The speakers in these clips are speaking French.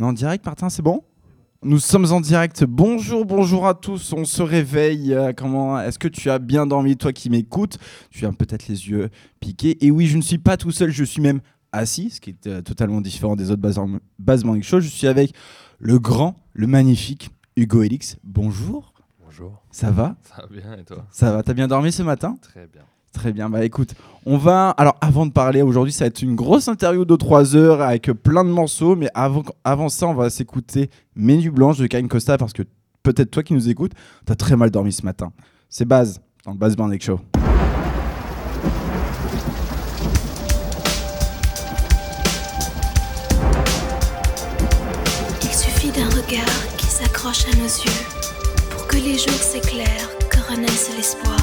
On est en direct, Martin, c'est bon? Nous sommes en direct. Bonjour, bonjour à tous. On se réveille. Euh, comment Est-ce que tu as bien dormi, toi qui m'écoutes? Tu as peut-être les yeux piqués. Et oui, je ne suis pas tout seul. Je suis même assis, ce qui est euh, totalement différent des autres Show. Je suis avec le grand, le magnifique Hugo Elix. Bonjour. Bonjour. Ça va? Ça va bien et toi? Ça va. T'as bien dormi ce matin? Très bien. Très bien, bah écoute, on va. Alors avant de parler, aujourd'hui ça va être une grosse interview de 3 heures avec plein de morceaux, mais avant, ça, on va s'écouter Menu Blanche de Karen Costa parce que peut-être toi qui nous écoutes, t'as très mal dormi ce matin. C'est Baz, dans le Baz Bandek Show. Il suffit d'un regard qui s'accroche à nos yeux pour que les jours s'éclairent, que renaisse l'espoir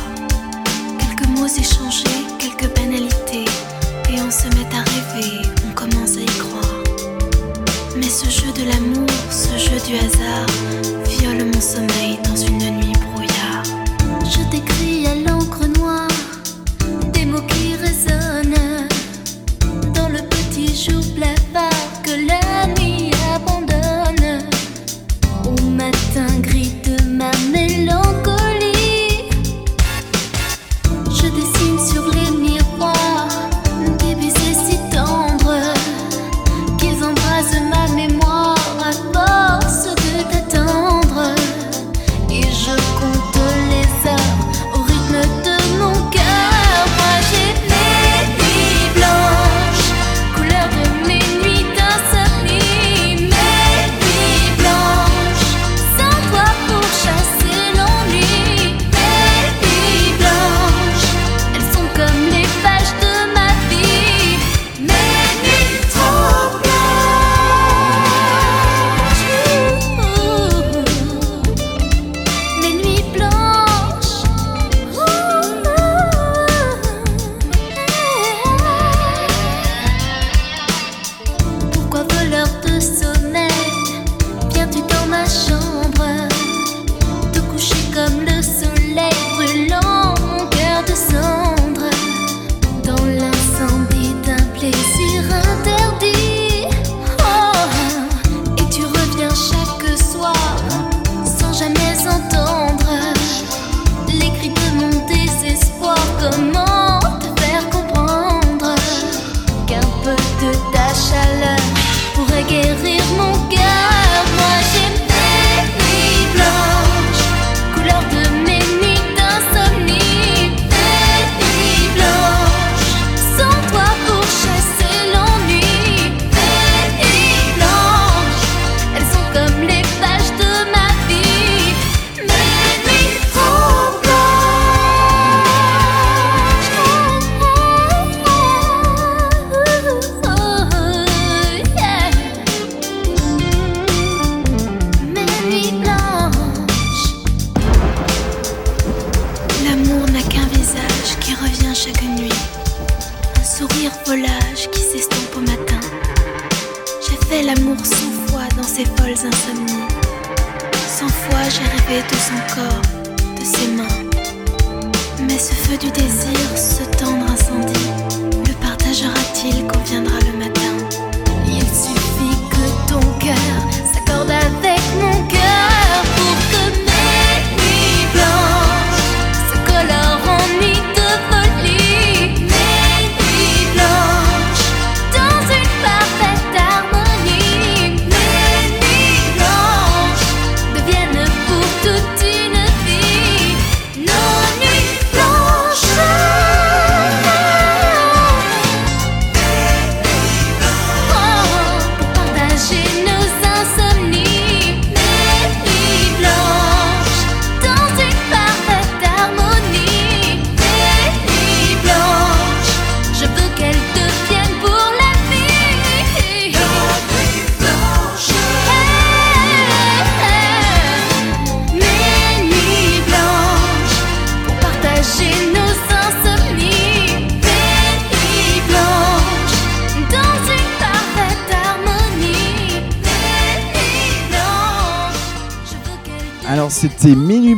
mots échangés, quelques banalités, et on se met à rêver, on commence à y croire. Mais ce jeu de l'amour, ce jeu du hasard, viole mon sommeil dans une nuit brouillard. Je t'écris à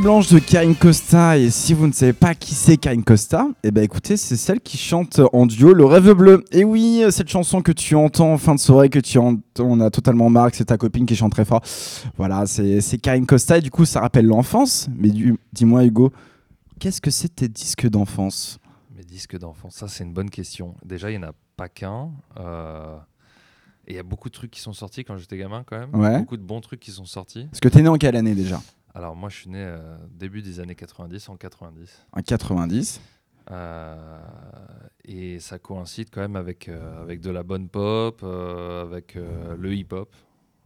Blanche de Karine Costa et si vous ne savez pas qui c'est Karine Costa, eh ben écoutez c'est celle qui chante en duo Le Rêve Bleu. Et oui cette chanson que tu entends en fin de soirée que tu entends, on a totalement marre que c'est ta copine qui chante très fort. Voilà c'est Karine Costa et du coup ça rappelle l'enfance. Mais dis-moi Hugo, qu'est-ce que c'est tes disques d'enfance? Mes disques d'enfance, ça c'est une bonne question. Déjà il n'y en a pas qu'un. Euh, et il y a beaucoup de trucs qui sont sortis quand j'étais gamin quand même. Ouais. Beaucoup de bons trucs qui sont sortis. Est-ce que tu es né en quelle année déjà? Alors moi je suis né euh, début des années 90, en 90. En 90 euh, et ça coïncide quand même avec, euh, avec de la bonne pop, avec le hip-hop.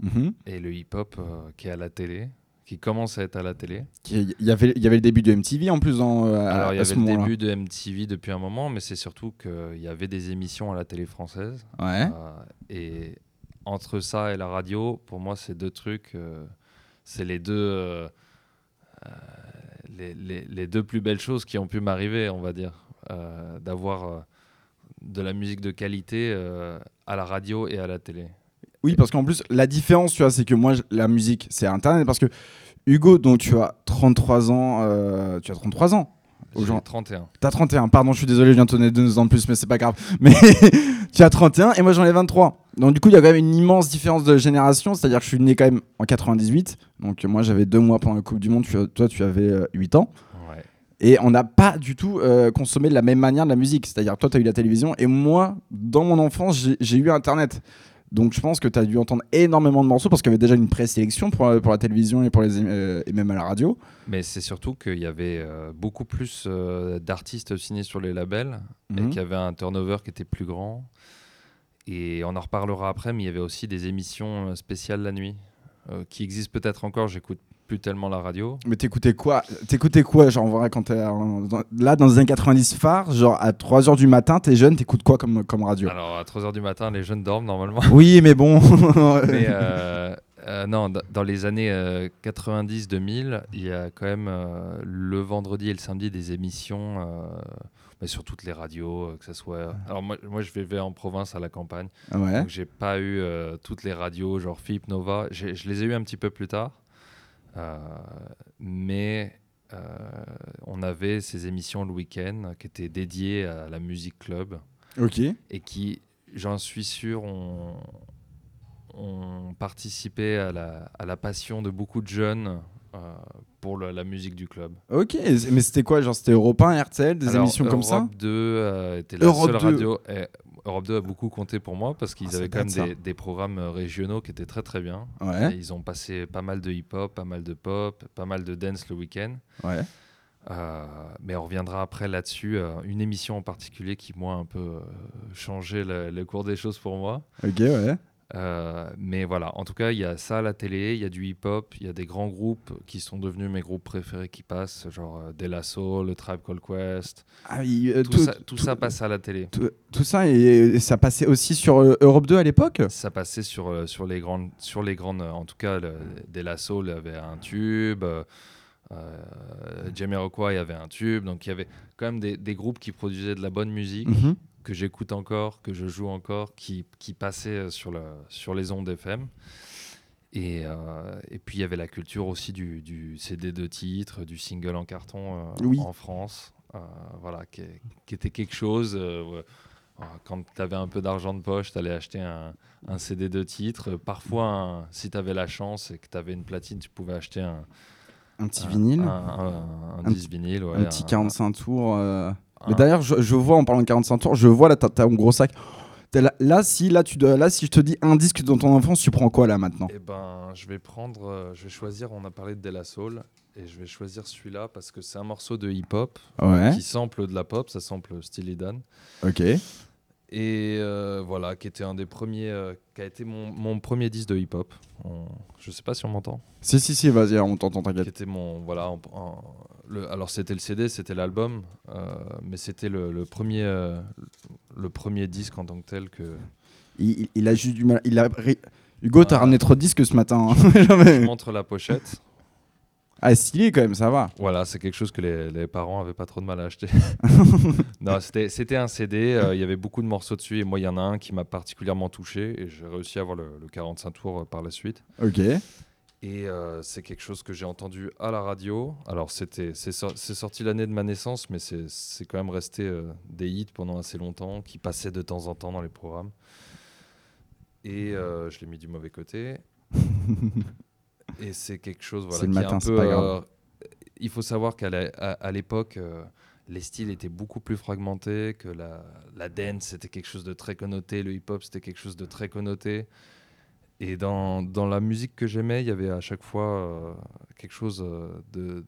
Mhm. Et le hip-hop qui est à la télé, qui commence à être à la télé. Il y avait, il y avait le début de MTV en plus. Dans, Alors il y avait le début de MTV depuis un moment, mais c'est surtout qu'il y avait des émissions à la télé française. Ouais. et entre ça et la radio, pour moi, c'est deux trucs c'est les deux, euh, euh, les, deux plus belles choses qui ont pu m'arriver, on va dire. Euh, d'avoir de la musique de qualité à la radio et à la télé. Oui, parce qu'en plus, la différence, tu vois, c'est que moi, la musique, c'est Internet. Parce que Hugo, donc tu as 33 ans, tu as 33 ans. J'ai 31. T'as 31, pardon, je suis désolé, je viens de donner deux ans de plus, mais c'est pas grave. Mais tu as 31 et moi j'en ai 23. Donc du coup, il y a quand même une immense différence de génération, c'est-à-dire que je suis né quand même en 98. Donc moi j'avais deux mois pendant la Coupe du Monde, toi tu avais 8 euh, ans. Et on n'a pas du tout euh, consommé de la même manière de la musique. C'est-à-dire toi tu as eu la télévision et moi, dans mon enfance, j'ai eu Internet. Donc je pense que tu as dû entendre énormément de morceaux parce qu'il y avait déjà une présélection pour, euh, pour la télévision et, pour les, euh, et même à la radio. Mais c'est surtout qu'il y avait euh, beaucoup plus d'artistes signés sur les labels et Mhm. qu'il y avait un turnover qui était plus grand. Et on en reparlera après, mais il y avait aussi des émissions spéciales la nuit qui existent peut-être encore. J'écoute plus tellement la radio. Mais t'écoutais quoi T'écoutais quoi Genre, vrai, quand t'es là dans les années 90 phare, genre à 3h du matin, t'es jeune, t'écoutes quoi comme, comme radio? Alors à 3h du matin, les jeunes dorment normalement. Oui, mais bon. mais euh, euh, non, dans les années 90-2000, il y a quand même euh, le vendredi et le samedi des émissions mais sur toutes les radios, que ce soit. Alors moi, moi, je vivais en province à la campagne, ouais? donc j'ai pas eu toutes les radios, genre FIP, Nova. Je les ai eu un petit peu plus tard. Euh, mais euh, on avait ces émissions le week-end qui étaient dédiées à la musique club. Ok. Et qui, j'en suis sûr, ont, ont participé à la, à la, passion de beaucoup de jeunes euh, pour le, la musique du club. Ok, mais c'était quoi Genre c'était Europe 1, RTL, des Alors, émissions Europe comme ça Europe 2 euh, était la Europe seule 2. radio. Et Europe 2 a beaucoup compté pour moi parce qu'ils Ah, avaient quand même des, des programmes euh, régionaux qui étaient très très bien. Ouais. Et ils ont passé pas mal de hip-hop, pas mal de pop, pas mal de dance le week-end. Ouais. Euh, mais on reviendra après là-dessus. Euh, une émission en particulier qui, moi, a un peu euh, changé le, le, cours des choses pour moi. Ok, ouais. Euh, mais voilà, en tout cas, il y a ça à la télé, il y a du hip-hop, il y a des grands groupes qui sont devenus mes groupes préférés qui passent, genre euh, De La Soul, le Tribe Called Quest. Ah, euh, tout, tout, ça, tout, ça, passe à la télé. Tout, ça, et, et, ça passait aussi sur euh, Europe 2 à l'époque? Ça passait sur, sur, les grandes, sur les grandes. En tout cas, le, De La Soul avait un tube. Euh, Jamiroquai avait un tube, donc il y avait quand même des, des, groupes qui produisaient de la bonne musique. Mm -hmm que j'écoute encore, que je joue encore, qui, qui passait sur, le, sur les ondes FM. Et, euh, et puis il y avait la culture aussi du, du, CD de titre, du single en carton euh, oui. en France, euh, voilà, qui, qui, était quelque chose. quand tu avais un peu d'argent de poche, tu allais acheter un, un, CD de titre. Parfois, un, si tu avais la chance et que tu avais une platine, tu pouvais acheter un, un petit vinyle, un, un, disque vinyle, ouais, un petit 45 tours. euh, mais d'ailleurs, je, je, vois en parlant de 45 tours, je vois là, t'as as un gros sac. Là, là, si, là, tu dois, là, si je te dis un disque dans ton enfance, tu prends quoi là maintenant? Eh ben, je vais prendre, euh, je vais choisir. On a parlé de De La Soul et je vais choisir celui-là parce que c'est un morceau de hip-hop ouais. qui sample de la pop, ça sample Steely Dan. Ok. Et euh, voilà, qui était un des premiers, euh, qui a été mon, mon premier disque de hip-hop. Je sais pas si on m'entend. Si si si, vas-y, on t'entend, Qui t'inquiète. était mon, voilà, le, alors c'était le CD, c'était l'album, euh, mais c'était le, le, premier, euh, le premier disque en tant que tel que. Il, il a juste du mal. Il a... Hugo, t'as ramené trop de disques ce matin. hein. Je montre la pochette. ah, stylé quand même, ça va. Voilà, c'est quelque chose que les, les parents avaient pas trop de mal à acheter. non, c'était c'était un CD, euh, il y avait beaucoup de morceaux dessus, et moi, il y en a un qui m'a particulièrement touché, et j'ai réussi à avoir le, le 45 tours par la suite. Ok. Et euh, c'est quelque chose que j'ai entendu à la radio. Alors, c'était, c'est, sorti l'année de ma naissance, mais c'est, quand même resté euh, des hits pendant assez longtemps, qui passaient de temps en temps dans les programmes. Et euh, je l'ai mis du mauvais côté. et c'est quelque chose voilà, qui est un peu. il faut savoir qu'à l'époque, les styles étaient beaucoup plus fragmentés, que la, la dance c'était quelque chose de très connoté, le hip-hop c'était quelque chose de très connoté. Et dans, dans la musique que j'aimais, il y avait à chaque fois euh, quelque chose euh, de,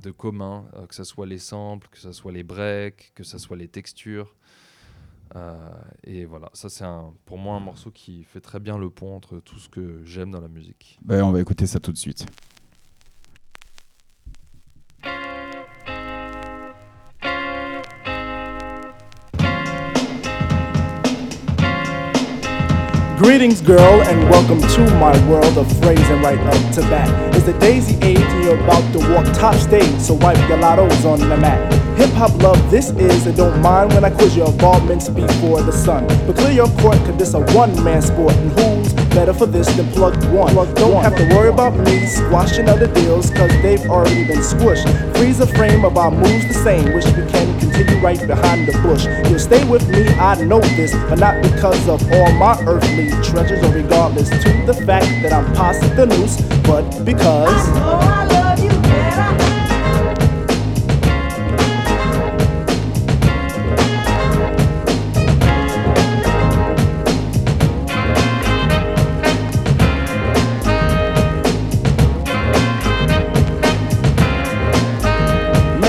de commun, euh, que ce soit les samples, que ce soit les breaks, que ce soit les textures. et voilà, ça c'est pour moi un morceau qui fait très bien le pont entre tout ce que j'aime dans la musique. Ben, on va écouter ça tout de suite. Greetings, girl, and welcome to my world of phrasing right up to bat. It's the daisy age, and you're about to walk top stage, so wipe your lottos on the mat. Hip hop love, this is, and don't mind when I quiz your involvements before the sun. But clear your court, cause this a one man sport, and who's better for this than plug one? Plug don't one. have to worry about me squashing other deals, cause they've already been squished. Freeze the frame of our moves the same, wish we can continue right behind the bush. You'll stay with me, I know this, but not because of all my earthly treasures, or regardless to the fact that I'm past the noose, but because.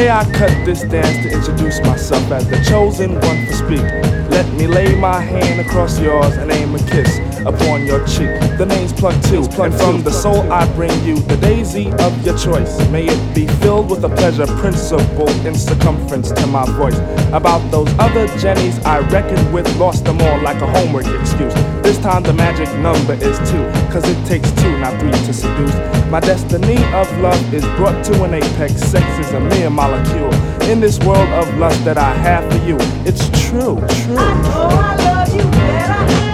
May I cut this dance to introduce myself as the chosen one to speak? Let me lay my hand across yours and aim a kiss upon your cheek. The name's Plug Two, and from the soul I bring you the daisy of your choice. May it be filled with a pleasure principle in circumference to my voice. About those other Jennies I reckoned with, lost them all like a homework excuse. This time the magic number is two, cause it takes two, not three to seduce. My destiny of love is brought to an apex. Sex is a mere molecule. In this world of lust that I have for you, it's true, true. I know I love you better.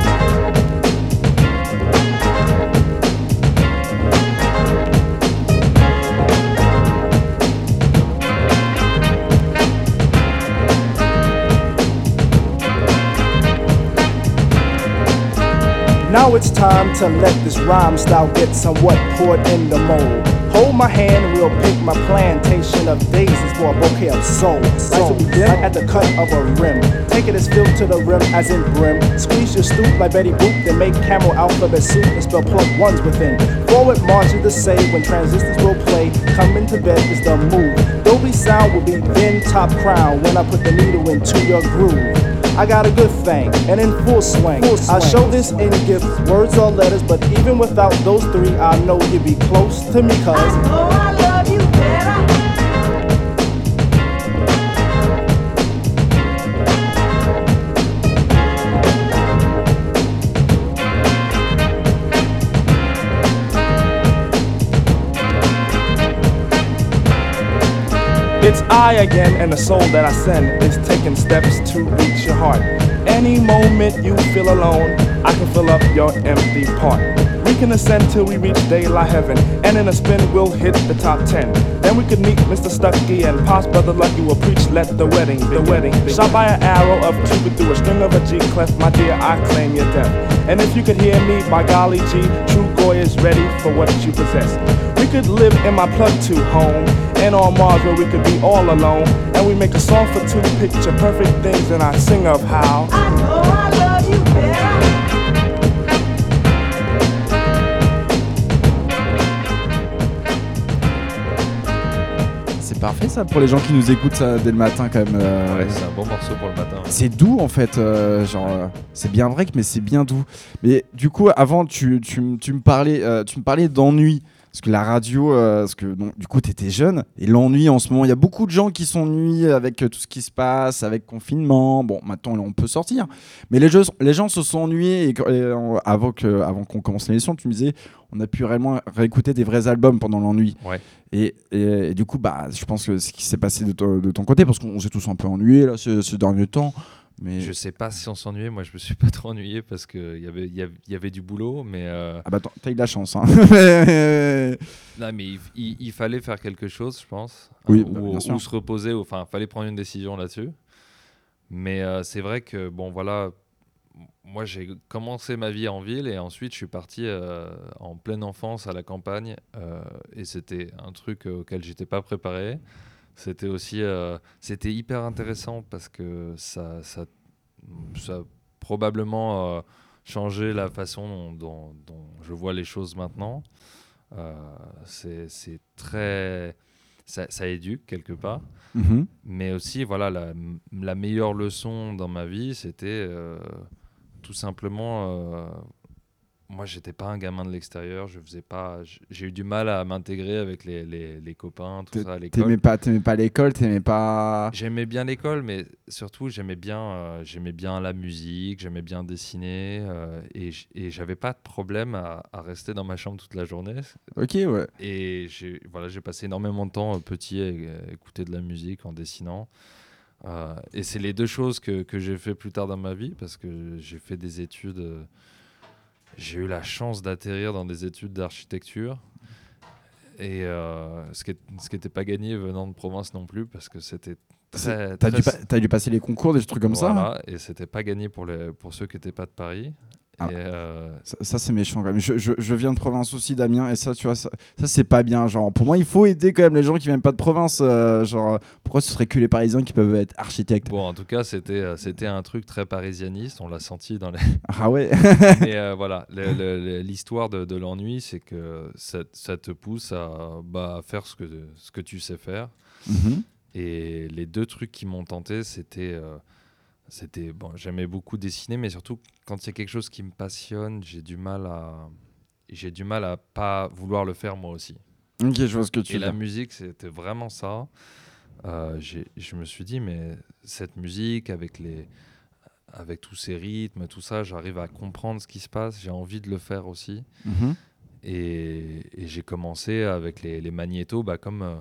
Now it's time to let this rhyme style get somewhat poured in the mold. Hold my hand and we'll pick my plantation of daisies for a bouquet of soul. So we dip at the cut of a rim. Take it as filled to the rim as in brim. Squeeze your stoop like Betty Boop, then make camel alphabet soup and spell plug ones within. Forward march is the say when transistors will play. Coming to bed is the move. Dolby sound will be then top crown when I put the needle into your groove. I got a good thing, and in full swing. full swing. I show this in gifts, words or letters, but even without those three, I know you'd be close to me, cuz. It's I again, and the soul that I send is taking steps to reach your heart. Any moment you feel alone, I can fill up your empty part. We can ascend till we reach daylight heaven, and in a spin we'll hit the top ten. Then we could meet Mr. Stucky and Pops Brother Lucky will preach, let the wedding, the wedding. Shot by an arrow of Cupid through a string of a G clef, my dear, I claim your death. And if you could hear me, by golly G, true Goy is ready for what you possess. We could live in my plug two home and on Mars where we could be all alone. And we make a song for two picture perfect things, and I sing of how. I know I love you better. C'est parfait ça pour les gens qui nous écoutent ça dès le matin quand même. Euh, ouais, c'est un bon morceau pour le matin. C'est doux en fait, euh, genre euh, c'est bien vrai mais c'est bien doux. Mais du coup avant tu, tu, tu me parlais tu me parlais d'ennui. Parce que la radio, euh, parce que du coup, tu étais jeune, et l'ennui en ce moment, il y a beaucoup de gens qui s'ennuient avec euh, tout ce qui se passe, avec confinement. Bon, maintenant, on peut sortir. Mais les, les gens se sont ennuyés, et, avant qu'on avant qu'on commence l'émission, tu me disais, on a pu réellement réécouter des vrais albums pendant l'ennui. Ouais. Et, et, du coup, bah, je pense que ce qui s'est passé de, de, ton côté, parce qu'on s'est tous un peu ennuyés là, ce, ce dernier temps, Mais Je sais pas si on s'ennuyait. Moi, je me suis pas trop ennuyé parce qu'il y avait, y, avait, il y avait du boulot, mais euh, ah bah t'as eu de la chance. Hein. Non, mais il, il- il fallait faire quelque chose, je pense, Oui, ou, bah, bien sûr. ou se reposer. Enfin, fallait prendre une décision là-dessus. Mais euh, c'est vrai que bon, voilà. Moi, j'ai commencé ma vie en ville et ensuite je suis parti euh, en pleine enfance à la campagne et c'était un truc auquel j'étais pas préparé. C'était aussi, euh, c'était hyper intéressant parce que ça, ça, ça a probablement euh, changé la façon dont, dont- dont je vois les choses maintenant. Euh, c'est très, ça, ça éduque quelque part. Mhm. Mais aussi, voilà, la, la meilleure leçon dans ma vie, c'était euh, tout simplement. euh, moi, j'étais pas un gamin de l'extérieur. Je faisais pas. J'ai eu du mal à m'intégrer avec les, les, les copains, tout ça à l'école. T'aimais pas, t'aimais pas l'école, t'aimais pas. J'aimais bien l'école, mais surtout j'aimais bien, euh, j'aimais bien la musique, j'aimais bien dessiner, euh, et et j'avais pas de problème à, à rester dans ma chambre toute la journée. Ok, ouais. Et j'ai voilà, j'ai passé énormément de temps euh, petit à écouter de la musique en dessinant. Et c'est les deux choses que, que j'ai fait plus tard dans ma vie parce que j'ai fait des études. J'ai eu la chance d'atterrir dans des études d'architecture. Et euh, ce qui n'était pas gagné venant de province non plus parce que c'était très. T'as dû, pa- dû passer les concours, des trucs comme ça hein Et c'était pas gagné pour, les, pour ceux qui n'étaient pas de Paris. Ah. Euh, Ça, ça, c'est méchant quand même. Je, je- je viens de province aussi, Damien, et ça, tu vois, ça, ça, c'est pas bien. Genre, pour moi, il faut aider quand même les gens qui viennent pas de province. euh, genre, pourquoi ce serait que les Parisiens qui peuvent être architectes? Bon, en tout cas, c'était euh, c'était un truc très parisianiste. On l'a senti dans les. Ah ouais. Mais euh, voilà, l'histoire de, de l'ennui, c'est que ça, ça te pousse à bah, faire ce que, ce que tu sais faire. Mhm. Et les deux trucs qui m'ont tenté, c'était. C'était bon, j'aimais beaucoup dessiner, mais surtout quand c'est quelque chose qui me passionne, j'ai du mal à. J'ai du mal à pas vouloir le faire moi aussi. Ok, je vois ce que tu Et veux la musique, c'était vraiment ça. Euh, je me suis dit, mais cette musique, avec, les, avec tous ces rythmes, tout ça, j'arrive à comprendre ce qui se passe. J'ai envie de le faire aussi. Mhm. Et, et j'ai commencé avec les, les magnétos, bah, comme euh,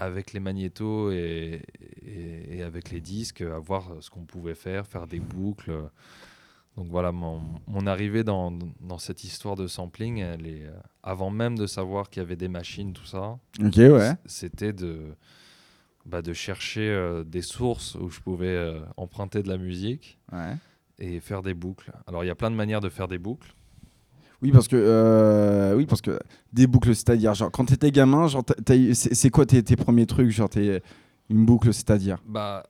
avec les magnétos et, et- et avec les disques, à voir ce qu'on pouvait faire, faire des boucles. Donc voilà, mon, mon arrivée dans, dans cette histoire de sampling, elle est, avant même de savoir qu'il y avait des machines, tout ça, Ok, ouais. c'était de, bah, de chercher euh, des sources où je pouvais euh, emprunter de la musique ouais. et faire des boucles. Alors il y a plein de manières de faire des boucles. Oui, parce que, euh, oui, parce que des boucles, c'est-à-dire, genre, quand t'étais gamin, genre, c'est quoi tes, tes premiers trucs Genre, t'es une boucle, c'est-à-dire? Bah,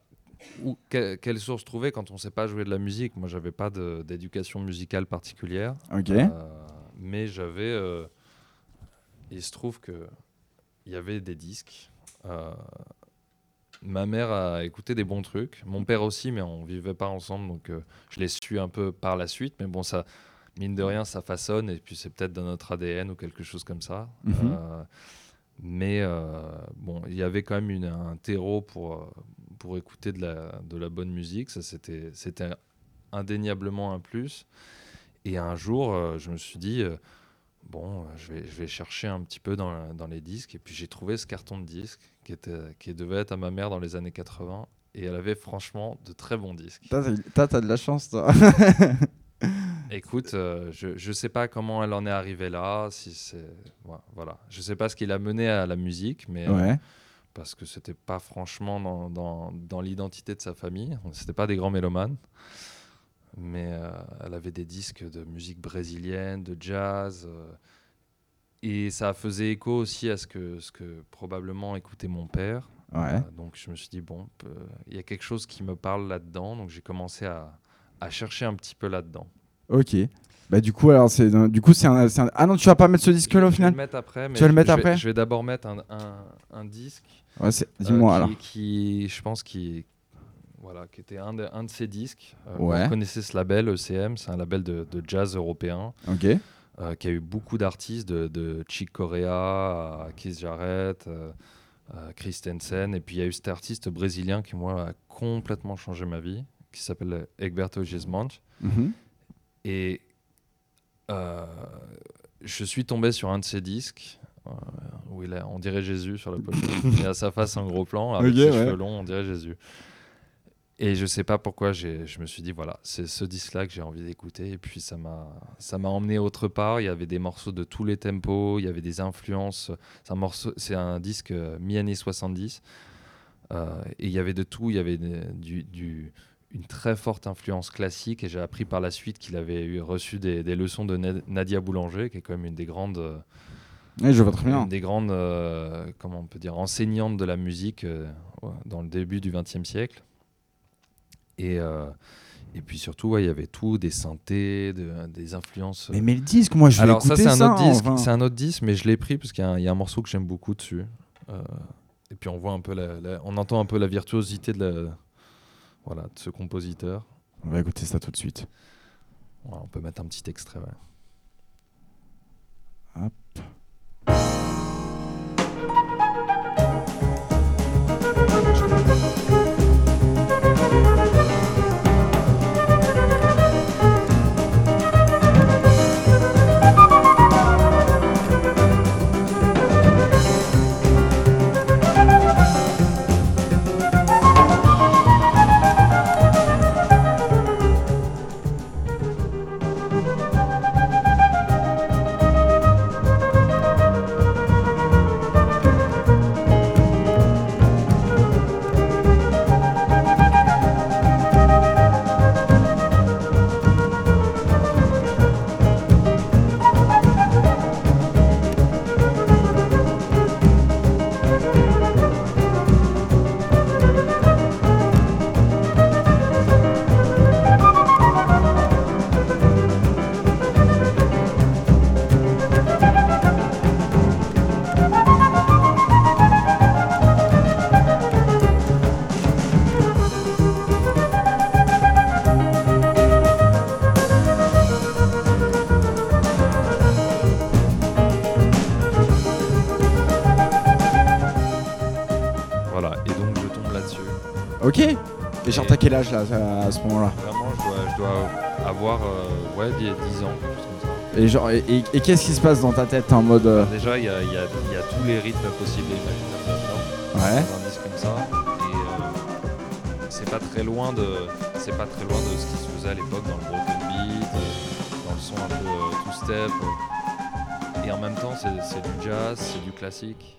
où, que- quelle source trouver quand on ne sait pas jouer de la musique? Moi, j'avais pas d'éducation musicale particulière, Ok. euh, mais j'avais. euh, il se trouve que il y avait des disques. ma mère a écouté des bons trucs, mon père aussi, mais on vivait pas ensemble, donc je l'ai su un peu par la suite. Mais bon, ça, mine de rien, ça façonne, et puis c'est peut-être dans notre ADN ou quelque chose comme ça. Mhm. Euh, mais euh, bon, il y avait quand même une- un terreau pour, euh, pour écouter de la, de la bonne musique. Ça, c'était, c'était indéniablement un plus. Et un jour, je me suis dit, bon, je vais, je vais chercher un petit peu dans, dans les disques. Et puis j'ai trouvé ce carton de disques qui, était, qui devait être à ma mère dans les années 80. Et elle avait franchement de très bons disques. T'as- t'as de la chance, toi. Écoute, euh, je ne sais pas comment elle en est arrivée là. Si c'est, ouais, voilà. Je sais pas ce qui l'a mené à la musique, mais euh, parce que c'était pas franchement dans, dans, dans l'identité de sa famille. C'était pas des grands mélomanes. Mais euh, elle avait des disques de musique brésilienne, de jazz. et ça faisait écho aussi à ce que, ce que probablement écoutait mon père. Ouais. Donc je me suis dit, bon, il y a quelque chose qui me parle là-dedans. Donc j'ai commencé à, à chercher un petit peu là-dedans. Ok. Bah, du coup, alors, c'est du coup, c'est un, un- Ah non, tu vas pas mettre ce disque-là au Je vais final le mettre après. Mais Tu vas le mettre je vais- après Je vais d'abord mettre un, un, un disque. Ouais, Euh, dis-moi alors. Qui, je pense, qui, voilà, qui était un de, un de ses disques. Euh, Ouais. Vous connaissez ce label, ECM, c'est un label de, de jazz européen Ok. euh, qui a eu beaucoup d'artistes, de, de Chick Corea à Keith Jarrett, euh, Christensen. Et puis il y a eu cet artiste brésilien qui, moi, a complètement changé ma vie, qui s'appelle Egberto Gismonte. Mhm. Et euh, je suis tombé sur un de ses disques. euh, où il a, on dirait Jésus sur la pochette. il a sa face en gros plan, avec Ok, ses ouais. cheveux longs, on dirait Jésus. Et je sais pas pourquoi je me suis dit voilà c'est ce disque là que j'ai envie d'écouter et puis ça m'a emmené autre part. Il y avait des morceaux de tous les tempos, il y avait des influences. C'est un disque mi années 70 euh, et il y avait de tout. Il y avait du- une très forte influence classique et j'ai appris par la suite qu'il avait eu, reçu des, des leçons de Nad- Nadia Boulanger qui est quand même une des grandes euh, Oui, je vois très bien. une des grandes euh, comment on peut dire enseignantes de la musique euh, dans le début du XXe siècle. Et, euh, et puis surtout, ouais, il y avait tout, des synthés, de- des influences. Mais, mais le disque, moi, je vais Alors ça, c'est un ça. autre disque. enfin. C'est un autre disque, mais je l'ai pris parce qu'il y, a un- il y a un morceau que j'aime beaucoup dessus. Et puis on voit un peu, la, la- on entend un peu la virtuosité de, la, voilà, de ce compositeur. On va écouter ça tout de suite. On peut mettre un petit extrait. ouais. Ok. Et genre, t'as quel âge là à ce moment-là? Vraiment, je dois, je dois avoir euh, ouais, 10 ans, quelque chose comme ça. Et genre, et, et- et qu'est-ce qui se passe dans ta tête en mode. euh, Déjà, il y a, il y a- il y a tous les rythmes possibles et imaginables là-dedans. Ouais. Dans un disque comme ça. Et euh, c'est pas très loin de, c'est pas très loin de ce qui se faisait à l'époque dans le broken beat, euh, dans le son un peu euh, two-step. euh. Et en même temps, c'est c'est du jazz, c'est du classique.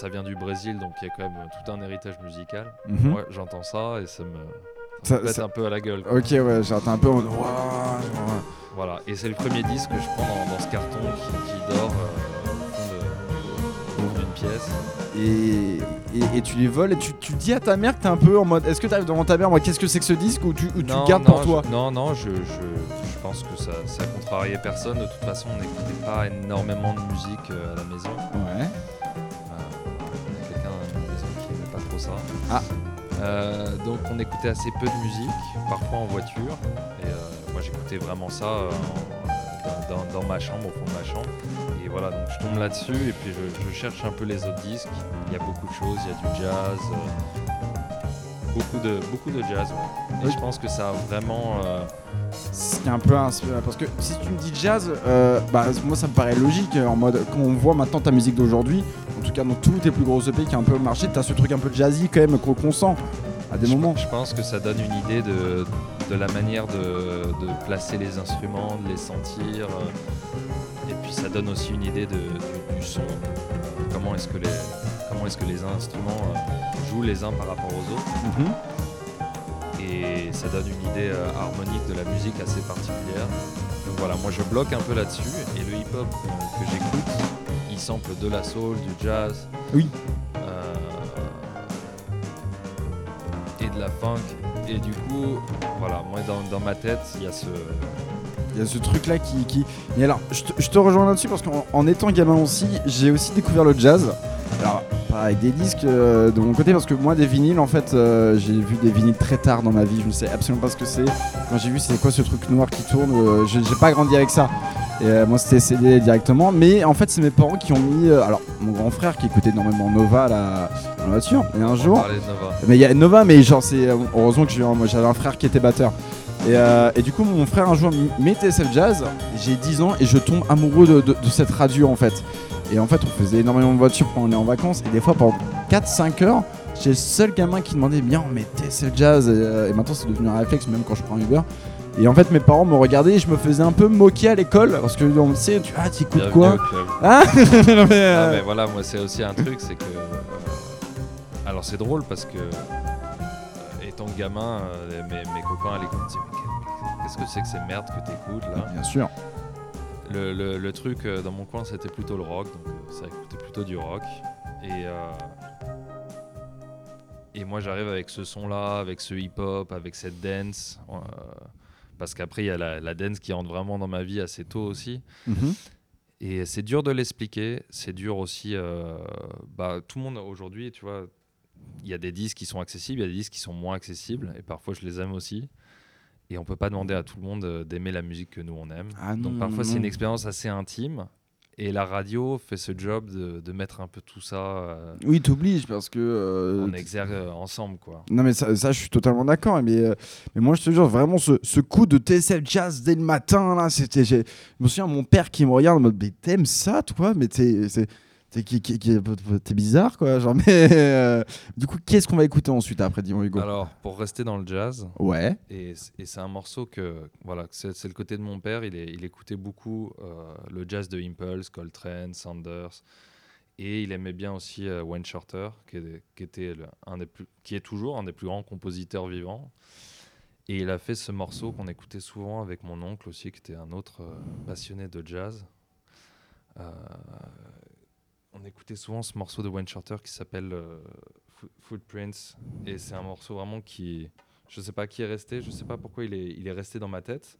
Ça vient du Brésil, donc il y a quand même tout un héritage musical. mhm. Moi, j'entends ça et ça me, Ça- ça me pète ça- un peu à la gueule. quoi. Ok, ouais, genre, t'es un peu en Voilà, et c'est le premier disque que je prends dans, dans ce carton qui, qui dort euh, au fond d'une pièce. Et, et, et tu les voles et tu, tu dis à ta mère que t'es un peu en mode. Est-ce que t'arrives devant ta mère, moi, qu'est-ce que c'est que ce disque ou tu, ou tu Non, le gardes non, pour toi je- Non, non, je, je, je pense que ça, ça contrariait personne. De toute façon, on n'écoutait pas énormément de musique euh, à la maison. Ouais. Ah. Euh, donc on écoutait assez peu de musique, parfois en voiture. Et euh, moi j'écoutais vraiment ça euh, en- dans, ma chambre, au fond de ma chambre. Et voilà, donc je tombe là-dessus et puis je, je cherche un peu les autres disques. Il y a beaucoup de choses, il y a du jazz, beaucoup, de, beaucoup de jazz. ouais. Et Oui. je pense que ça a vraiment... euh, Ce qui est un peu inspiré. Parce que si tu me dis jazz, euh, bah, moi ça me paraît logique. euh, En mode, quand on voit maintenant ta musique d'aujourd'hui, en tout cas dans tous tes plus gros EP qui a un peu marché, t'as ce truc un peu jazzy quand même qu'on qu'on sent à des je, moments. je pense que ça donne une idée de, de la manière de, de placer les instruments, de les sentir. euh, et puis ça donne aussi une idée de, du, du son. euh, comment est-ce que les comment est-ce que les instruments euh, jouent les uns par rapport aux autres. Mhm. Et ça donne une idée euh, harmonique de la musique assez particulière. Donc voilà, moi je bloque un peu là-dessus. Et le hip-hop euh, que j'écoute, il sample de la soul, du jazz. Oui. euh, et de la funk. Et du coup, voilà, moi dans, dans ma tête, il y a ce. Il y a ce truc là qui. qui... Mais alors, je te, je te rejoins là-dessus parce qu'en en étant gamin aussi, j'ai aussi découvert le jazz. Alors, avec des disques euh, de mon côté parce que moi, des vinyles, en fait, euh, j'ai vu des vinyles très tard dans ma vie. Je ne sais absolument pas ce que c'est. Quand j'ai vu c'est quoi ce truc noir qui tourne, euh, j'ai pas grandi avec ça. Et moi, c'était CD directement. Mais en fait, c'est mes parents qui ont mis. alors, mon grand frère qui écoutait énormément Nova là, dans la voiture. Et un jour. de Nova. Mais il y a Nova, mais genre, c'est. Heureusement que j'ai un- moi, j'avais un frère qui était batteur. Et, euh, et du coup, mon frère un jour met TSF Jazz. J'ai 10 ans et je tombe amoureux de, de- de cette radio en fait. Et en fait, on faisait énormément de voitures quand on est en vacances. Et des fois, pendant 4-5 heures, J'étais le seul gamin qui demandait bien, mais TSL Jazz. Et, euh, et maintenant, c'est devenu un réflexe, même quand je prends un Uber. Et en fait, mes parents me regardaient et je me faisais un peu moquer à l'école parce que on me sait, tu ah, t'écoutes quoi. Ah Non, mais, euh, Ah, mais voilà, moi c'est aussi un truc, c'est que. euh, alors c'est drôle parce que, euh, étant gamin, mes, mes copains à l'école me disaient Mais qu'est-ce que c'est que ces merdes que t'écoutes là? Bien sûr. Le, le- le truc euh, dans mon coin c'était plutôt le rock, donc euh, ça écoutait plutôt du rock. Et, euh, et moi j'arrive avec ce son là, avec ce hip hop, avec cette dance. euh, parce qu'après il y a la, la dance qui rentre vraiment dans ma vie assez tôt aussi. Mhm. Et c'est dur de l'expliquer, c'est dur aussi. euh, bah, tout le monde aujourd'hui, tu vois, il y a des disques qui sont accessibles, il y a des disques qui sont moins accessibles, et parfois je les aime aussi. Et on peut pas demander à tout le monde euh, d'aimer la musique que nous on aime. Ah non, Donc parfois c'est une expérience assez intime. Et la radio fait ce job de, de mettre un peu tout ça euh, Oui, t'obliges parce que. euh, en exergue euh, ensemble, quoi. Non mais ça, ça, je suis totalement d'accord mais, euh, mais moi je te jure vraiment ce, ce coup de TSF Jazz dès le matin là c'était je me souviens mon père qui me regarde en mode mais t'aimes ça toi? Mais t'es t'es qui- qui- qui- t'es bizarre quoi genre mais euh, du coup qu'est-ce qu'on va écouter ensuite après dis-moi Hugo? Alors pour rester dans le jazz, ouais Et, c'est un morceau que, voilà, c'est le côté de mon père. Il, est- il écoutait beaucoup euh, le jazz de Impulse, Coltrane, Sanders. Et il aimait bien aussi euh, Wayne Shorter, qui, est- qui était le- un des plus, qui est toujours un des plus grands compositeurs vivants. Et il a fait ce morceau qu'on écoutait souvent avec mon oncle aussi, qui était un autre passionné de jazz. Euh, on écoutait souvent ce morceau de Wayne Shorter qui s'appelle euh, Fo- Footprints. Et c'est un morceau vraiment qui, je sais pas qui est resté, je sais pas pourquoi il est, il est resté dans ma tête.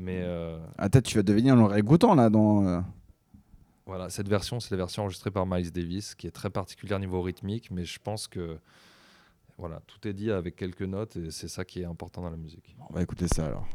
Mais euh, ah peut-être tu vas devenir le réécoutant là dans euh, voilà, cette version, c'est la version enregistrée par Miles Davis, qui est très particulière niveau rythmique, mais je pense que voilà, tout est dit avec quelques notes et c'est ça qui est important dans la musique. on va écouter ça alors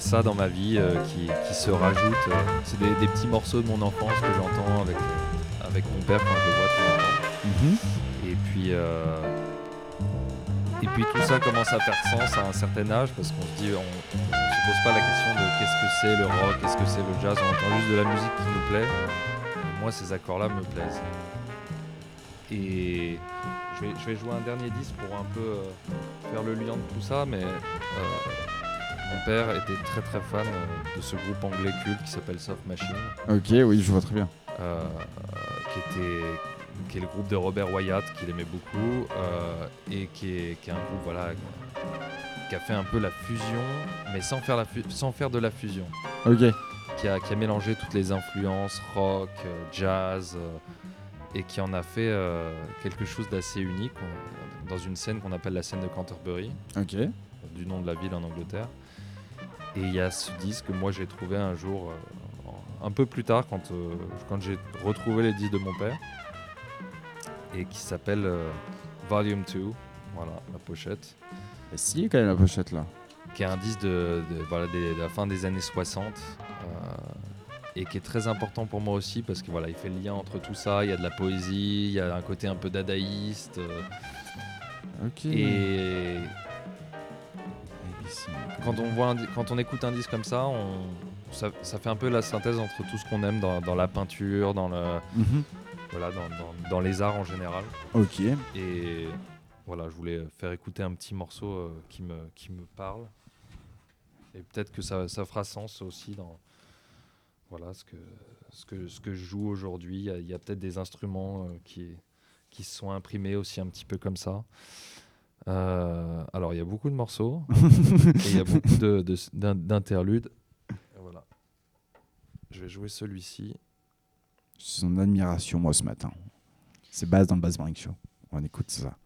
ça dans ma vie euh, qui, qui se rajoute. euh, c'est des, des petits morceaux de mon enfance que j'entends avec, euh, avec mon père quand je le vois temps. Mhm. Et puis, et puis tout ça commence à faire sens à un certain âge parce qu'on se dit, on, on se pose pas la question de qu'est-ce que c'est le rock, qu'est-ce que c'est le jazz, on entend juste de la musique qui nous plaît. Et moi, ces accords-là me plaisent. Et je vais, je vais jouer un dernier disque pour un peu euh, faire le lien de tout ça, mais euh, mon père était très très fan euh, de ce groupe anglais culte qui s'appelle Soft Machine. Ok oui je vois très bien. Euh, qui était qui est le groupe de Robert Wyatt qu'il aimait beaucoup euh, et qui est, qui est un groupe voilà qui a fait un peu la fusion mais sans faire la sans faire de la fusion. Ok. Qui a, qui a mélangé toutes les influences rock jazz et qui en a fait euh, quelque chose d'assez unique dans une scène qu'on appelle la scène de Canterbury. Ok. Du nom de la ville en Angleterre. Et il y a ce disque que moi j'ai trouvé un jour, euh, un peu plus tard, quand, euh, quand j'ai retrouvé les disques de mon père, et qui s'appelle euh, Volume 2, voilà la pochette, Et si quand même la pochette là? Qui est un disque de, de- voilà, des- de la fin des années 60. euh, et qui est très important pour moi aussi parce que voilà, il fait le lien entre tout ça. Il y a de la poésie, il y a un côté un peu dadaïste. ok et. Quand on, voit un quand on écoute un disque comme ça, on, ça, ça fait un peu la synthèse entre tout ce qu'on aime dans, dans la peinture, dans, le, Mhm. voilà, dans, dans- dans les arts en général. Ok. Et voilà, je voulais faire écouter un petit morceau euh, qui, me, qui me parle. Et peut-être que ça, ça fera sens aussi dans voilà, ce, que, ce, que, ce que je joue aujourd'hui. Il y a, il y a peut-être des instruments euh, qui, qui se sont imprimés aussi un petit peu comme ça. Euh, alors, il y a beaucoup de morceaux il y a beaucoup de- de- d'in- d'interludes. Voilà. Je vais jouer celui-ci. En admiration, moi, ce matin. C'est base dans le Bass Brink Show. On écoute ça.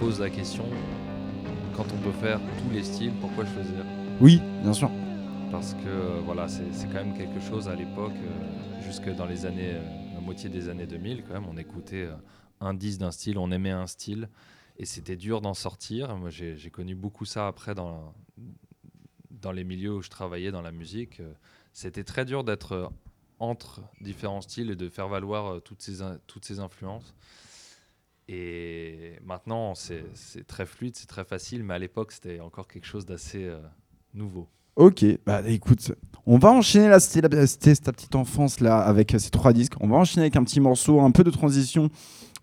Pose la question quand on peut faire tous les styles, pourquoi choisir? Oui, bien sûr. Parce que euh, voilà, c'est quand même quelque chose à l'époque, euh, jusque dans les années, euh, la moitié des années 2000, quand même, on écoutait euh, un disque d'un style, on aimait un style, et c'était dur d'en sortir. Moi, j'ai connu beaucoup ça après dans, dans les milieux où je travaillais dans la musique. C'était très dur d'être entre différents styles et de faire valoir toutes, ces, toutes ces influences. Et maintenant, c'est très fluide, c'est très facile, mais à l'époque, c'était encore quelque chose d'assez euh, nouveau. Ok, bah écoute, on va enchaîner là, c'était ta petite enfance là avec euh, ces trois disques. On va enchaîner avec un petit morceau, un peu de transition,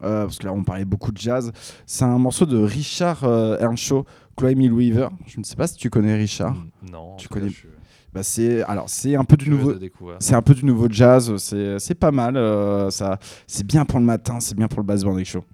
euh, parce que là on parlait beaucoup de jazz. C'est un morceau de Richard euh, Earnshaw, Chloé Weaver. Je ne sais pas si tu connais Richard. Non. Tu connais- je Bah c'est alors c'est un peu du nouveau. C'est un peu du nouveau jazz, c'est c'est pas mal. euh, ça, c'est bien pour le matin, c'est bien pour le bass band show.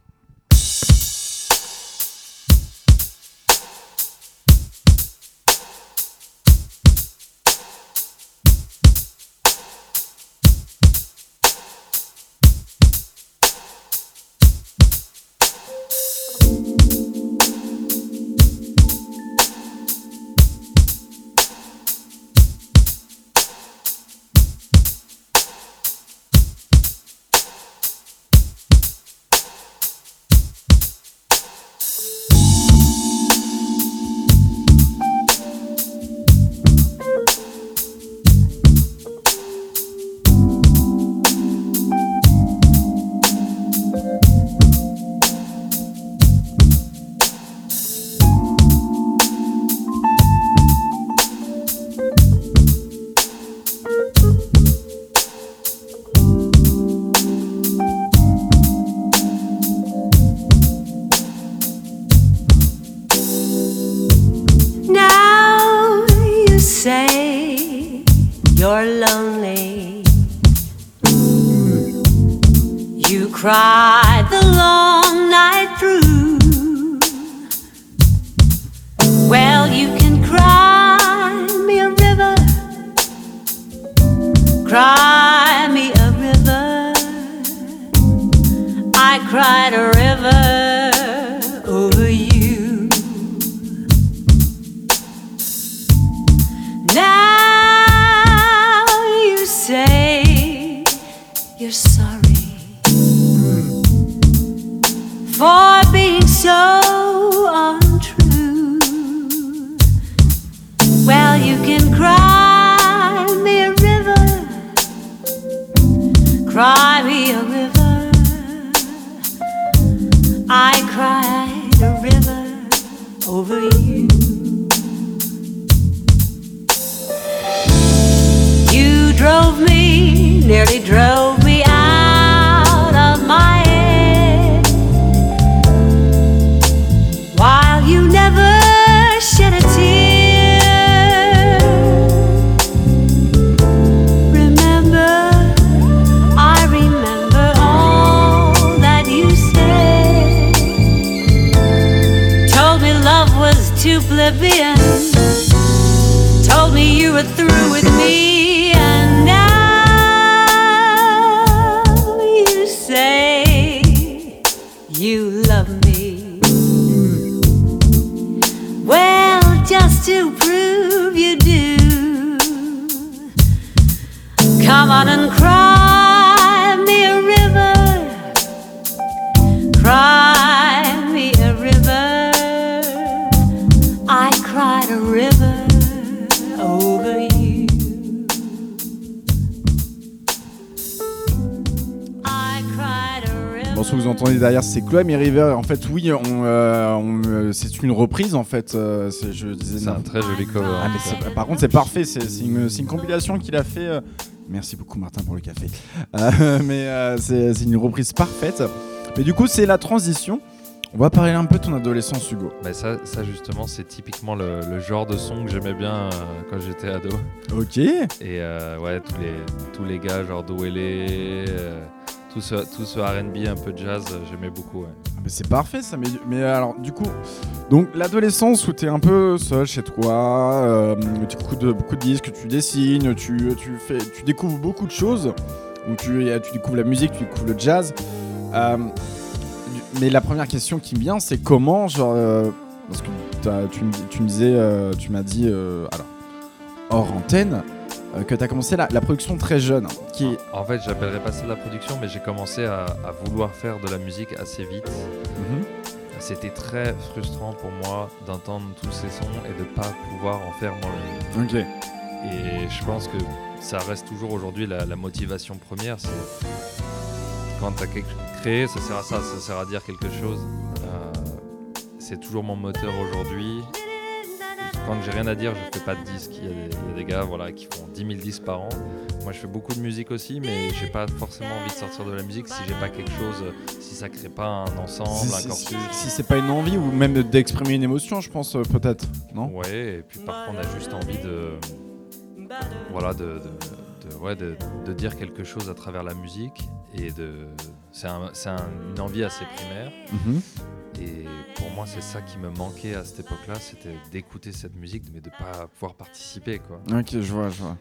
Et River. En fait, oui, on, euh, on, euh, c'est une reprise. En fait, euh, c'est- je disais. C'est un très joli cover. Ah, mais c'est- par contre, c'est parfait. C'est c'est une, compilation qu'il a fait. euh, Merci beaucoup, Martin, pour le café. Mais c'est une reprise parfaite. Mais du coup, c'est la transition. On va parler un peu de ton adolescence, Hugo. Mais ça, ça justement, c'est typiquement le, le genre de son que j'aimais bien euh, quand j'étais ado. Ok. Et euh, ouais, tous les, tous les gars, genre Dwele, euh, tout ce, tout ce RB un peu jazz, euh, j'aimais beaucoup. Ah, c'est parfait ça. Mais, mais alors, du coup, donc l'adolescence où t'es un peu seul chez toi, euh, tu écoutes beaucoup de disques, tu dessines, tu, tu, fais, tu découvres beaucoup de choses. Donc tu, tu découvres la musique, tu découvres le jazz. Euh, mais la première question qui me vient, c'est comment, genre, euh, parce que tu, me- tu me disais, euh, tu m'as dit, euh, alors, hors antenne, euh, que tu as commencé la, la production très jeune. Qui est- En fait, j'appellerais pas ça de la production, mais j'ai commencé à, à vouloir faire de la musique assez vite. Mhm. C'était très frustrant pour moi d'entendre tous ces sons et de pas pouvoir en faire moi-même. Ok. Et je pense que ça reste toujours aujourd'hui la, la motivation première. C'est quand tu as créé, ça sert à ça, ça sert à dire quelque chose. Euh, c'est toujours mon moteur aujourd'hui. Quand j'ai rien à dire, je fais pas de disques. Il y, a des- il y a des gars voilà, qui font 10 000 disques par an. Moi, je fais beaucoup de musique aussi, mais j'ai pas forcément envie de sortir de la musique si j'ai pas quelque chose, si ça crée pas un ensemble, Si, un si- corpus. si c'est pas une envie ou même d'exprimer une émotion, je pense euh, peut-être, non? Ouais, et puis parfois on a juste envie de, voilà, de, de, de- ouais, de, dire quelque chose à travers la musique et de, c'est un- un- une envie assez primaire. Mhm. Et pour moi, c'est ça qui me manquait à cette époque-là, c'était d'écouter cette musique, mais de pas pouvoir participer, quoi. Ok, je vois, je vois.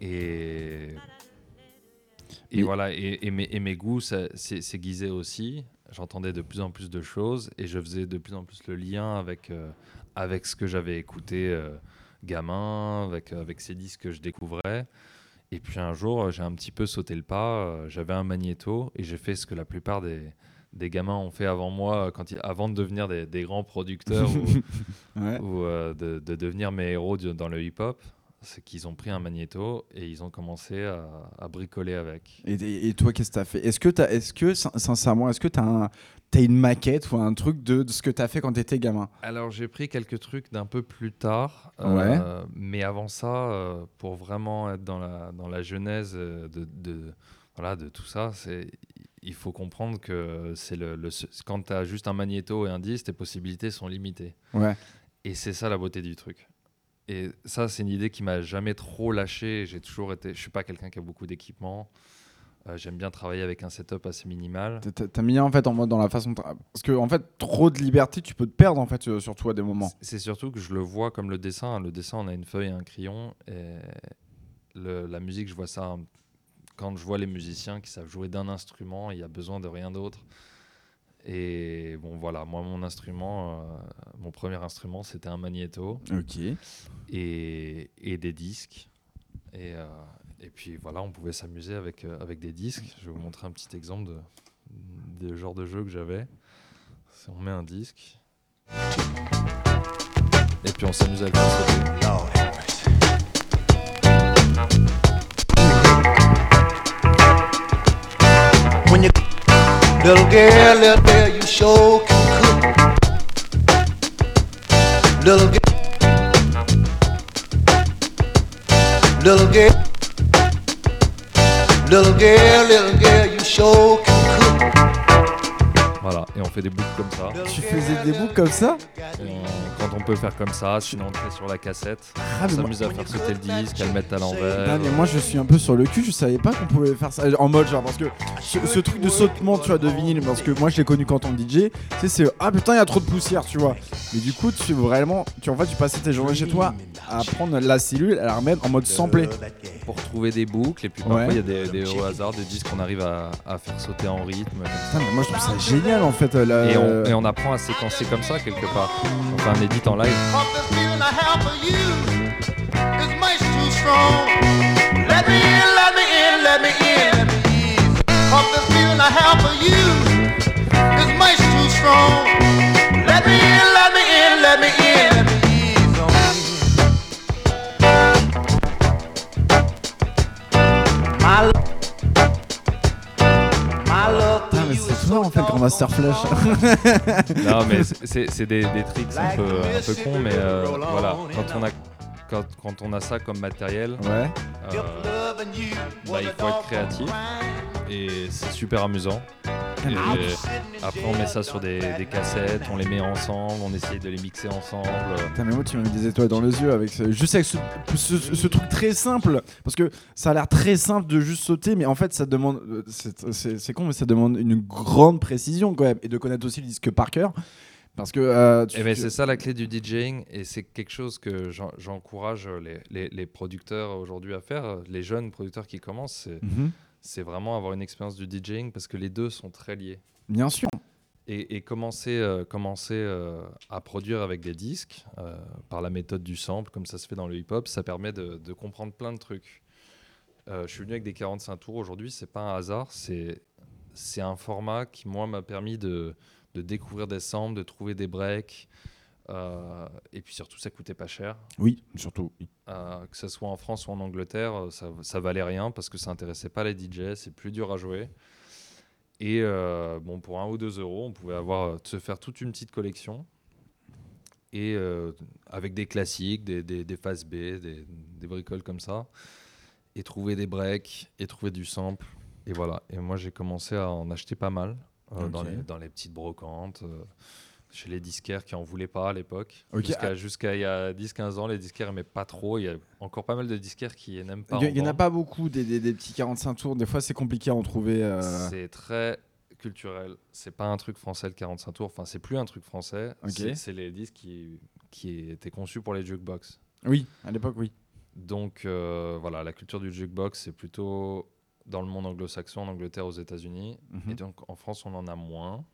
Et, et Mais- voilà, et, et mes, et mes goûts s'aiguisaient aussi. J'entendais de plus en plus de choses et je faisais de plus en plus le lien avec, euh, avec ce que j'avais écouté euh, gamin, avec, avec ces disques que je découvrais. Et puis un jour, euh, j'ai un petit peu sauté le pas. euh, J'avais un magnéto et j'ai fait ce que la plupart des, des gamins ont fait avant moi, euh, quand ils- avant de devenir des, des grands producteurs ou, Ouais. ou euh, de, de devenir mes héros du- dans le hip-hop, c'est qu'ils ont pris un magnéto et ils ont commencé à, à bricoler avec. Et, et- et toi, qu'est-ce que t'as fait? Est-ce que, t'as- est-ce que sin- sincèrement, est-ce que t'as un, t'as une maquette ou un truc de, de ce que t'as fait quand t'étais gamin? Alors j'ai pris quelques trucs d'un peu plus tard, Ouais. euh, mais avant ça, euh, pour vraiment être dans la, dans la genèse de, de, voilà, de tout ça, c'est il faut comprendre que c'est le, le- quand tu as juste un magnéto et un disque, tes possibilités sont limitées. Ouais. Et c'est ça la beauté du truc. et ça, c'est une idée qui m'a jamais trop lâché. J'ai toujours été. Je suis pas quelqu'un qui a beaucoup d'équipement. Euh, J'aime bien travailler avec un setup assez minimal. T'as- mis en fait en mode dans la façon de parce que en fait trop de liberté tu peux te perdre en fait euh, surtout à des moments. C'est surtout que je le vois comme le dessin. Le dessin, on a une feuille et un crayon. Et le- la musique, je vois ça hein, quand je vois les musiciens qui savent jouer d'un instrument, il y a besoin de rien d'autre. Et bon, voilà, moi, mon instrument, euh, mon premier instrument, c'était un magnéto Ok. et, et des disques. Et, euh, et puis voilà, on pouvait s'amuser avec, euh, avec des disques. Je vais vous montrer un petit exemple de, des genres de jeux que j'avais. Si on met un disque. Et puis on s'amuse à le little girl, little girl, you sure can cook. Little girl, little girl, little girl, little girl, you sure can. Voilà, et on fait des boucles comme ça. Tu faisais des boucles comme ça on- quand on peut faire comme ça, sinon on le fait sur la cassette. Ah, On moi- s'amuse à faire sauter le disque, à le mettre à l'envers. Ah, mais moi je suis un peu sur le cul, je savais pas qu'on pouvait faire ça en mode genre parce que ce, ce truc de sautement tu vois de vinyle parce que moi je l'ai connu quand on DJ, tu sais c'est ah putain il y a trop de poussière tu vois. Mais du coup tu vraiment tu en fait tu passais tes journées chez toi à prendre la cellule à la remettre en mode samplé. Pour trouver des boucles, et puis parfois Ouais. il y a des, des- au hasard des disques qu'on arrive à, à faire sauter en rythme. Putain, mais moi je trouve ça génial en fait. euh, la- Et, on, et on apprend à séquencer comme ça quelque part. On fait un edit en live. Let me in, let me in, let me in, En fait grand Master Flash. Non, mais c'est des, des tricks un peu, un peu cons, mais euh, voilà. Quand on, a, quand, quand on a ça comme matériel, Ouais. euh, bah, il faut être créatif et c'est super amusant. Et après, on met ça sur des, des cassettes, on les met ensemble, on essaye de les mixer ensemble. Putain, mais moi tu m'as mis des étoiles dans les yeux avec ce, juste avec ce, ce- ce truc très simple parce que ça a l'air très simple de juste sauter mais en fait ça demande euh, c'est con mais ça demande une grande précision quand même et de connaître aussi le disque par cœur parce que euh, tu- Et ben, tu- c'est ça la clé du DJing et c'est quelque chose que j'en- j'encourage les, les- les producteurs aujourd'hui à faire, les jeunes producteurs qui commencent, c'est c'est vraiment avoir une expérience du DJing parce que les deux sont très liés. bien sûr Et, et commencer, euh, commencer euh, à produire avec des disques par la méthode du sample, comme ça se fait dans le hip-hop, ça permet de, de comprendre plein de trucs. Je suis venu avec des 45 tours aujourd'hui, c'est pas un hasard, c'est c'est un format qui moi m'a permis de, de découvrir des samples, de trouver des breaks, euh, et puis surtout ça coûtait pas cher. oui surtout. Euh, que ce soit en France ou en Angleterre, euh, ça, ça valait rien parce que ça intéressait pas les DJ, c'est plus dur à jouer. Et euh, bon, pour un ou deux euros, on pouvait avoir, se faire toute une petite collection. Et avec des classiques, des, des, des phases B, des, des bricoles comme ça. Et trouver des breaks, et trouver du sample. Et voilà. Et moi, j'ai commencé à en acheter pas mal euh, dans, les, dans les petites brocantes. euh, chez les disquaires qui en voulaient pas à l'époque. Ok, Jusqu'à ah. il y a 10-15 ans, les disquaires n'aimaient pas trop. Il y a encore pas mal de disquaires qui n'aiment pas. il y, en a pas beaucoup des, des- des petits 45 tours des fois c'est compliqué à en trouver euh, C'est très culturel. C'est pas un truc français le 45 tours. Enfin, c'est plus un truc français. C'est- C'est les disques qui, qui étaient conçus pour les jukebox. oui à l'époque oui Donc euh, voilà, la culture du jukebox, c'est plutôt dans le monde anglo-saxon, en Angleterre, aux États-Unis. Mhm. Et donc en France, on en a moins.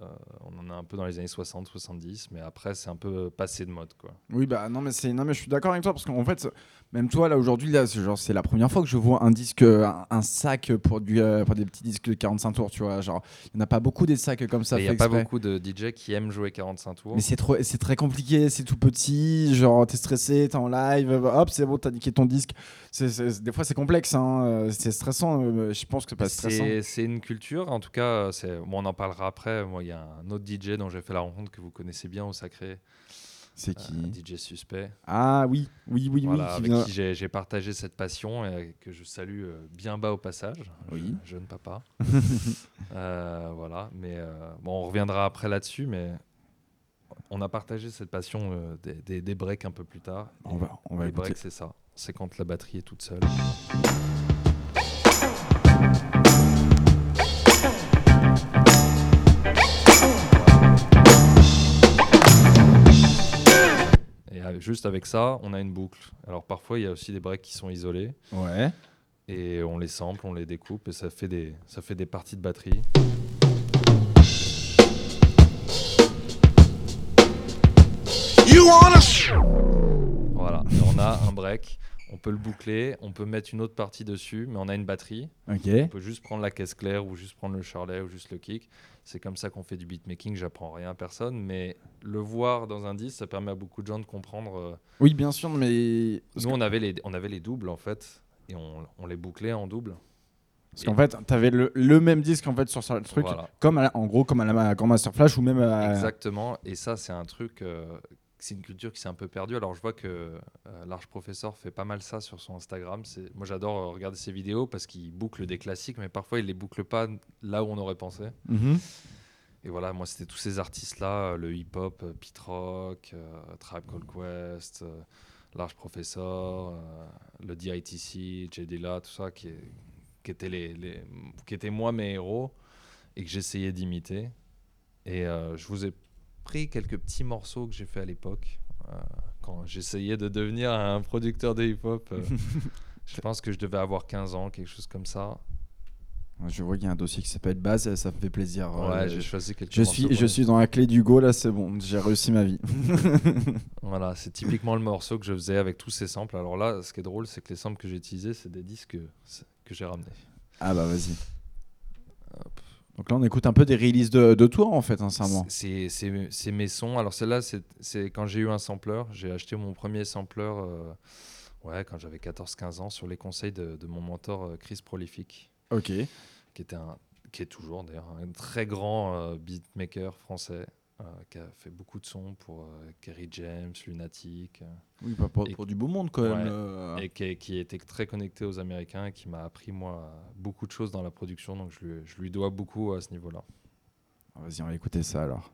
Euh, on en a un peu dans les années 60, 70, mais après, c'est un peu passé de mode. Quoi. Oui, bah non, mais non, mais je suis d'accord avec toi parce qu'en fait, même toi là aujourd'hui, là, c'est genre c'est la première fois que je vois un disque, un, un sac pour du, euh, pour des petits disques de 45 tours, tu vois. Genre, il n'y en a pas beaucoup des sacs comme ça. Il n'y a pas beaucoup de DJ qui aiment jouer 45 tours. Mais c'est trop, c'est très compliqué, c'est tout petit, genre t'es stressé, t'es en live, hop, c'est bon, t'as niqué ton disque. C'est, c'est- des fois c'est complexe, hein, euh, c'est stressant. euh, Je pense que c'est pas stressant. C'est c'est une culture, en tout cas, c'est- bon, on en parlera après. Moi, il y a un autre DJ dont j'ai fait la rencontre que vous connaissez bien au Sacré, C'est qui un DJ suspect, Ah oui, oui, oui, voilà, oui. qui avec vient- qui j'ai partagé cette passion et que je salue euh, bien bas au passage. Oui. Je- jeune papa. Euh, voilà, mais euh, bon, on reviendra après là-dessus, mais on a partagé cette passion euh, des, des, des breaks un peu plus tard. On va, on va les écouter. breaks, c'est ça. C'est quand la batterie est toute seule. Juste avec ça, on a une boucle. Alors parfois, il y a aussi des breaks qui sont isolés Ouais. et on les sample, on les découpe et ça fait des, ça fait des parties de batterie. Voilà, Et on a un break, on peut le boucler, on peut mettre une autre partie dessus, mais on a une batterie. Ok. On peut juste prendre la caisse claire ou juste prendre le charlet ou juste le kick. C'est comme ça qu'on fait du beatmaking, j'apprends rien à personne, mais le voir dans un disque, ça permet à beaucoup de gens de comprendre. euh, Oui, bien sûr, mais Nous, on avait, les, on avait les doubles en fait, et on, on les bouclait en double. Parce qu'en fait, t'avais le, le même disque en fait sur ce truc, Voilà. comme la- en gros comme à la comme Master Flash ou même à... Exactement, et ça, c'est un truc, euh, c'est une culture qui s'est un peu perdue. Alors, je vois que euh, Large Professor fait pas mal ça sur son Instagram. C'est- Moi, j'adore euh, regarder ses vidéos parce qu'il boucle des classiques, mais parfois, il les boucle pas là où on aurait pensé. Mhm. Et voilà, moi, c'était tous ces artistes-là, euh, le hip-hop, Pete Rock, euh, Tribe Called Quest, euh, Large Professor, euh, le DITC, J. Dilla, tout ça, qui, est- qui, étaient les, les- qui étaient moi mes héros et que j'essayais d'imiter. Et je vous ai pris quelques petits morceaux que j'ai fait à l'époque, euh, quand j'essayais de devenir un producteur de hip-hop. euh, je pense que je devais avoir 15 ans, quelque chose comme ça. Je vois qu'il y a un dossier qui s'appelle Base, ça me fait plaisir. Ouais, Euh, j'ai choisi quelques je suis je suis dans la clé du go là, c'est bon, j'ai réussi ma vie. Voilà, c'est typiquement le morceau que je faisais avec tous ces samples. Alors là, ce qui est drôle, c'est que les samples que j'ai utilisés, c'est des disques que, que j'ai ramenés. ah bah vas-y. Donc là on écoute un peu des releases de, de toi en fait, sincèrement. C'est mes sons. Alors celle-là, c'est quand j'ai eu un sampler. J'ai acheté mon premier sampler euh, ouais, quand j'avais 14-15 ans sur les conseils de, de mon mentor euh, Chris Prolific, Ok. qui, était un, qui est toujours d'ailleurs un très grand euh, beatmaker français. Euh, qui a fait beaucoup de sons pour euh, Kerry James, Lunatic, euh, Oui, pas pour, du beau monde quand même. Ouais. et qui, qui était très connecté aux Américains et qui m'a appris moi beaucoup de choses dans la production. Donc je lui, je lui dois beaucoup à ce niveau-là. Vas-y, on va écouter ça alors.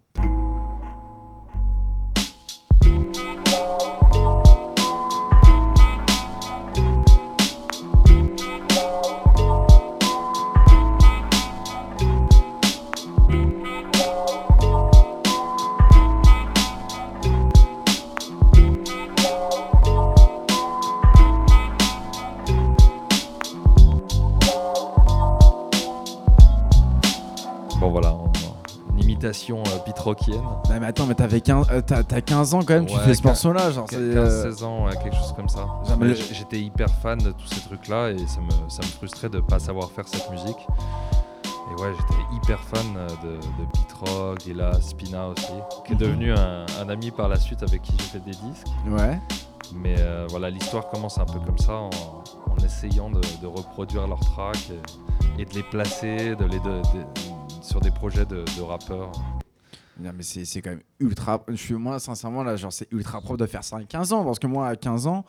Une imitation euh, beat-rockienne. Non, mais attends, mais t'avais 15, euh, t'as, t'as 15 ans quand même, tu Ouais, fais ce quin- morceau-là. Genre, c'est, euh, 15-16 ans, ouais, quelque chose comme ça. Jamais- Mais j- J'étais hyper fan de tous ces trucs-là et ça me, ça me frustrait de pas savoir faire cette musique. Et ouais, j'étais hyper fan euh, de, de Pete Rock, Dilla, Spina aussi, qui est Mhm. devenu un, un ami par la suite avec qui j'ai fait des disques. Ouais. Mais euh, voilà, l'histoire commence un peu comme ça, en, en essayant de, de reproduire leurs tracks et, et de les placer de les, de- de- sur des projets de, de rappeurs. Non, mais c'est, quand même ultra. Je suis, moi, sincèrement, là, genre, c'est ultra propre de faire ça à 15 ans. Parce que moi, à 15 ans,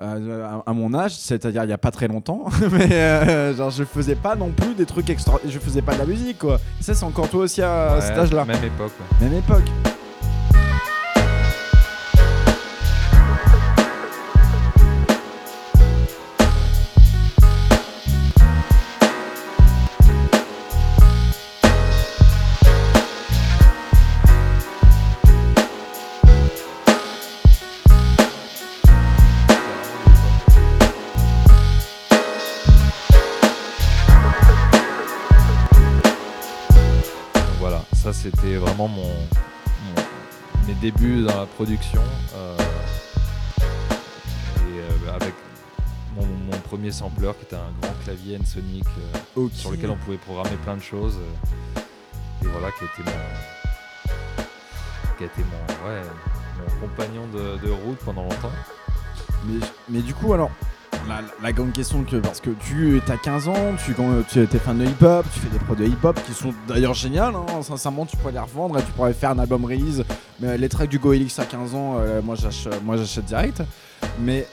euh, à, à mon âge, c'est-à-dire il n'y a pas très longtemps, mais euh, genre, je faisais pas non plus des trucs extra. Je faisais pas de la musique, quoi. Ça, c'est encore toi aussi à, Ouais, cet âge-là. Même époque. ouais. Même époque. Dans la production. euh, et euh, avec mon, mon premier sampler qui était un grand clavier N-Sonic euh, sur lequel on pouvait programmer plein de choses. et voilà, qui a été mon, qui a été mon, ouais, mon compagnon de, de route pendant longtemps. Mais, mais du coup, alors, la, la grande question, que, parce que tu as 15 ans, tu, quand- tu étais fan de hip-hop, tu fais des prods de hip-hop qui sont d'ailleurs géniales, hein, sincèrement, tu pourrais les revendre et tu pourrais faire un album release. Mais les tracks du Goelix à 15 ans, euh, moi j'achète direct. Mais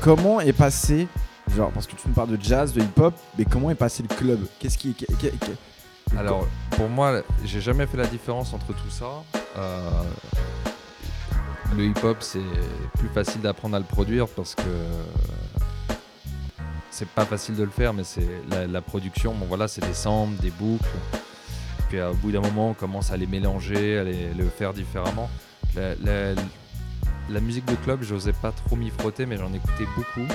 comment est passé, genre, parce que tu me parles de jazz, de hip-hop, mais comment est passé le club? Qu'est-ce qui. qui- qui- qui- Alors, pour moi, j'ai jamais fait la différence entre tout ça. Euh, le hip-hop, c'est plus facile d'apprendre à le produire parce que c'est pas facile de le faire, mais c'est la, la production. Bon, voilà, c'est des samples, des boucles. Puis au bout d'un moment, on commence à les mélanger, à les, le faire différemment. La, la- la musique de club, j'osais pas trop m'y frotter, mais j'en écoutais beaucoup.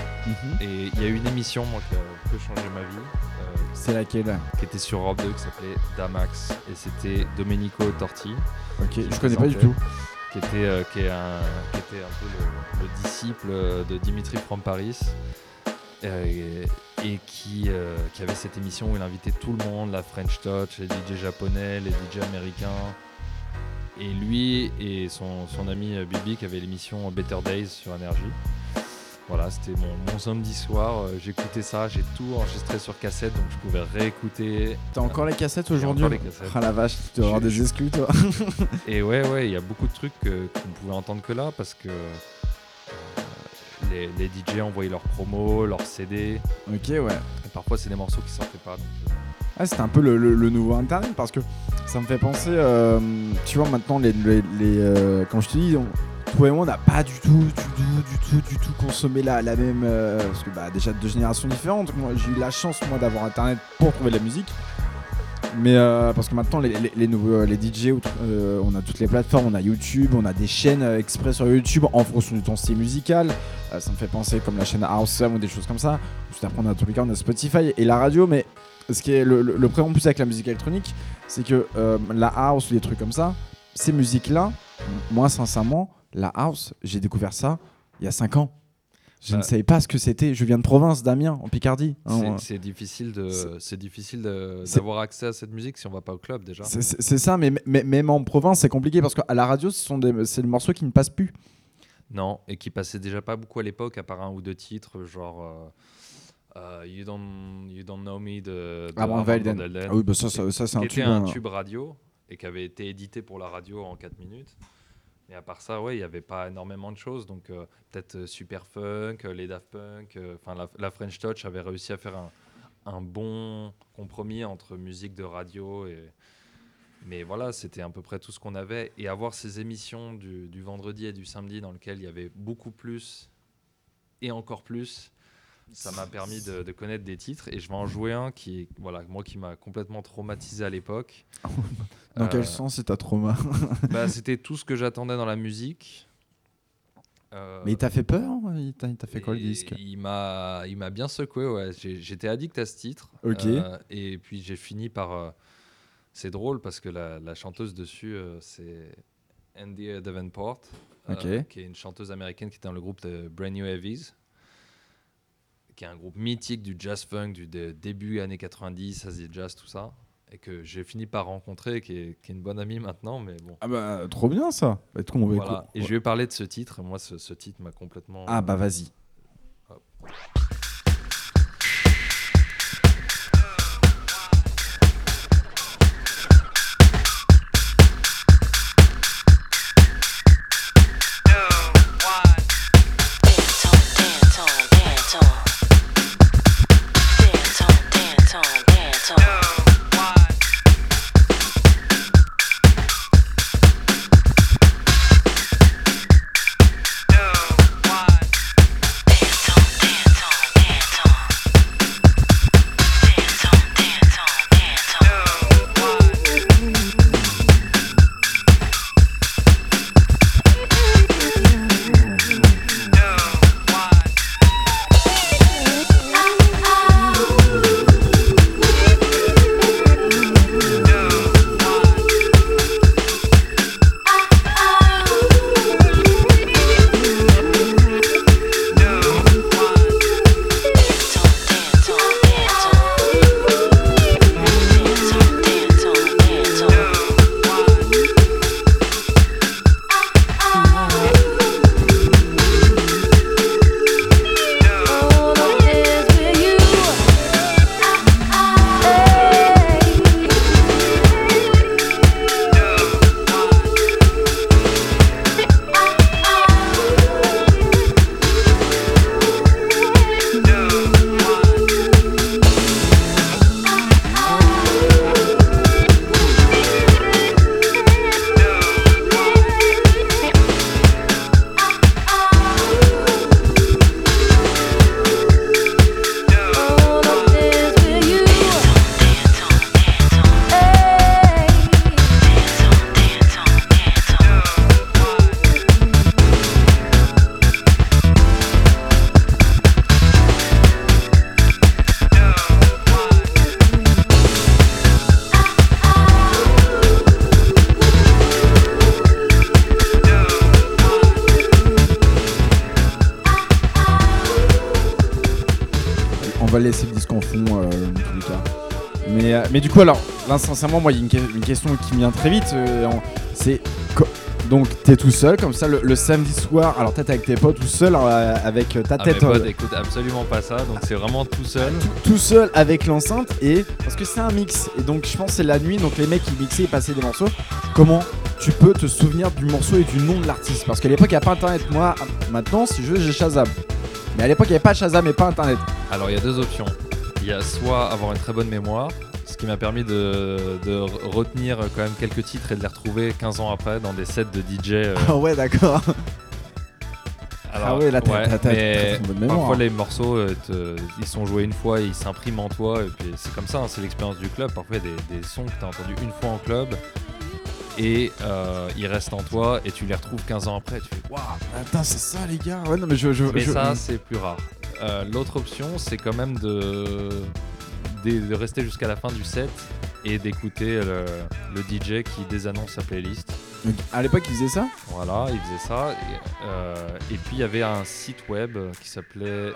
Et il y a une émission moi, qui a un peu changé ma vie, euh, C'est laquelle? qui était sur Europe 2, qui s'appelait Damax. Et c'était Domenico Torti Ok, je connais pas du tout. Qui était, euh, qui est un, qui était un peu le, le disciple euh, de Dimitri from Paris. Euh, et, qui, euh, qui avait cette émission où il invitait tout le monde, la French Touch, les DJ japonais, les DJ américains. Et lui et son, son ami euh, Bibi qui avait l'émission Better Days sur Énergie. Voilà, c'était mon, mon samedi soir. euh, J'écoutais ça, j'ai tout enregistré sur cassette, donc je pouvais réécouter. T'as encore les cassettes aujourd'hui. Ah la vache, tu dois avoir des exclus toi. Et ouais, ouais, il y a beaucoup de trucs qu'on pouvait entendre que là parce que les, les DJ envoyaient leurs promos, leurs CD. ok, ouais. Et parfois, c'est des morceaux qui sortaient pas. donc, euh, Ah, c'était un peu le, le- le nouveau internet parce que ça me fait penser, euh, tu vois, maintenant, les, les, les, euh, quand je te dis, on- toi et moi, on n'a pas du tout, du tout, du tout, du tout consommé la, la même. euh, parce que bah, déjà deux générations différentes. Moi, j'ai eu la chance, moi, d'avoir internet pour trouver de la musique. Mais euh, parce que maintenant, les, les, nouveaux, les DJ, euh, on a toutes les plateformes, on a YouTube, on a des chaînes euh, exprès sur YouTube en fonction de ton style musical. Euh, ça me fait penser comme la chaîne Awesome ou des choses comme ça. Juste après, on a tous on a Spotify et la radio, mais ce qui est le, le, le plus avec la musique électronique, c'est que euh, la house ou des trucs comme ça, ces musiques-là, moi sincèrement, la house, j'ai découvert ça il y a 5 ans. Je Bah. ne savais pas ce que c'était. Je viens de province, d'Amiens, en Picardie. hein, c'est- c'est difficile de, c'est- difficile d'avoir accès à cette musique si on va pas au club déjà. C'est- ça, mais, mais même en province, c'est compliqué parce qu'à la radio, ce sont des- c'est le morceau qui ne passe plus. Non, et qui passait déjà pas beaucoup à l'époque, à part un ou deux titres, genre euh, euh, you, don't, you Don't Know Me de, de Armand Velden. Ah oui, bah ça, ça, ça, c'est un qui tube. un hein. tube radio et qui avait été édité pour la radio en 4 minutes. Mais à part ça, ouais, il n'y avait pas énormément de choses. Donc euh, peut-être euh, Super Funk, euh, les Daft Punk, enfin la, French Touch avait réussi à faire un, un bon compromis entre musique de radio et. Mais voilà, c'était à peu près tout ce qu'on avait. Et avoir ces émissions du, du vendredi et du samedi dans lesquelles il y avait beaucoup plus et encore plus, ça m'a permis de, de connaître des titres. Et je vais en jouer un qui, voilà, moi qui m'a complètement traumatisé à l'époque. Dans Euh, quel sens c'est ta trauma bah, C'était tout ce que j'attendais dans la musique. Euh, Mais il t'a fait peur Il t'a fait quoi le disque? Il m'a, il m'a bien secoué. Ouais. J'étais addict à ce titre. Ok. Euh, et puis j'ai fini par. euh, c'est drôle parce que la, la chanteuse dessus, euh, c'est Andy Davenport, euh, qui est une chanteuse américaine qui était dans le groupe de Brand New Heavies, qui est un groupe mythique du jazz funk du dé- début années 90, Asie Jazz, tout ça. Et que j'ai fini par rencontrer, qui est, qui est une bonne amie maintenant, mais bon. Ah bah trop bien ça. Bah, Voilà. Et je lui ai parlé de ce titre. Moi, ce, ce titre m'a complètement. Ah bah vas-y. Dance là, sincèrement, moi, il y a une, que- une question qui me vient très vite. euh, c'est. Donc, t'es tout seul, comme ça, le, le samedi soir, alors peut-être avec tes potes, tout seul, euh, avec euh, ta Ah, tête. potes écoute absolument pas ça, donc c'est vraiment tout seul. tout seul avec l'enceinte et parce que c'est un mix et donc je pense que c'est la nuit donc les mecs ils mixaient et passaient des morceaux comment tu peux te souvenir du morceau et du nom de l'artiste? Parce qu'à l'époque il n'y a pas internet moi maintenant si je veux j'ai Shazam mais à l'époque il n'y avait pas Shazam et pas internet Alors il y a deux options. Il y a soit avoir une très bonne mémoire, ce qui m'a permis de, de re- retenir quand même quelques titres et de les retrouver 15 ans après dans des sets de DJ. euh, ah ouais d'accord Alors, Ah ouais, là, t'as- t'as- t'as- mais t'as très bonne mémoire. Parfois, les morceaux, euh, te- ils sont joués une fois, ils s'impriment en toi, et puis c'est comme ça, hein, c'est l'expérience du club. Parfois, il y a des, des sons que tu as entendus une fois en club, et euh, ils restent en toi, et tu les retrouves 15 ans après, et tu fais waouh! attends c'est ça les gars ouais non mais je, je, Mais je- ça, c'est plus rare. Euh, L'autre option, c'est quand même de, de, rester jusqu'à la fin du set et d'écouter le, le DJ qui désannonce sa playlist. à l'époque ils faisaient ça? Voilà, il faisait ça. Et, euh, et puis il y avait un site web qui s'appelait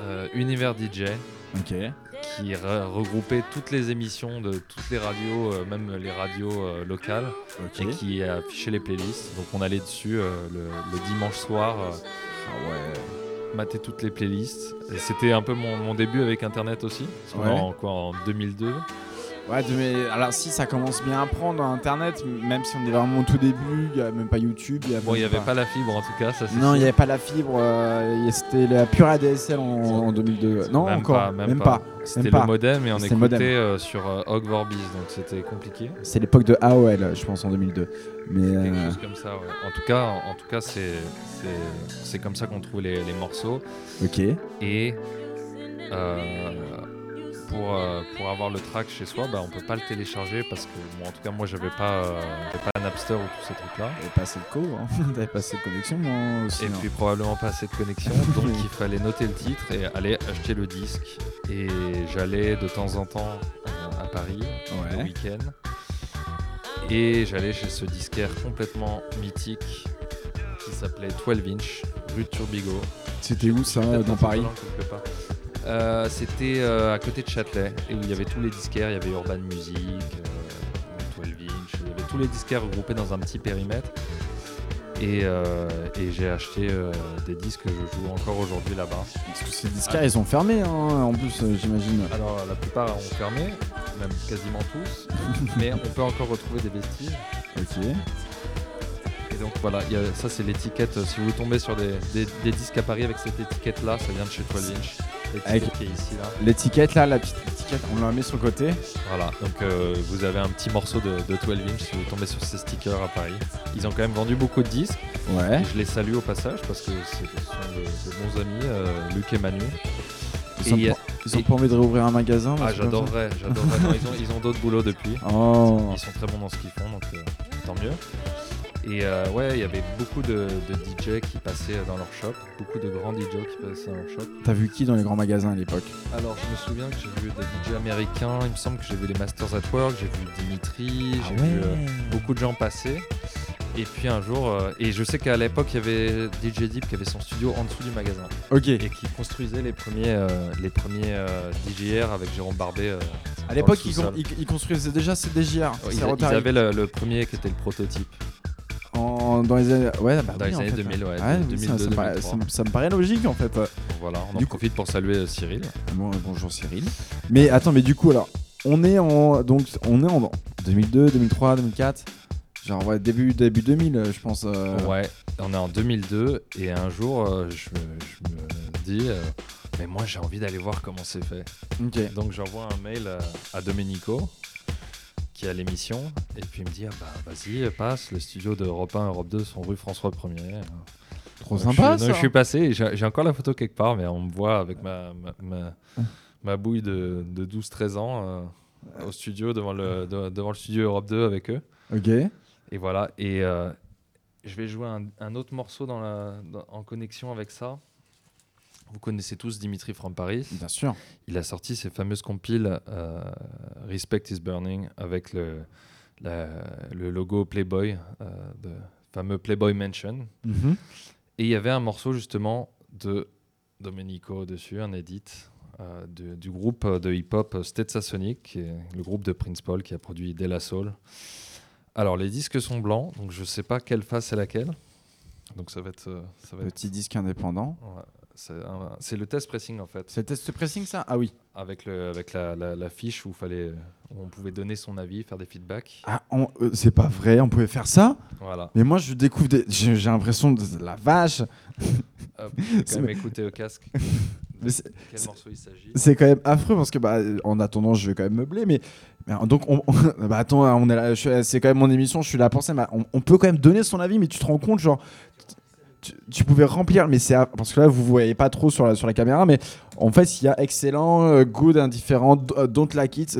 euh, Univers DJ ok qui re- regroupait toutes les émissions de toutes les radios, euh, même les radios locales, et qui affichait les playlists. Donc on allait dessus le, le dimanche soir. ah ouais mater toutes les playlists. C'était un peu mon, mon début avec Internet aussi. Parce Ouais. en, quoi, en 2002. Ouais, mais alors si ça commence bien à prendre Internet, même si on est vraiment au tout début, il n'y a même pas YouTube. y a Bon, il n'y avait pas la fibre en tout cas, ça Non, il n'y avait pas la fibre, euh, c'était la pure ADSL en, en 2002. Non, Même encore, pas, même, même pas. pas. C'était le pas. modem et on écoutait euh, sur euh, Hog Vorbis, donc c'était compliqué. C'est l'époque de AOL, je pense, en 2002. Mais Quelque euh, chose comme ça, ouais. En tout cas, en, en tout cas c'est, comme ça qu'on trouve les, les morceaux. ok. Et euh, pour, euh, pour avoir le track chez soi, bah, on peut pas le télécharger parce que, bon, en tout cas, moi j'avais pas, euh, j'avais pas Napster ou tous ces trucs-là. T'avais pas assez de co, hein. t'avais pas assez de connexion moi aussi. Et hein. puis probablement pas assez de connexion, donc il fallait noter le titre et aller acheter le disque. Et j'allais de temps en temps euh, à Paris, le week-end. Et j'allais chez ce disquaire complètement mythique qui s'appelait 12 Inch, rue de Turbigo. C'était où ça, dans Paris. Euh, C'était euh, à côté de Châtelet, et où il y avait tous les disquaires, il y avait Urban Music, euh, 12 Inch, il y avait tous les disquaires regroupés dans un petit périmètre. Et, euh, et j'ai acheté euh, des disques que je joue encore aujourd'hui là-bas. Parce que ces disquaires, ils ont fermé, hein, en plus, euh, j'imagine. Alors la plupart ont fermé, même quasiment tous, mais on peut encore retrouver des vestiges. Ok. Et donc voilà, il y a- ça c'est l'étiquette. euh, Si vous tombez sur des, des- des disques à Paris avec cette étiquette-là, ça vient de chez 12 Inch. L'étiquette Avec- qui est ici là. L'étiquette là, la petite étiquette, on la met sur le côté. Voilà, donc euh, vous avez un petit morceau de, de 12 Inch si vous tombez sur ces stickers à Paris. Ils ont quand même vendu beaucoup de disques. Ouais. Et je les salue au passage parce que c'est- ce sont de, de bons amis, euh, Luc et Manu. Ils Et ont, pas, ils ont et- pas envie de réouvrir un magasin Ah, j'adorerais, ils ont, ils ont d'autres boulots depuis. Oh. Ils sont très bons dans ce qu'ils font, donc euh, tant mieux. Et euh, ouais, il y avait beaucoup de, de DJ qui passaient dans leur shop, beaucoup de grands DJ qui passaient dans leur shop. T'as vu qui dans les grands magasins à l'époque? Alors, je me souviens que j'ai vu des DJ américains, il me semble que j'ai vu les Masters at Work, j'ai vu Dimitri, Ah j'ai vu euh, beaucoup de gens passer. Et puis un jour, euh, et je sais qu'à l'époque, il y avait DJ Deep qui avait son studio en dessous du magasin Ok. et qui construisait les premiers, euh, les premiers euh, DJR avec Jérôme Barbet. euh, À l'époque, ils, con- ils- construisaient déjà ces DJR. Ces ils, ils avaient le, le premier qui était le prototype. En- dans les années, ouais, bah Dans oui, les années fait. 2000, ouais, oui, 2002, ça, ça me paraît, 2003. ça me- ça me paraît logique en fait. Voilà, on en Du coup- profite pour saluer euh, Cyril. Bon, bonjour Cyril. Mais attends, mais du coup alors, on est en donc on est en 2002, 2003, 2004. Genre ouais, début début 2000, euh, je pense. euh, Ouais, on est en 2002 et un jour, euh, je, me- je me dis, euh, mais moi j'ai envie d'aller voir comment c'est fait. Donc j'envoie un mail à Domenico qui est à l'émission et puis il me dit, ah bah vas-y, passe, le studio de Europe 1, Europe 2 sont rue François 1er. Trop Donc, sympa je, ça. donc, je suis passé, j'ai j'ai encore la photo quelque part, mais on me voit avec ma, ma, ma, ma bouille de, de 12-13 ans euh, au studio, devant le, de- devant le studio Europe 2 avec eux. Ok. Et voilà, et euh, je vais jouer un, un autre morceau dans la, dans- en connexion avec ça. Vous connaissez tous Dimitri from Paris. Bien sûr. Il a sorti ses fameuses compiles euh, Respect is Burning avec le, la- le logo Playboy, euh, de fameux Playboy Mansion. Mhm. Et il y avait un morceau justement de Domenico dessus, un edit. euh, de- du groupe de hip-hop Stetsasonic, qui est le groupe de Prince Paul qui a produit De La Soul. Alors, les disques sont blancs, donc je sais pas quelle face est laquelle. Donc, ça va être. euh, ça va être- Petit disque indépendant. ouais, c'est le test pressing en fait, C'est le test pressing ça? Ah oui. avec, le, avec la, la- la fiche où, fallait, où on pouvait donner son avis, faire des feedbacks. Ah, euh, c'est pas vrai, on pouvait faire ça? Voilà. Mais moi je découvre des... J'ai l'impression de la vache. Hop, quand même écouter au casque. Mais c'est- Quel c'est- morceau il s'agit C'est quand même affreux parce que bah en attendant je vais quand même meubler mais, mais donc on, on- bah attends on est c'est quand même mon émission je suis là pour ça mais on, on peut quand même donner son avis mais tu te rends compte genre tu, tu pouvais remplir mais c'est parce que là vous voyez pas trop sur la sur la caméra mais en fait il y a excellent euh, good indifférent euh, don't like it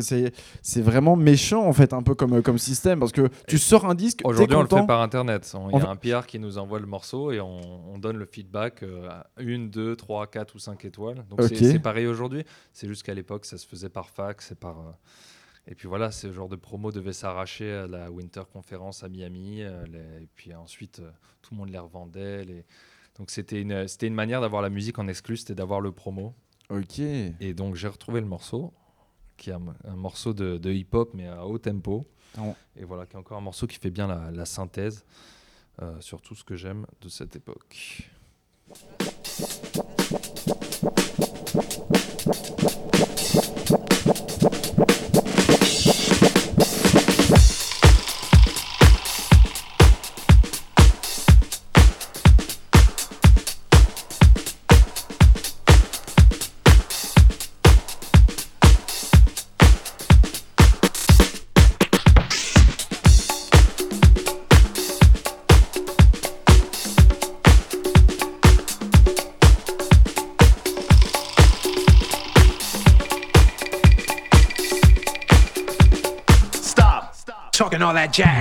c'est vraiment méchant en fait un peu comme comme système parce que tu sors un disque Aujourd'hui, on le fait par internet. Il y a un PR qui nous envoie le morceau et on, on donne le feedback euh, à une, deux, trois, quatre ou cinq étoiles. Donc c'est- pareil aujourd'hui. C'est juste qu'à l'époque, ça se faisait par fax et par. euh, Et puis voilà, ce genre de promo devait s'arracher à la Winter Conference à Miami. euh, les- Et puis ensuite, euh, tout le monde les revendait. les- Donc c'était une, c'était une manière d'avoir la musique en exclu, c'était d'avoir le promo. ok Et donc j'ai retrouvé le morceau, qui est un, un morceau de, de hip-hop, mais à haut tempo. Oh. Et voilà, qui est encore un morceau qui fait bien la, la synthèse euh, sur tout ce que j'aime de cette époque. Talking all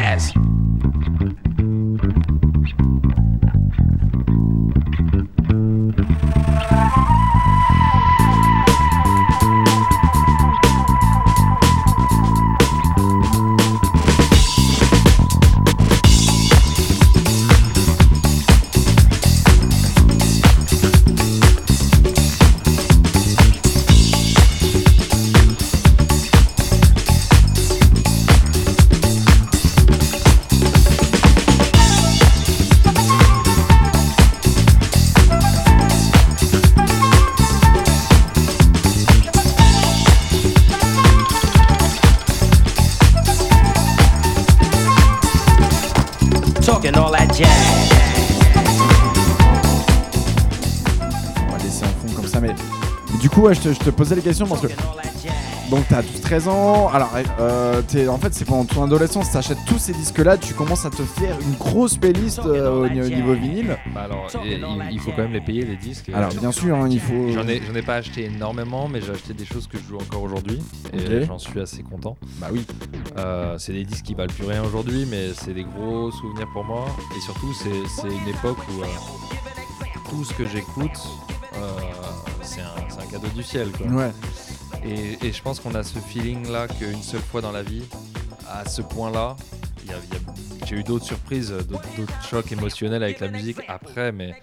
ouais, je, te, je te posais les questions parce que. Donc t'as 12-13 ans, alors euh, t'es- en fait c'est pendant ton adolescence, t'achètes tous ces disques là, tu commences à te faire une grosse playlist euh, au, ni- au niveau vinyle. Bah alors, il, il faut quand même les payer les disques. Alors bien sûr, hein, il faut... J'en ai, ai pas acheté énormément, mais j'ai acheté des choses que je joue encore aujourd'hui. Et j'en suis assez content. Bah oui. Euh, c'est des disques qui valent plus rien aujourd'hui, mais c'est des gros souvenirs pour moi. Et surtout, c'est, une époque où euh, tout ce que j'écoute, du ciel. Quoi. Ouais. Et, et je pense qu'on a ce feeling-là qu'une seule fois dans la vie, à ce point-là, il y a- il y a- j'ai eu d'autres surprises, d'autres, d'autres chocs émotionnels avec la musique après, mais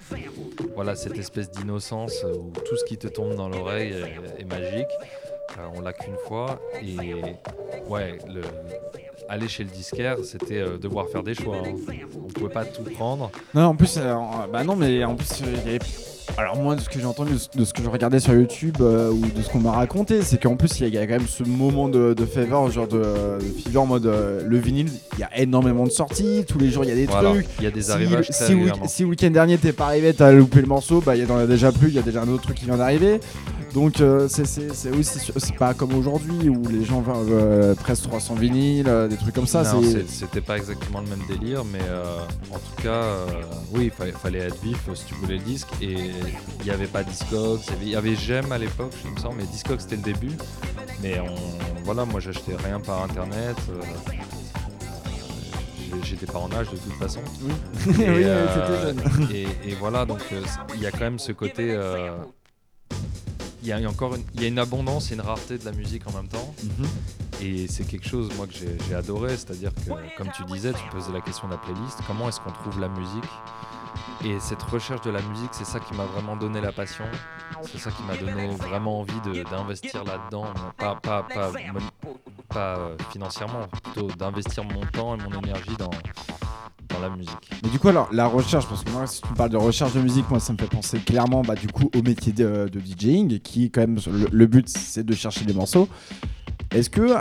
voilà, cette espèce d'innocence où tout ce qui te tombe dans l'oreille est, est magique. Euh, on l'a qu'une fois. Et ouais, le, aller chez le disquaire, c'était euh, devoir faire des choix. hein. On pouvait pas tout prendre. Non, en plus, euh, bah non, mais en plus, il y avait- Alors moi, de ce que j'ai entendu, de ce- que je regardais sur YouTube euh, ou de ce qu'on m'a raconté, c'est qu'en plus, il y, a- quand même ce moment de, de favor, genre de, de fever en mode euh, le vinyle, il y a énormément de sorties, tous les jours il y a des Voilà, trucs. il y a des Si, arrivages si, week- si le week-end dernier t'es pas arrivé, t'as loupé le morceau, bah il y en a déjà plus, il y a déjà un autre truc qui vient d'arriver. Donc euh, c'est- aussi, c'est pas comme aujourd'hui où les gens euh, pressent 300 vinyles, des trucs comme ça. C'était pas exactement le même délire, mais en tout cas, oui, il fallait, fallait être vif si tu voulais le disque. Et il n'y avait pas Discogs, il y avait- Gem à l'époque, je me sens, mais Discogs c'était le début. Mais on, voilà, moi j'achetais rien par internet. euh, J'étais pas en âge de toute façon. oui, Et, oui, euh, jeune. et, et voilà, donc euh, il y a quand même ce côté. euh, Il y a encore une, il y a une abondance et une rareté de la musique en même temps. Mhm. Et c'est quelque chose, moi, que j'ai j'ai adoré. C'est-à-dire que, comme tu disais, tu posais la question de la playlist. Comment est-ce qu'on trouve la musique? Et cette recherche de la musique, c'est ça qui m'a vraiment donné la passion. C'est ça qui m'a donné vraiment envie d'investir là-dedans. Pas, pas, pas, euh, financièrement, plutôt d'investir mon temps et mon énergie dans, dans la musique. Mais du coup, alors, la recherche, parce que moi, si tu parles de recherche de musique, moi, ça me fait penser clairement, bah, du coup, au métier de, de DJing, qui, quand même, le but, c'est de chercher des morceaux. Est-ce que,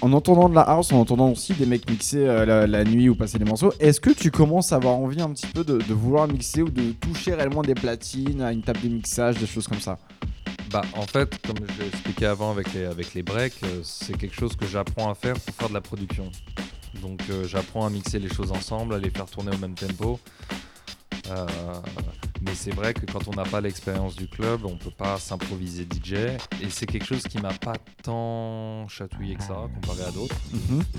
en entendant de la house, en entendant aussi des mecs mixer euh, la, nuit ou passer des morceaux, est-ce que tu commences à avoir envie un petit peu de, vouloir mixer ou de toucher réellement des platines à une table de mixage, des choses comme ça? Bah, en fait, comme je l'ai expliqué avant avec les, breaks, euh, c'est quelque chose que j'apprends à faire pour faire de la production. Donc euh, j'apprends à mixer les choses ensemble, à les faire tourner au même tempo. Mais c'est vrai que quand on n'a pas l'expérience du club, on peut pas s'improviser DJ. Et c'est quelque chose qui m'a pas tant chatouillé que ça, comparé à d'autres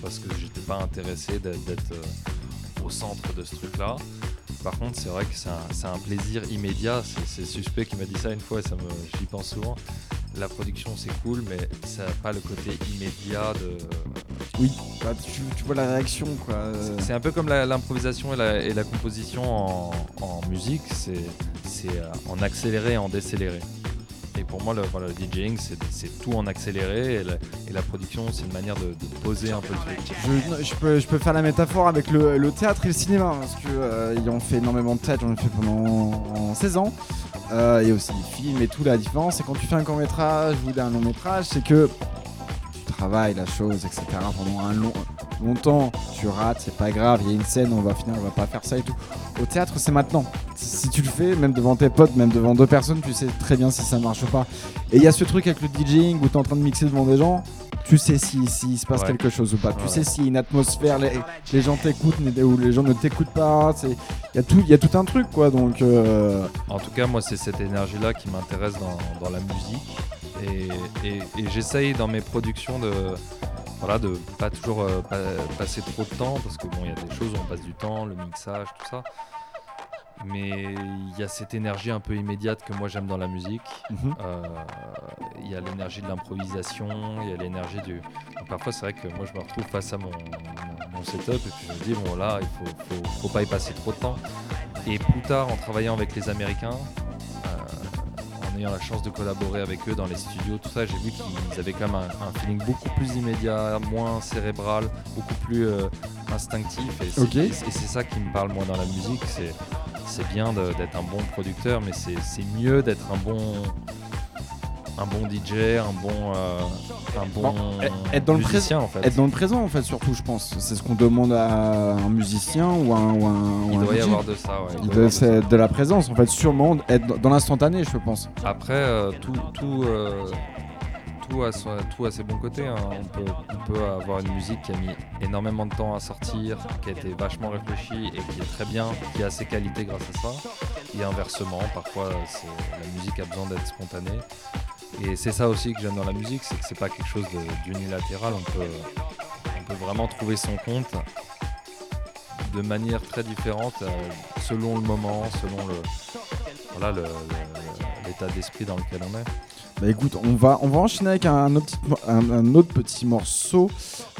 parce que j'étais pas intéressé d'être d'être, euh, au centre de ce truc-là. Par contre, c'est vrai que c'est un, plaisir immédiat. C'est- suspect qui m'a dit ça une fois et ça me, j'y pense souvent. La production, c'est cool, mais ça n'a pas le côté immédiat de. Oui, bah, tu, tu vois la réaction, quoi. C'est un peu comme l'improvisation et la, et la composition en, en musique, c'est c'est, euh, en accéléré et en décéléré. Et pour moi, le, voilà, le DJing, c'est tout en accéléré et la, production, c'est une manière de, poser un peu le truc. Je, peux, je peux faire la métaphore avec le, théâtre et le cinéma parce que euh, ils ont fait énormément de théâtre, j'en ai fait pendant 16 ans. Euh, et aussi des films et tout. La différence, c'est quand tu fais un court métrage ou un long métrage, c'est que travailles la chose, etc. Pendant un long, longtemps, tu rates, c'est pas grave. Il y a une scène, on va finir, on va pas faire ça et tout. Au théâtre, c'est maintenant. Si tu le fais, même devant tes potes, même devant deux personnes, tu sais très bien si ça marche ou pas. Et il y a ce truc avec le DJing où tu es en train de mixer devant des gens. Tu sais si, si il se passe Ouais. quelque chose ou pas. Tu sais s'il y a une atmosphère, les, les gens t'écoutent ou les gens ne t'écoutent pas. Il y, a tout- y a tout un truc quoi. Donc euh, En tout cas, moi, c'est cette énergie-là qui m'intéresse dans, dans la musique. Et, et- et j'essaye dans mes productions de voilà de pas toujours euh, pa- passer trop de temps parce que bon, il y a des choses où on passe du temps, le mixage, tout ça. Mais il y a cette énergie un peu immédiate que moi j'aime dans la musique. mhm. Euh, Il y a l'énergie de l'improvisation, il y a l'énergie du. donc parfois, c'est vrai que moi je me retrouve face à mon, mon- mon setup et puis je me dis, bon là, il faut, faut, faut pas y passer trop de temps. Et plus tard, en travaillant avec les Américains, en ayant la chance de collaborer avec eux dans les studios, tout ça, j'ai vu qu'ils avaient quand même un, un feeling beaucoup plus immédiat, moins cérébral, beaucoup plus euh, instinctif. Et c'est ça qui me parle moi dans la musique. C'est c'est bien d'être un bon producteur, mais c'est c'est mieux d'être un bon un bon DJ, un bon euh, un bon être dans le musicien en fait. être dans le présent en fait surtout je pense. C'est ce qu'on demande à un musicien ou un, ou un, ou Il un doit y DJ. avoir de ça. Ouais, il doit avoir de ça. de la présence en fait sûrement être dans- l'instantané je pense. Après, euh, tout, tout, euh, tout, a son- tout a ses bons côtés. hein. On, peut, on peut avoir une musique qui a mis énormément de temps à sortir, qui a été vachement réfléchie et qui est très bien, qui a ses qualités grâce à ça. Et inversement, parfois, la musique a besoin d'être spontanée. Et c'est ça aussi que j'aime dans la musique, c'est que c'est pas quelque chose d'unilatéral. On peut, vraiment trouver son compte de manière très différente euh, selon le moment, selon le, voilà, l'état d'esprit dans lequel on est. Bah écoute, on va, on va enchaîner avec un autre, petit, morceau.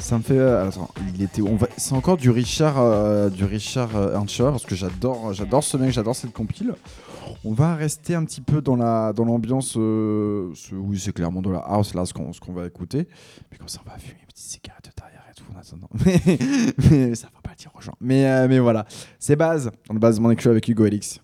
Ça me fait. euh, attends, il était. On va. C'est encore du Richard, euh, du Richard euh, Earnshaw, parce que j'adore, j'adore ce mec, j'adore cette compile. On va rester un petit peu dans la, dans l'ambiance. euh, oui, c'est clairement de la house là, ce qu'on, qu'on va écouter. Puis comme ça, on va fumer une petite cigarette derrière et tout en attendant. Mais, mais ça va pas dire aux gens. Mais, mais voilà, c'est base. Dans le base, mon écrit avec Hugo Elix.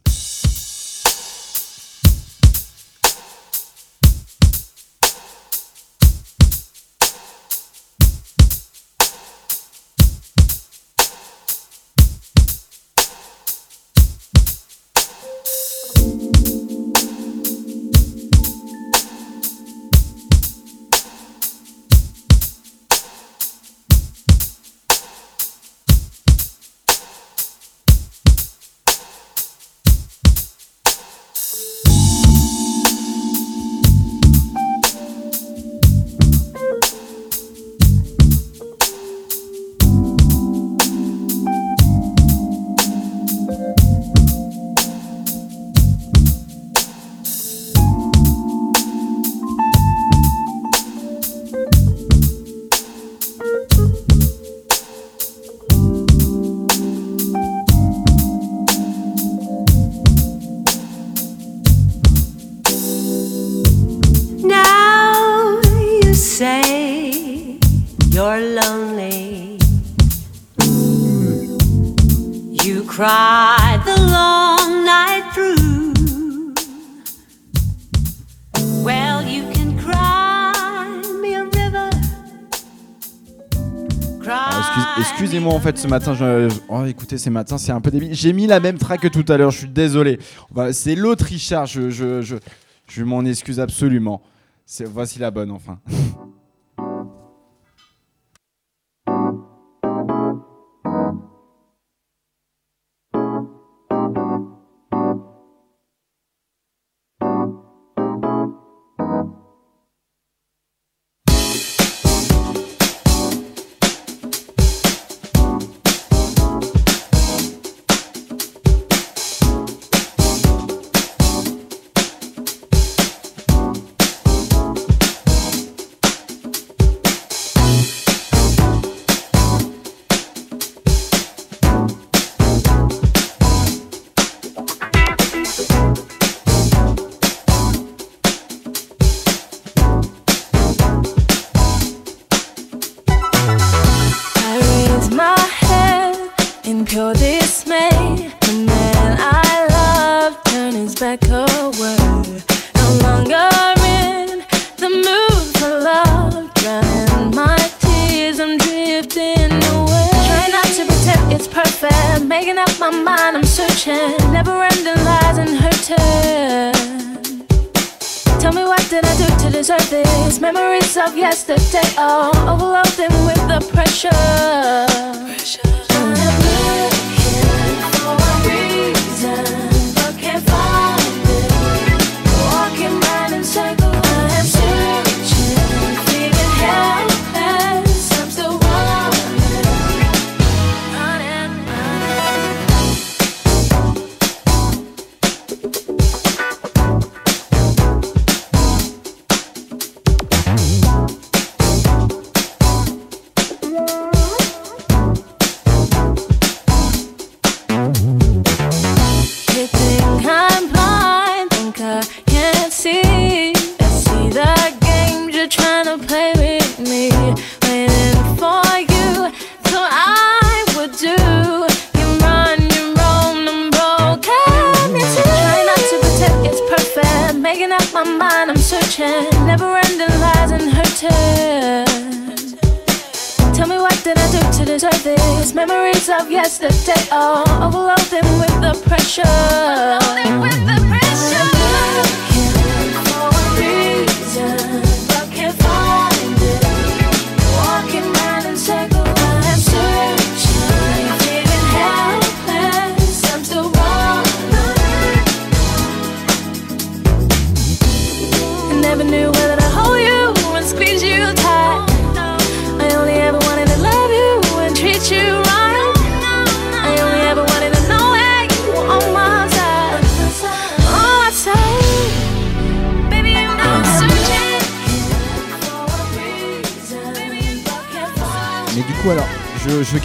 En fait ce matin, oh, écoutez ces matins c'est un peu débile. J'ai mis la même track que tout à l'heure, je suis désolé. C'est l'autre Richard, je, je, je, je m'en excuse absolument. Voici la bonne enfin.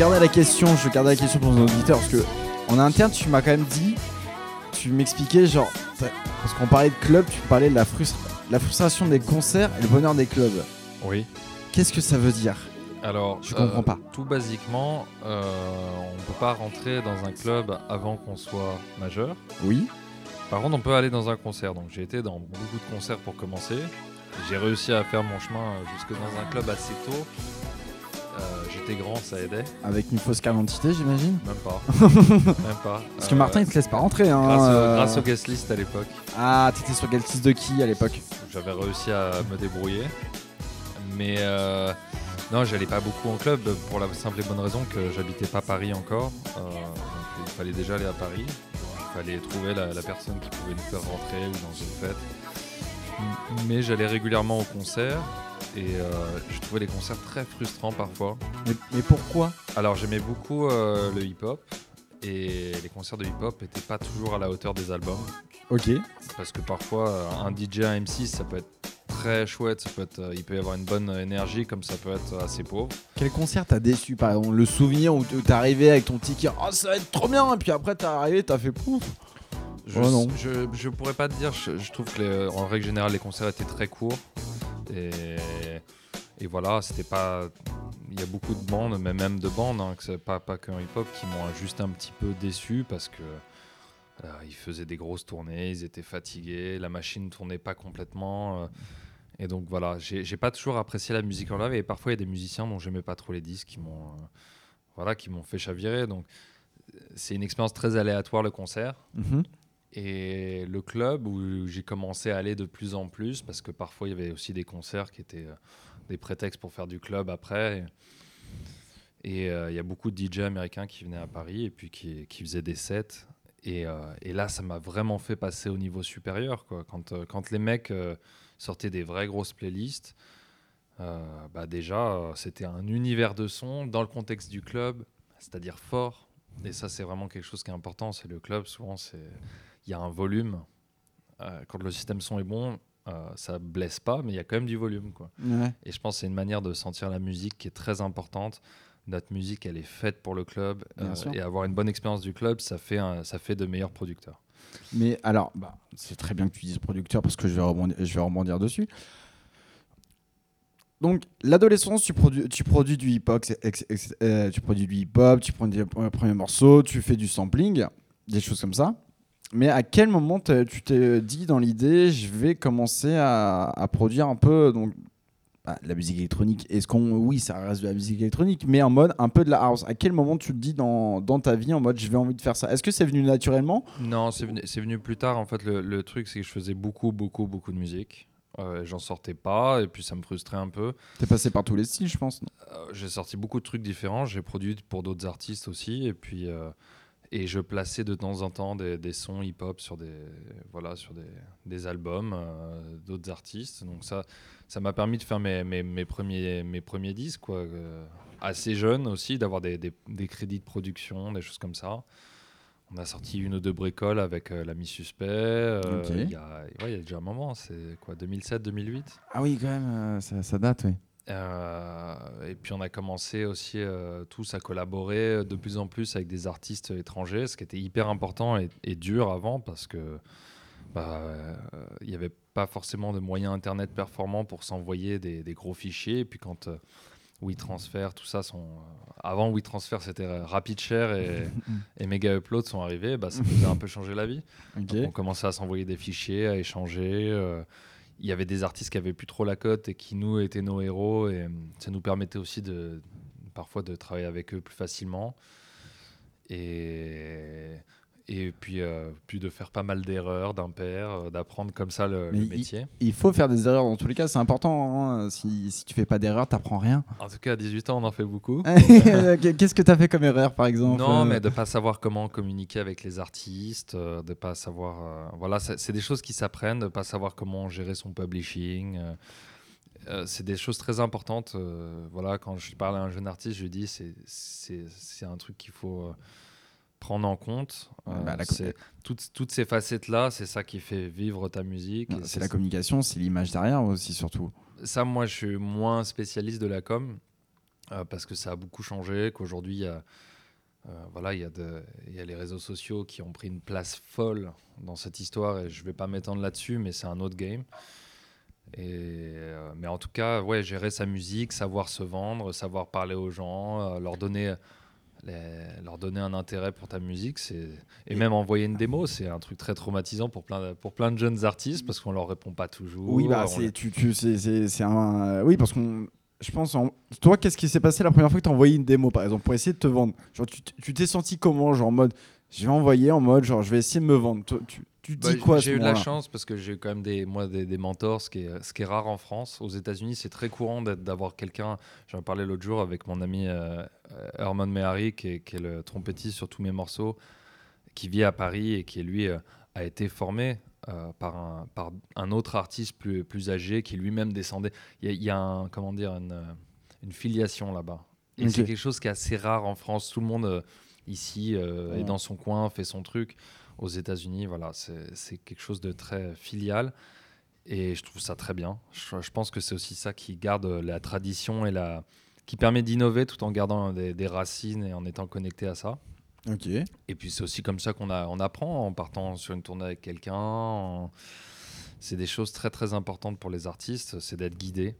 gardais la question, je gardais la question pour nos auditeurs parce que en interne tu m'as quand même dit, tu m'expliquais genre, parce qu'on parlait de club, tu parlais de la, frustra- la frustration des concerts et le bonheur des clubs. Oui. Qu'est-ce que ça veut dire? Alors, Je comprends pas. Tout basiquement, euh, on peut pas rentrer dans un club avant qu'on soit majeur. Oui. Par contre, on peut aller dans un concert. Donc, j'ai été dans beaucoup de concerts pour commencer. J'ai réussi à faire mon chemin euh, jusque dans un club assez tôt. Euh, J'étais grand, ça aidait. Avec une fausse carte d'identité j'imagine Même pas. Même pas. Parce que Martin il te laisse pas rentrer hein. Grâce, au- euh. grâce au guest list à l'époque, Ah t'étais sur quel liste de qui à l'époque j'avais réussi à me débrouiller. Mais euh, non, j'allais pas beaucoup en club pour la simple et bonne raison que j'habitais pas Paris encore. Donc il fallait déjà aller à Paris. Il fallait trouver la, la personne qui pouvait nous faire rentrer ou dans une fête. Mais j'allais régulièrement au concert et euh, je trouvais les concerts très frustrants parfois. mais, mais pourquoi? Alors j'aimais beaucoup euh, le hip-hop et les concerts de hip-hop n'étaient pas toujours à la hauteur des albums. Ok. Parce que parfois, euh, un DJ, un MC, ça peut être très chouette, ça peut être, il peut y avoir une bonne énergie, comme ça peut être assez pauvre. Quel concert t'as déçu par exemple Le souvenir où t'es arrivé avec ton ticket, oh ça va être trop bien, et puis après t'es arrivé, t'as fait pouf. Je, Oh non. je, je pourrais pas te dire, je, je trouve que les- en règle générale, les concerts étaient très courts. Et, voilà, c'était pas. il y a beaucoup de bandes, mais même de bandes, hein, pas, pas qu'en hip-hop, qui m'ont juste un petit peu déçu parce que euh, ils faisaient des grosses tournées, ils étaient fatigués, la machine tournait pas complètement. euh, et donc voilà, j'ai pas toujours apprécié la musique en live et parfois il y a des musiciens dont j'aimais pas trop les disques qui m'ont euh, voilà, qui m'ont fait chavirer. Donc c'est une expérience très aléatoire le concert. Mhm. Et le club où j'ai commencé à aller de plus en plus, parce que parfois il y avait aussi des concerts qui étaient euh, des prétextes pour faire du club après. Et euh, il y a beaucoup de DJ américains qui venaient à Paris et puis qui, qui faisaient des sets. Et, euh, et là, ça m'a vraiment fait passer au niveau supérieur. Quoi. Quand, quand les mecs sortaient des vraies grosses playlists, bah déjà, c'était un univers de son dans le contexte du club, c'est-à-dire fort. Et ça, c'est vraiment quelque chose qui est important. C'est le club, souvent, c'est il y a un volume. Euh, quand le système son est bon, euh, ça blesse pas, mais il y a quand même du volume. Quoi. Ouais. Et je pense que c'est une manière de sentir la musique qui est très importante. Notre musique, elle est faite pour le club. Euh, et avoir une bonne expérience du club, ça fait, un- ça fait de meilleurs producteurs. Mais alors, bah, c'est très bien que tu dises producteur parce que je vais rebondir, je vais rebondir dessus. Donc, l'adolescence, tu produis, tu produis du hip-hop, euh, tu produis du hip-hop, tu prends des pre- premiers morceaux, tu fais du sampling, des choses comme ça. Mais à quel moment tu t'es dit dans l'idée, je vais commencer à, à produire un peu donc, bah, la musique électronique? Est-ce qu'on, oui, ça reste de la musique électronique, mais en mode un peu de la house. À quel moment tu te dis dans, dans ta vie en mode, je vais envie de faire ça? Est-ce que c'est venu naturellement? Non, c'est venu, c'est venu plus tard. En fait, le, le truc, c'est que je faisais beaucoup, beaucoup, beaucoup de musique. Euh, J'en sortais pas, et puis ça me frustrait un peu. T'es passé par tous les styles, je pense. Euh, j'ai sorti beaucoup de trucs différents. J'ai produit pour d'autres artistes aussi, et puis euh, et je plaçais de temps en temps des, des sons hip-hop sur des voilà sur des, des albums euh, d'autres artistes. Donc ça ça m'a permis de faire mes, mes, mes premiers mes premiers disques quoi. euh, assez jeune aussi, d'avoir des, des, des crédits de production, des choses comme ça. On a sorti une ou deux bricoles avec euh, l'ami suspect. euh, Ok. Il y, a, ouais, il y a déjà un moment, c'est quoi 2007-2008 Ah oui, quand même, ça, ça date, oui. Euh, et puis on a commencé aussi euh, tous à collaborer de plus en plus avec des artistes étrangers, ce qui était hyper important et, et dur avant parce que bah, euh, il n'y avait pas forcément de moyens internet performants pour s'envoyer des, des gros fichiers. Et puis quand WeTransfer, tout ça sont avant WeTransfer c'était RapidShare et, et Mega Upload sont arrivés, bah, ça nous a un peu changé la vie. Ok. Donc, on commençait à s'envoyer des fichiers, à échanger. Il y avait des artistes qui avaient plus trop la cote et qui nous étaient nos héros. Et euh, ça nous permettait aussi de parfois de travailler avec eux plus facilement et puis euh, puis de faire pas mal d'erreurs d'impairs, euh, d'apprendre comme ça le, le Mais il- métier. Il faut faire des erreurs dans tous les cas, c'est important. hein. Si, si tu fais pas d'erreur, t'apprends rien. En tout cas, à 18 ans, on en fait beaucoup. Qu'est-ce que t'as fait comme erreur, par exemple Non, euh, mais de pas savoir comment communiquer avec les artistes, euh, de pas savoir. euh, voilà, c'est des choses qui s'apprennent, de pas savoir comment gérer son publishing. euh, euh, c'est des choses très importantes. euh, voilà, quand je parle à un jeune artiste, je lui dis c'est c'est un truc qu'il faut prendre en compte. Euh, bah, la- toutes toutes ces facettes là, c'est ça qui fait vivre ta musique. C'est la communication, c'est l'image derrière aussi, surtout. ça, moi, je suis moins spécialiste de la com euh, parce que ça a beaucoup changé. Qu'aujourd'hui, il y a, euh, voilà, il y, y a les réseaux sociaux qui ont pris une place folle dans cette histoire et je vais pas m'étendre là-dessus, mais c'est un autre game. Et, euh, mais en tout cas, ouais, gérer sa musique, savoir se vendre, savoir parler aux gens, euh, leur donner. Les- leur donner un intérêt pour ta musique, c'est et même envoyer une démo, c'est un truc très traumatisant pour plein de, pour plein de jeunes artistes parce qu'on leur répond pas toujours. Oui, bah, c'est tu, tu, c'est- un. euh, Oui, parce qu'on. Je pense. En... Toi, qu'est-ce qui s'est passé la première fois que tu as envoyé une démo, par exemple, pour essayer de te vendre? Genre, tu t'es senti comment Genre, en mode. Je vais envoyer en mode, genre, je vais essayer de me vendre. Toi, tu, tu Bah, dis quoi à ce J'ai eu de la chance parce que j'ai eu quand même des, moi, des, des mentors, ce qui, est, ce qui est rare en France. Aux États-Unis, c'est très courant d'avoir quelqu'un. J'en parlais l'autre jour avec mon ami euh, euh, Herman Mehari, qui est, qui est le trompettiste sur tous mes morceaux, qui vit à Paris et qui, lui, euh, a été formé euh, par, un, par un autre artiste plus, plus âgé qui lui-même descendait. Il y a, il y a un, comment dire, une, une filiation là-bas. Et c'est quelque chose qui est assez rare en France. Tout le monde ici euh, est dans son coin, fait son truc aux États-Unis, voilà, c'est quelque chose de très filial. Et je trouve ça très bien. Je, je pense que c'est aussi ça qui garde la tradition et la, qui permet d'innover tout en gardant des, des racines et en étant connecté à ça. Ok. Et puis c'est aussi comme ça qu'on a- on apprend en partant sur une tournée avec quelqu'un. en- C'est des choses très très importantes pour les artistes, c'est d'être guidé.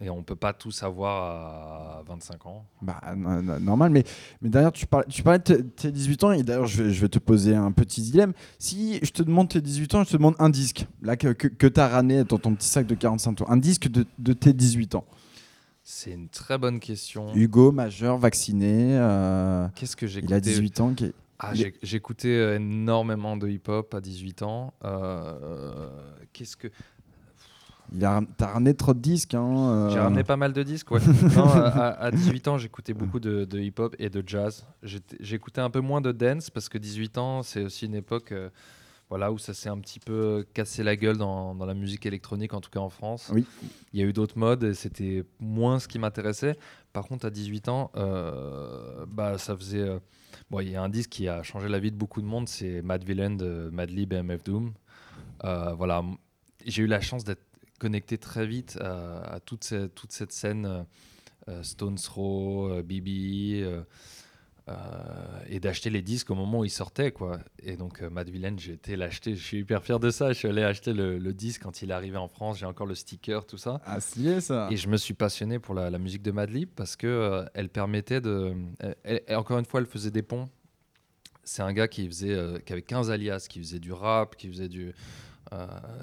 Et on peut pas tout savoir à 25 ans. Bah, no- no- normal, mais, mais derrière, tu parlais, tu parlais de tes- tes 18 ans, et d'ailleurs, je vais, je vais te poser un petit dilemme. Si je te demande tes 18 ans, je te demande un disque, là, que, que, que tu as ramené dans ton petit sac de 45 tours, un disque de, de tes 18 ans. C'est une très bonne question. Hugo, majeur, vacciné, euh, Qu'est-ce que j'ai il a 18 ans. qui Ah, J'écoutais énormément de hip-hop à 18 ans. Euh, Qu'est-ce que t'as ramené trop de disques. Hein, euh, J'ai ramené pas mal de disques, ouais. Non, à, à- à 18 ans, j'écoutais beaucoup de, de hip-hop et de jazz. J'écoutais un peu moins de dance parce que 18 ans, c'est aussi une époque euh, voilà, où ça s'est un petit peu cassé la gueule dans, dans la musique électronique, en tout cas en France. Oui. Il y a eu d'autres modes et c'était moins ce qui m'intéressait. Par contre, à 18 ans, euh, bah, ça faisait. euh, bon, il y a un disque qui a changé la vie de beaucoup de monde, c'est Mad Villain de Madlib et MF Doom. Euh, voilà, j'ai eu la chance d'être connecté très vite à, à toute, cette, toute cette scène euh, euh, Stones Throw, euh, BB, euh, et d'acheter les disques au moment où ils sortaient. Quoi. Et donc, Mad Villain, j'ai été l'acheter. Je suis hyper fier de ça. Je suis allé acheter le, le disque quand il est arrivé en France. J'ai encore le sticker, tout ça. Ah, stylé ça. Et je me suis passionné pour la, la musique de Madlib parce que euh, elle permettait de. elle- encore une fois, elle faisait des ponts. C'est un gars qui faisait, euh, qui avait 15 alias, qui faisait du rap, qui faisait du,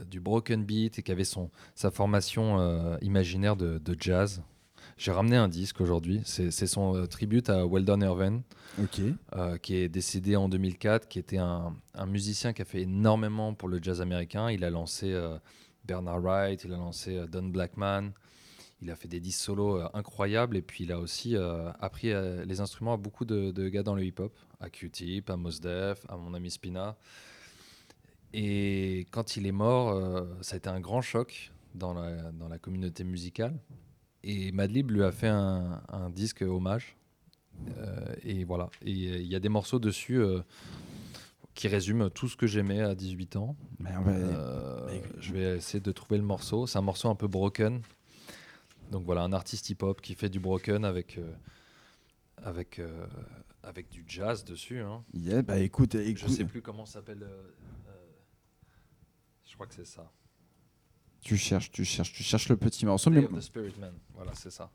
du broken beat et qui avait son, sa formation euh, imaginaire de, de jazz. J'ai ramené un disque aujourd'hui. C'est son euh, tribute à Weldon Irvine euh, qui est décédé en 2004, qui était un, un musicien qui a fait énormément pour le jazz américain. Il a lancé euh, Bernard Wright, il a lancé euh, Don Blackman, il a fait des disques solos euh, incroyables et puis il a aussi euh, appris euh, les instruments à beaucoup de, de gars dans le hip-hop, à Q-Tip, à Mos Def, à mon ami Spina. Et quand il est mort, euh, ça a été un grand choc dans la, dans la communauté musicale. Et Madlib lui a fait un, un disque hommage. Euh, et voilà. Et euh, il y a des morceaux dessus euh, qui résument tout ce que j'aimais à 18 ans. Mais on va- mais- je vais essayer de trouver le morceau. C'est un morceau un peu broken. Donc voilà, un artiste hip-hop qui fait du broken avec, avec, euh, avec du jazz dessus. hein. Yeah, bah écoute, Je écoute sais plus comment ça s'appelle. euh, je crois que c'est ça. tu cherches, tu cherches, tu cherches le petit morceau. Day Mais... of the Spirit Man. Voilà, c'est ça.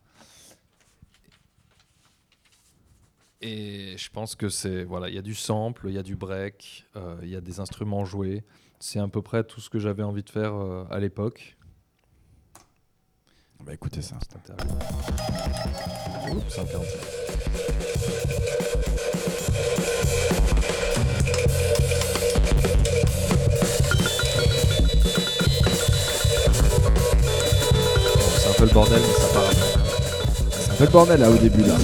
Et je pense que c'est voilà, il y a du sample, il y a du break, euh, il y a des instruments joués. C'est à peu près tout ce que j'avais envie de faire euh, à l'époque. Bah écoutez ça. C'est peu le bordel, mais ça part. C'est un peu le bordel là au début là.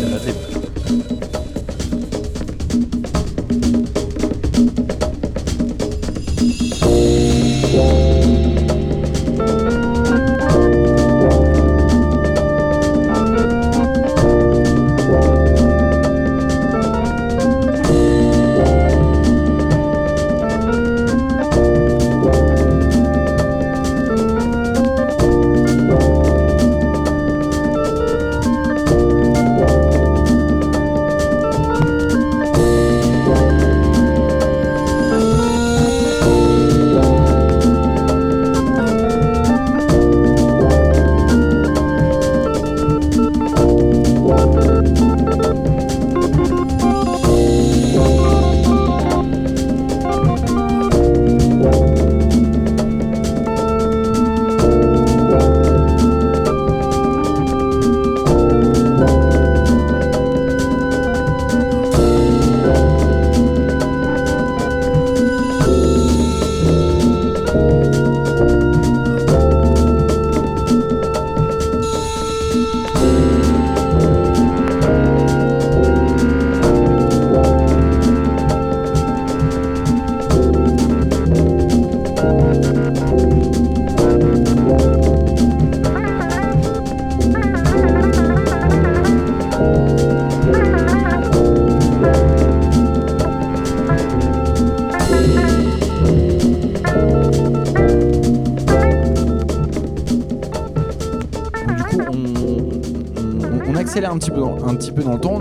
Un petit peu dans, un petit peu dans le temps.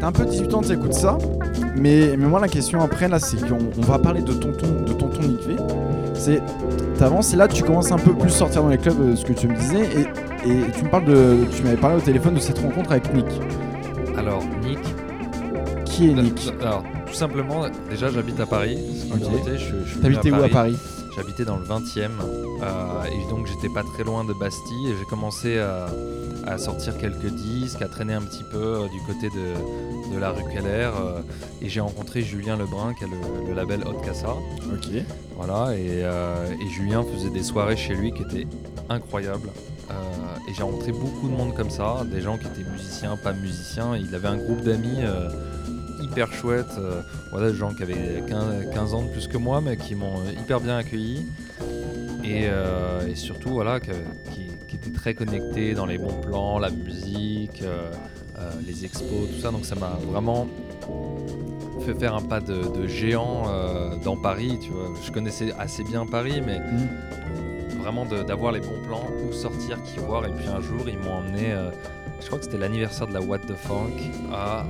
T'as un peu 18 ans, t'écoutes ça. mais, mais moi la question après là, c'est qu'on on va parler de tonton, de tonton Nick V. C'est t'avances et là tu commences un peu plus sortir dans les clubs, euh, ce que tu me disais, et, et tu me parles de, tu m'avais parlé au téléphone de cette rencontre avec Nick. Alors, Nick, Qui est Nick alors, tout simplement, déjà j'habite à Paris. Je, je T'habitais où à Paris J'habitais dans le 20e euh, et donc j'étais pas très loin de Bastille et j'ai commencé à, à sortir quelques disques, à traîner un petit peu euh, du côté de, de la rue Keller euh, et j'ai rencontré Julien Lebrun qui a le, le label Hot Casa. Ok. Voilà, et, euh, et Julien faisait des soirées chez lui qui étaient incroyables. Et j'ai rencontré beaucoup de monde comme ça, des gens qui étaient musiciens, pas musiciens. Il avait un groupe d'amis hyper chouette, euh, voilà, des gens qui avaient 15, 15 ans de plus que moi, mais qui m'ont hyper bien accueilli. Et, euh, et surtout, voilà, que- qui, très connectés dans les bons plans, la musique, euh, euh, les expos, tout ça. Donc ça m'a vraiment fait faire un pas de, de géant euh, dans Paris. Tu vois. Je connaissais assez bien Paris, mais vraiment de- d'avoir les bons plans, où sortir, qui voir. Et puis un jour, ils m'ont emmené, je crois que c'était l'anniversaire de la What the Funk, à,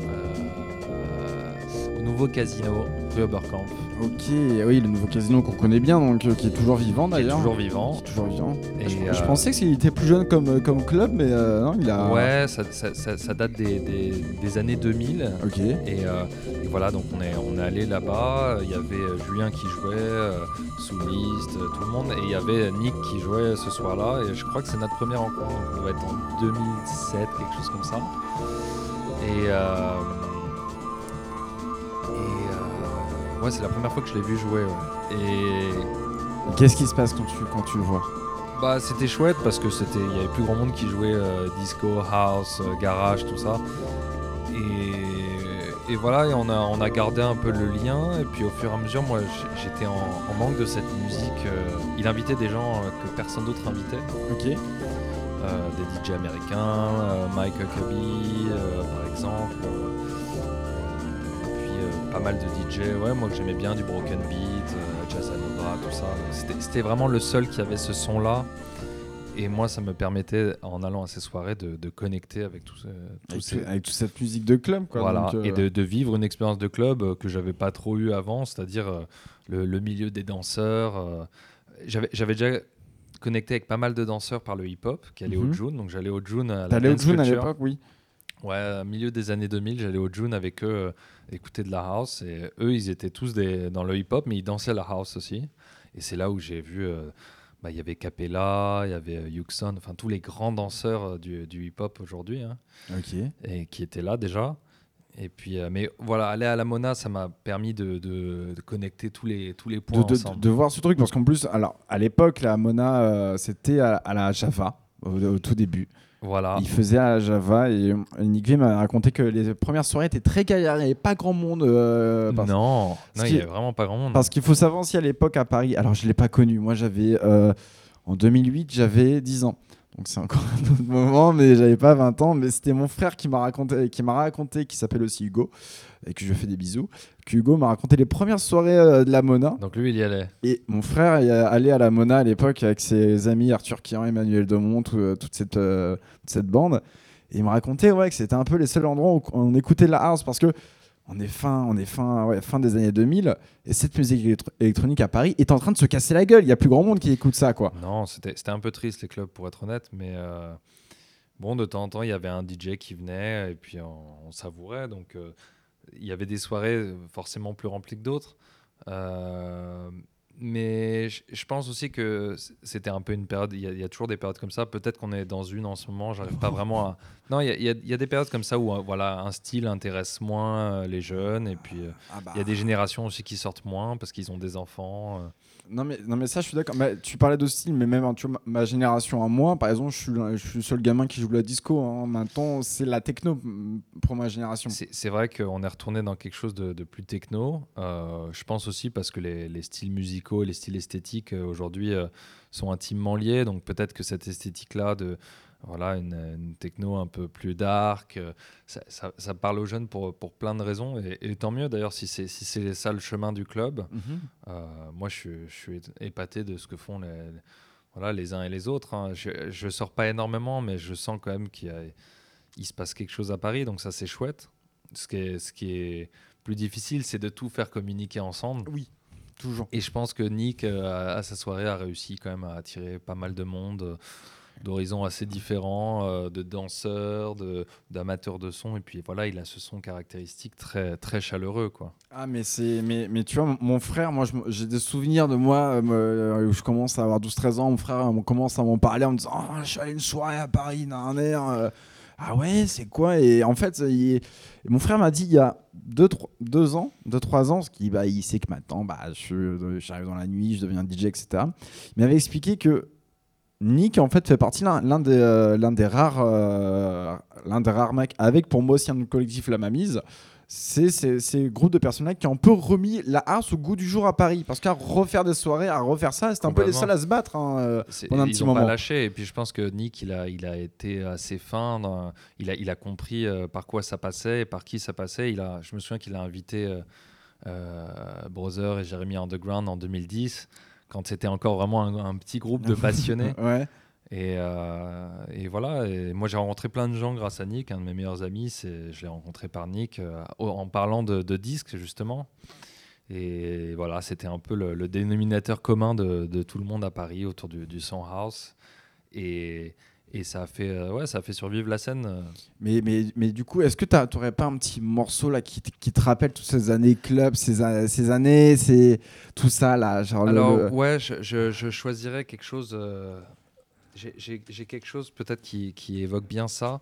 nouveau casino rue Oberkampf, Ok, oui, le nouveau casino qu'on connaît bien, donc euh, qui est toujours vivant qui est d'ailleurs. toujours vivant. Qui est toujours vivant. Et, je, euh, je pensais qu'il était plus jeune comme, euh, comme club, mais euh, non, il a. Ouais, ça, ça- ça- ça date des, des- des années 2000. Ok. Et, euh, et voilà, donc on est, on est allé là-bas. Il y avait Julien qui jouait, euh, Souliste, euh, tout le monde. Et il y avait Nick qui jouait ce soir-là. Et je crois que c'est notre première rencontre. Donc on doit être en 2007, quelque chose comme ça. Et. Et euh, ouais, c'est la première fois que je l'ai vu jouer. ouais. Et. Qu'est-ce qui se passe quand tu, quand tu le vois? Bah c'était chouette parce que c'était il y avait plus grand monde qui jouait euh, disco, house, euh, garage, tout ça. Et, et voilà, et on a on a gardé un peu le lien et puis au fur et à mesure moi j'étais en, en manque de cette musique. euh, il invitait des gens que personne d'autre invitait, Ok. des DJ américains, Mike Huckabee par exemple. Euh, pas mal de DJ, ouais, moi que j'aimais bien du broken beat, euh, jazz Anobra, tout ça. C'était- vraiment le seul qui avait ce son-là. Et moi, ça me permettait, en allant à ces soirées, de, de connecter avec tout Avec, ces, avec toute cette musique de club, quoi. voilà, donc, euh, et de, de vivre une expérience de club euh, que j'avais pas trop eu avant, c'est-à-dire le, le milieu des danseurs. J'avais déjà connecté avec pas mal de danseurs par le hip-hop, qui allait Mhm. au June, donc j'allais au June à la T'allais au June à l'époque, oui. Ouais, au milieu des années 2000, j'allais au June avec eux écouter de la house. Et eux, ils étaient tous des, dans le hip-hop, mais ils dansaient la house aussi. Et c'est là où j'ai vu. euh, bah, Il y avait Capella, il y avait euh, Yuxon, enfin tous les grands danseurs euh, du, du hip-hop aujourd'hui, hein, et qui étaient là déjà. Et puis, euh, mais voilà, aller à la Mona, ça m'a permis de, de- de connecter tous les, tous les points de, de- ensemble. de voir ce truc parce qu'en plus alors à l'époque la Mona euh, c'était à, à la Java au, au tout début Voilà. il faisait à Java et euh, Nick V m'a raconté que les premières soirées étaient très galères il n'y avait pas grand monde euh, parce, non, il n'y avait vraiment pas grand monde. parce qu'il faut savoir aussi à l'époque à Paris alors je l'ai pas connu moi j'avais euh, en 2008 j'avais 10 ans donc c'est encore un autre moment mais j'avais pas 20 ans mais c'était mon frère qui m'a raconté qui m'a raconté qui s'appelle aussi Hugo et que je fais des bisous que Hugo m'a raconté les premières soirées euh, de la Mona Donc lui, il y allait. et mon frère est allé à la Mona à l'époque avec ses amis Arthur Kian, Emmanuel Demont, tout- euh, toute cette, euh, cette bande. Et il me racontait ouais, que c'était un peu les seuls endroits où on écoutait de la house parce que on est fin, on est fin, ouais, fin des années 2000 et cette musique électro- électronique à Paris est en train de se casser la gueule. Il y a plus grand monde qui écoute ça quoi. Non, c'était c'était un peu triste les clubs pour être honnête, mais euh, bon, de temps en temps, il y avait un DJ qui venait et puis on, on savourait. Donc euh, il y avait des soirées forcément plus remplies que d'autres. Euh, mais je pense aussi que c'était un peu une période. Il y, a- il y a toujours des périodes comme ça. Peut-être qu'on est dans une en ce moment. J'arrive pas vraiment à. Non, il y a, il y a- des périodes comme ça où euh, voilà un style intéresse moins euh, les jeunes et puis euh, il y a des générations aussi qui sortent moins parce qu'ils ont des enfants. Non mais, non mais ça je suis d'accord. Mais tu parlais de style, mais même tu vois, ma, génération à moi, par exemple, je suis, je suis le seul gamin qui joue la disco. hein. Maintenant c'est la techno pour ma génération. C'est vrai qu'on est retourné dans quelque chose de, plus techno. Euh, je pense aussi parce que les, les styles musicaux et les styles esthétiques euh, aujourd'hui euh, sont intimement liés. Donc peut-être que cette esthétique-là de voilà une, une techno un peu plus dark, euh, ça, ça- ça parle aux jeunes pour, pour plein de raisons. Et, et tant mieux d'ailleurs si c'est si ça le chemin du club. Mhm. Euh, moi, je, suis- je suis épaté de ce que font les, voilà, les uns et les autres. hein. Je, je sors pas énormément, mais je sens quand même qu'il se passe quelque chose à Paris, donc ça c'est chouette. Ce qui est, ce qui est plus difficile, c'est de tout faire communiquer ensemble. Oui, toujours. Et je pense que Nick, euh, à sa soirée, a réussi quand même à attirer pas mal de monde d'horizons assez différents, euh, de danseurs, d'amateurs de, son. Et puis voilà, il a ce son caractéristique très, très chaleureux. Quoi. Ah mais c'est mais, mais tu vois mon- frère moi j'ai des souvenirs de moi euh, me- où je commence à avoir 12 13 ans mon frère on commence à m'en parler en me disant oh, je suis allé une soirée à Paris dans un air euh, ah ouais c'est quoi? Et en fait mon frère m'a dit il y a 2 3 deux ans 2 3 ans ce qui bah il sait que maintenant bah euh, j'arrive dans la nuit je deviens DJ etc il m'avait expliqué que Nick en fait fait partie l'un l'un des euh, l'un des rares euh, l'un des rares mecs avec pour moi aussi un collectif la mamise c'est ces, groupes de personnes qui ont un peu remis la house au goût du jour à Paris. Parce qu'à refaire des soirées, à refaire ça, c'était un peu les seuls à se battre. hein, euh, pendant un ils petit ont pas moment. lâché. Et puis je pense que Nick, il a, il a été assez fin. dans- il, a, il a compris euh, par quoi ça passait et par qui ça passait. Il a, je me souviens qu'il a invité euh, euh, Brother et Jeremy Underground en 2010, quand c'était encore vraiment un, un petit groupe de passionnés. Ouais. Et, euh, et voilà, et moi j'ai rencontré plein de gens grâce à Nick, un de mes meilleurs amis, je l'ai rencontré par Nick euh, en parlant de, de disques justement. Et voilà, c'était un peu le, le dénominateur commun de, de tout le monde à Paris autour du, du Son House. Et, et ça, a fait, euh, ouais, ça a fait survivre la scène. euh. Mais, mais, mais du coup, est-ce que tu n'aurais pas un petit morceau là qui, te- qui te rappelle toutes ces années club, ces, a- ces années, c'est tout ça là genre le- Alors, le- ouais, je, je- je choisirais quelque chose. euh, j'ai- quelque chose peut-être qui, qui évoque bien ça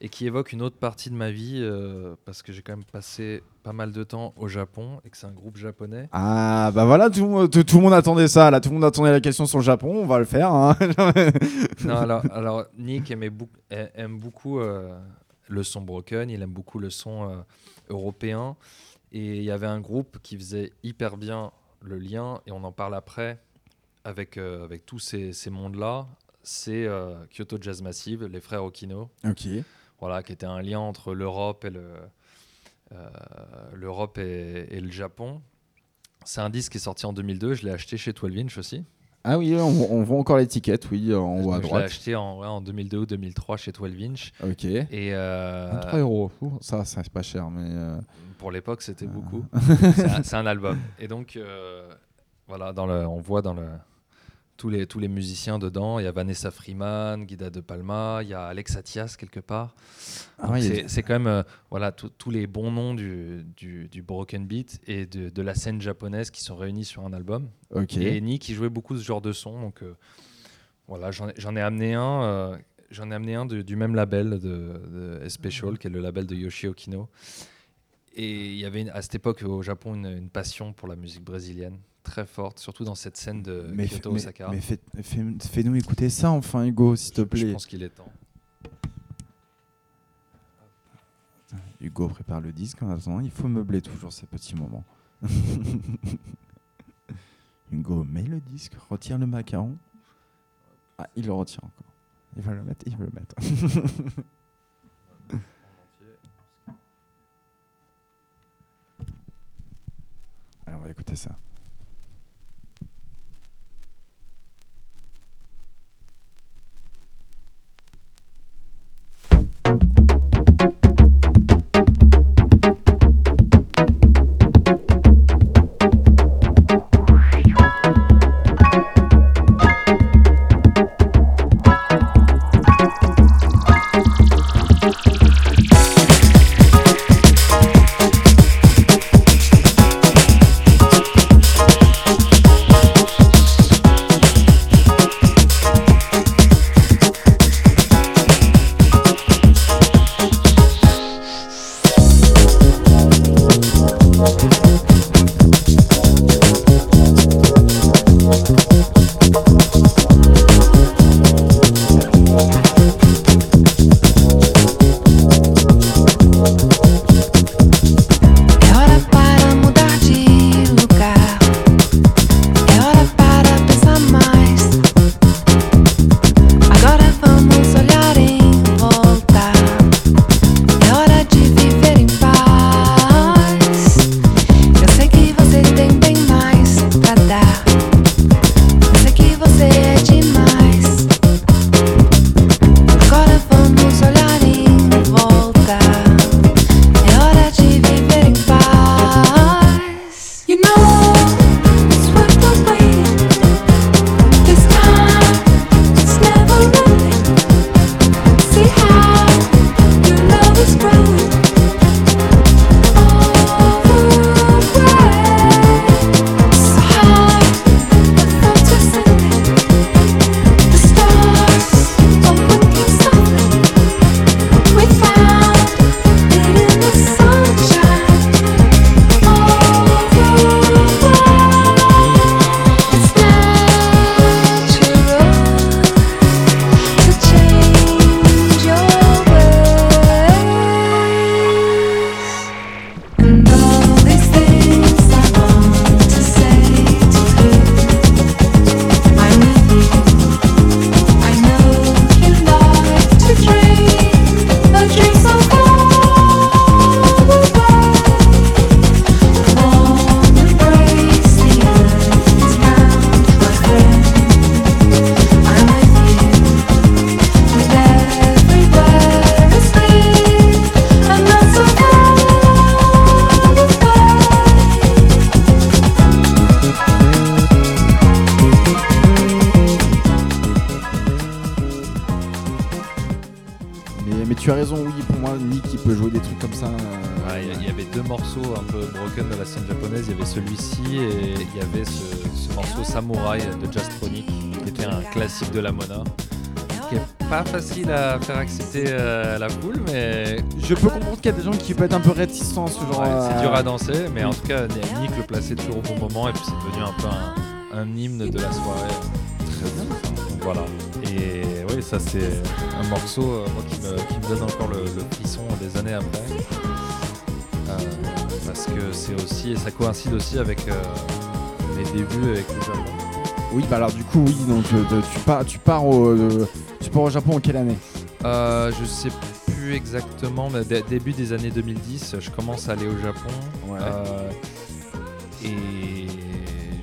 et qui évoque une autre partie de ma vie euh, parce que j'ai quand même passé pas mal de temps au Japon et que c'est un groupe japonais. Ah bah voilà, tout, le monde- tout, tout le monde attendait ça là, tout le monde attendait la question sur le Japon, on va le faire. hein. Non, alors, alors, Nick aimait beaucoup, a- aime beaucoup euh, le son broken, il aime beaucoup le son euh, européen. Et il y avait un groupe qui faisait hyper bien le lien, et on en parle après, avec, euh, avec tous ces, ces mondes-là. C'est euh, Kyoto Jazz Massive, les frères Okino, ok. voilà, qui était un lien entre l'Europe et le, euh, l'Europe et, et le Japon. C'est un disque qui est sorti en 2002, je l'ai acheté chez 12 Inch aussi. Ah oui, on, on voit encore l'étiquette, oui, en haut à je l'ai droite. acheté en, ouais, en 2002 ou 2003 chez 12 Inch. Ok. Et euh, 23 euros, ça, ça c'est pas cher, mais. euh, pour l'époque, c'était beaucoup. c'est, un, album. Et donc, euh, voilà, dans le, on voit dans le, tous, les, tous les musiciens dedans. Il y a Vanessa Freeman, Guida De Palma, il y a Alex Atias quelque part. Ah c'est, quand même euh, voilà, tous- les bons noms du, du, du broken beat et de, de la scène japonaise qui sont réunis sur un album. Ok. Et Nick, qui jouait beaucoup ce genre de son. Donc euh, voilà, j'en ai, j'en ai amené un. euh, J'en ai amené un de- du même label de, de Especial, qui est le label de Yoshi Okino. Et il y avait une- à cette époque au Japon une, une passion pour la musique brésilienne très forte, surtout dans cette scène de mais Kyoto mais- Osaka. mais fais- fais- fais-nous écouter ça enfin, Hugo, s'il te Je plaît. pense qu'il est temps. Hugo prépare le disque en attendant, il faut meubler toujours ces petits moments. Hugo met le disque, retire le macaron. Ah, il le retire encore. Il va le mettre, il va le mettre. Alors, on va écouter ça. Facile à faire accepter euh, la foule, mais Je peux comprendre qu'il y a des gens qui peuvent être un peu réticents à ce genre. ouais, c'est euh, dur à danser. Mais en tout cas, Nick le plaçait toujours au bon moment et puis c'est devenu un peu un, un hymne de la soirée. Très bien. Donc voilà. Et oui, ça c'est un morceau euh, moi, qui, me, qui me donne encore le, le frisson des années après. Euh, parce que c'est aussi, et ça coïncide aussi avec mes débuts avec le Japon. Oui, bah alors du coup, oui, donc tu, pars, tu, pars au, au Japon en quelle année Euh, je sais plus exactement, mais dé- début des années 2010, je commence à aller au Japon. Ouais. euh, et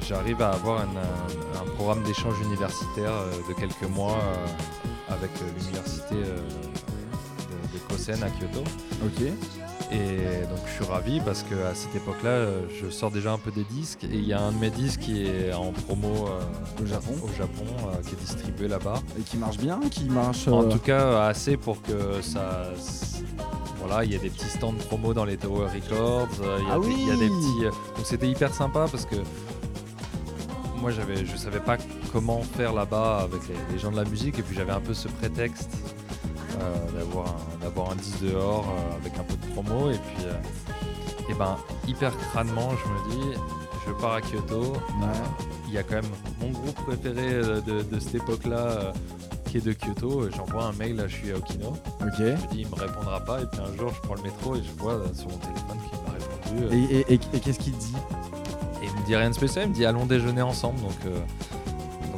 j'arrive à avoir un, un- un programme d'échange universitaire euh, de quelques mois euh, avec l'université de, de Kosen à Kyoto. Ok. Et donc je suis ravi parce que à cette époque-là, euh, je sors déjà un peu des disques et il y a un de mes disques qui est en promo euh, Au Japon. au Japon euh, qui est distribué là-bas. Et qui marche bien, qui marche. En tout cas, assez pour que ça. Voilà, il y a des petits stands promo dans les Tower Records. Il y, a Ah des- il y a oui des petits. Donc c'était hyper sympa parce que moi, j'avais, je savais pas comment faire là-bas avec les, les gens de la musique et puis j'avais un peu ce prétexte d'avoir un, d'avoir un disque dehors euh, avec un peu de promo et puis. euh, et ben, hyper crânement, je me dis, je pars à Kyoto. Ouais. Il y a quand même mon groupe préféré euh, de, de cette époque-là euh, qui est de Kyoto. J'envoie un mail, là je suis à Okino. Ok. Je me dis il me répondra pas et puis un jour je prends le métro et je vois euh, sur mon téléphone qu'il m'a répondu. Et, euh, et- et- et qu'est-ce qu'il dit? Et il me dit rien de spécial, il me dit allons déjeuner ensemble. Donc euh,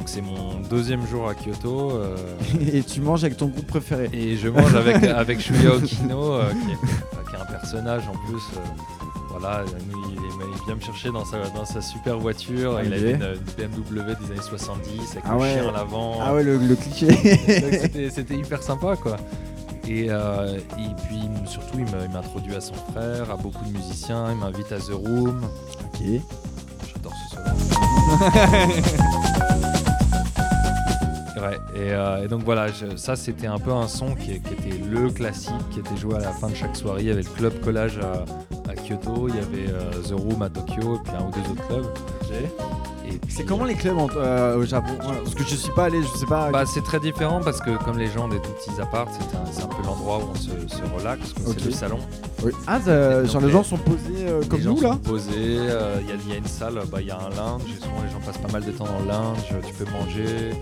donc c'est mon deuxième jour à Kyoto. euh, Et tu manges avec ton groupe préféré. et je mange avec, avec Shuya Okino, euh, qui, est, qui est un personnage en plus. euh, voilà, nous, il, il vient me chercher dans sa, dans sa super voiture. Il avait une, une BMW des années 70 avec Ah le ouais. chien à l'avant. Ah ouais, le, le cliché. C'était- hyper sympa quoi. Et, euh, et puis surtout, il m'a- il m'introduit à son frère, à beaucoup de musiciens, il m'invite à The Room. ok. J'adore ce solo. Ouais, et, euh, et donc voilà, ça c'était un peu un son qui, était le classique, qui était joué à la fin de chaque soirée. Il y avait le club collage à, Kyoto, il y avait euh, The Room à Tokyo, et puis un ou deux autres clubs. C'est comment les clubs en- euh, au Japon Parce que je suis pas allé, je sais pas. Bah, c'est très différent parce que comme les gens ont des tout petits apparts, c'est un, c'est un peu l'endroit où on se, se relaxe, quoi. Ok. c'est le salon. Oui. Ah, euh, genre les gens sont posés euh, comme les gens nous là sont posés, euh, il y, a- il y a une salle, bah, il y a un lounge, et souvent les gens passent pas mal de temps dans le lounge, tu peux manger,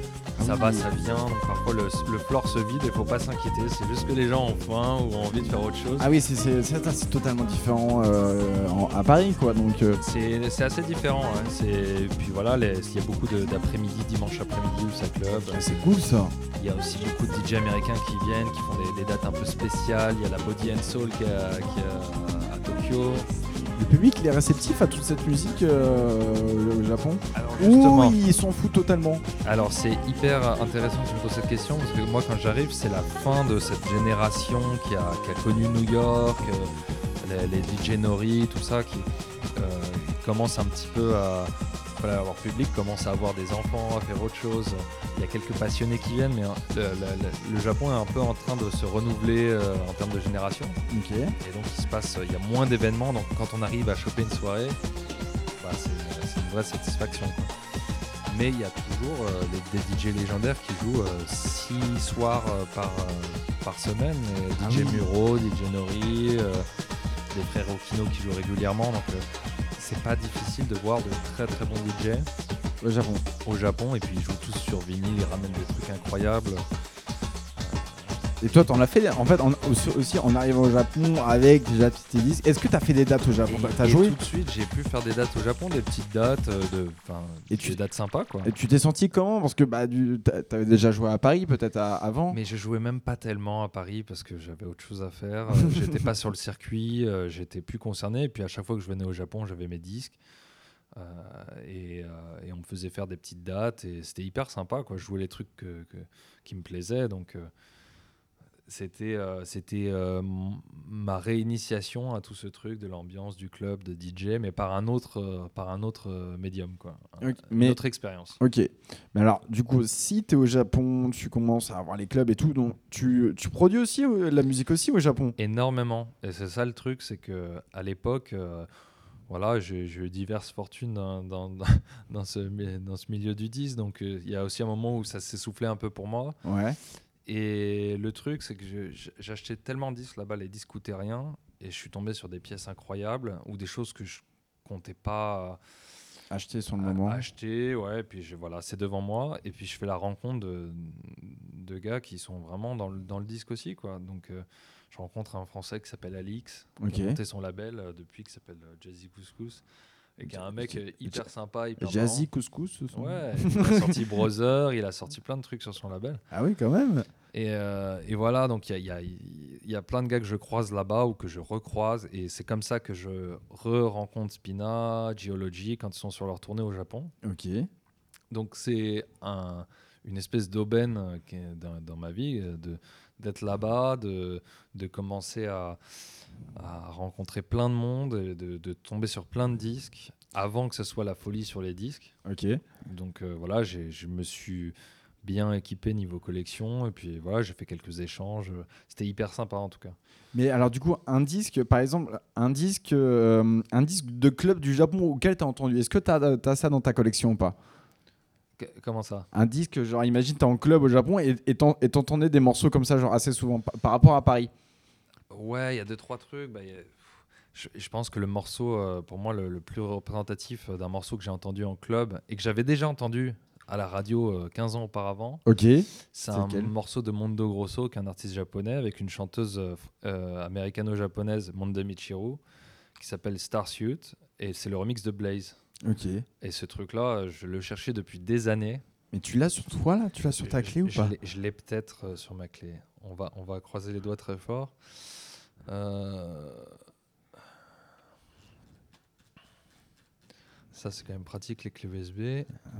Ah ça oui. va, ça vient, donc parfois le, le floor se vide et faut pas s'inquiéter, c'est juste que les gens ont faim ou ont envie de faire autre chose. Ah oui, c'est- c'est c'est- c'est totalement différent euh, en- à Paris quoi. Donc euh, C'est c'est assez différent, ouais. C'est- puis voilà, il y a beaucoup d'après-midi, dimanche après-midi où ça club. c'est cool ça. Il y a aussi beaucoup de DJ américains qui viennent, qui font des, des dates un peu spéciales. Il y a la Body and Soul qui est à, qui est à- à Tokyo. Le public il est réceptif à toute cette musique euh, au Japon Alors Ou ils s'en foutent totalement Alors c'est hyper intéressant que tu me poses cette question parce que moi quand j'arrive c'est la fin de cette génération qui a, qui a connu New York, euh, les, les DJ Nori, tout ça qui euh, commence un petit peu à voilà, leur public commence à avoir des enfants, à faire autre chose. Il y a quelques passionnés qui viennent, mais hein, le, le- le Japon est un peu en train de se renouveler euh, en termes de génération. Et donc il se passe, il y a moins d'événements, donc quand on arrive à choper une soirée, bah, c'est une vraie satisfaction. quoi. Mais il y a toujours euh, des, des DJ légendaires qui jouent 6 soirs euh, par, euh, par semaine. Et Ah DJ oui. Muro, DJ Nori, les frères Okino qui jouent régulièrement. Donc c'est pas difficile de voir de très très bons DJ Au Japon. au Japon. Et puis ils jouent tous sur vinyle, ils ramènent des trucs incroyables. Et toi, t'en as fait en fait en- aussi, en arrivant au Japon avec déjà tes disques. Est-ce que t'as fait des dates au Japon? Bah, T'as Et joué? tout de suite, j'ai pu faire des dates au Japon, des petites dates, euh, de, Et des tu- dates sympas quoi. Et tu t'es senti comment? Parce que bah, du- t'a- t'avais déjà joué à Paris peut-être à- avant. Mais je jouais même pas tellement à Paris parce que j'avais autre chose à faire. Euh, j'étais pas sur le circuit, euh, j'étais plus concerné. Et puis à chaque fois que je venais au Japon, j'avais mes disques. Euh, et, euh, et on me faisait faire des petites dates et c'était hyper sympa. Quoi. Je jouais les trucs que- que- qui me plaisaient. Donc euh, c'était euh, c'était euh, ma réinitiation à tout ce truc de l'ambiance du club de DJ, mais par un autre euh, par un autre médium quoi, une mais- autre expérience. Ok. Mais alors, du coup, si tu es au Japon, tu commences à avoir les clubs et tout, donc tu, tu produis aussi euh, de la musique aussi au Japon? Énormément. Et c'est ça le truc, c'est que à l'époque, euh, voilà, j'ai eu diverses fortunes dans, dans, dans- ce, dans ce milieu du 10. Donc euh, il y a aussi un moment où ça s'est soufflé un peu pour moi. Ouais. Et le truc, c'est que j'achetais tellement de disques là-bas, les disques coûtaient rien. Et je suis tombé sur des pièces incroyables ou des choses que je comptais pas Acheter sur le moment. acheter. Ouais, et puis je, voilà, c'est devant moi. Et puis je fais la rencontre de, de gars qui sont vraiment dans le, dans le disque aussi. Quoi. Donc euh, je rencontre un Français qui s'appelle Alix, qui a monté son label euh, depuis, qui s'appelle euh, Jazzy Couscous. Et qui est un mec euh, hyper sympa, hyper Jazzy Couscous ce son. Ouais, il a sorti Brother, il a sorti plein de trucs sur son label. Ah oui, quand même. Et, euh, et voilà, donc il y a, y a- y a plein de gars que je croise là-bas ou que je recroise. Et c'est comme ça que je re-rencontre Spina, Geology quand ils sont sur leur tournée au Japon. Ok. Donc c'est un- une espèce d'aubaine euh, dans, dans ma vie, d'être là-bas, de, de commencer à, à rencontrer plein de monde, et de, de tomber sur plein de disques avant que ce soit la folie sur les disques. Ok. Donc euh, voilà, je me suis bien équipé niveau collection et puis voilà, j'ai fait quelques échanges. C'était hyper sympa en tout cas. Mais alors, du coup, un disque, par exemple, un disque, euh, un disque de club du Japon auquel tu as entendu, est-ce que tu as, ça dans ta collection ou pas? Qu- comment ça? Un disque, genre, imagine, tu es en club au Japon et et t'en- et t'entendais des morceaux comme ça, genre, assez souvent, par rapport à Paris. Ouais, il y a deux, trois trucs. bah, a- je, je pense que le morceau, euh, pour moi, le, le plus représentatif euh, d'un morceau que j'ai entendu en club et que j'avais déjà entendu à la radio euh, 15 ans auparavant, Ok. c'est un morceau de Mondo Grosso, qui est un artiste japonais, avec une chanteuse euh, américano-japonaise, Monde Michiru, qui s'appelle Starsuit, et c'est le remix de Blaze. Ok. Et ce truc-là, je le cherchais depuis des années. Mais tu l'as sur toi, là? Tu l'as sur ta Je- clé ou pas? Je l'ai peut-être sur ma clé. On va, on va croiser les doigts très fort. Euh, Ça, c'est quand même pratique, les clés USB.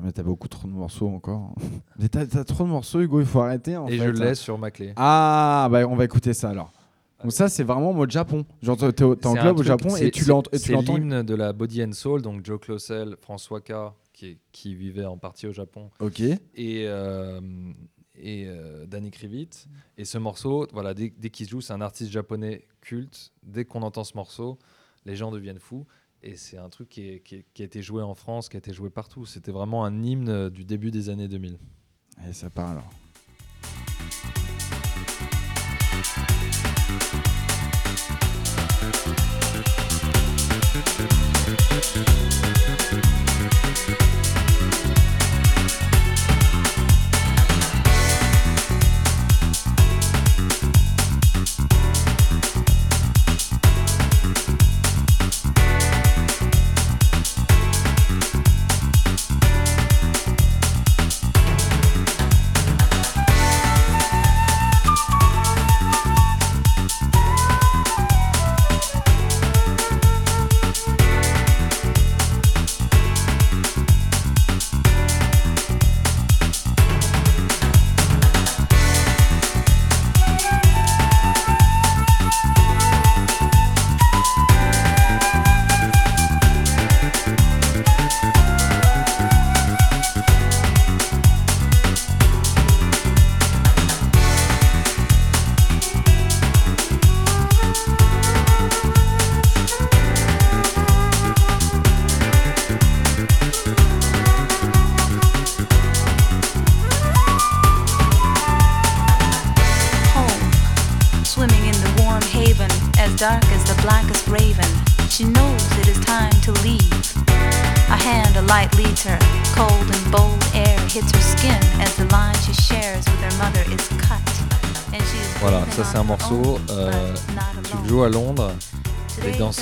Mais t'as beaucoup trop de morceaux encore. Mais t'as t'as trop de morceaux, Hugo, il faut arrêter. En Et fait. je l'ai sur ma clé. Ah, bah on va écouter ça alors. Donc ça, c'est vraiment en mode Japon. Genre, t'es en C'est club au truc- Japon et tu c'est- l'ent- et tu C'est l'entends. l'hymne de la Body and Soul, donc Joe Closel, François K, qui vivait en partie au Japon, Ok. et, euh, et euh, Danny Krivit. Et ce morceau, voilà, dès, dès qu'il joue, c'est un artiste japonais culte. Dès qu'on entend ce morceau, les gens deviennent fous. Et c'est un truc qui, qui a été joué en France, qui a été joué partout. C'était vraiment un hymne euh, du début des années 2000. Allez, ça part alors.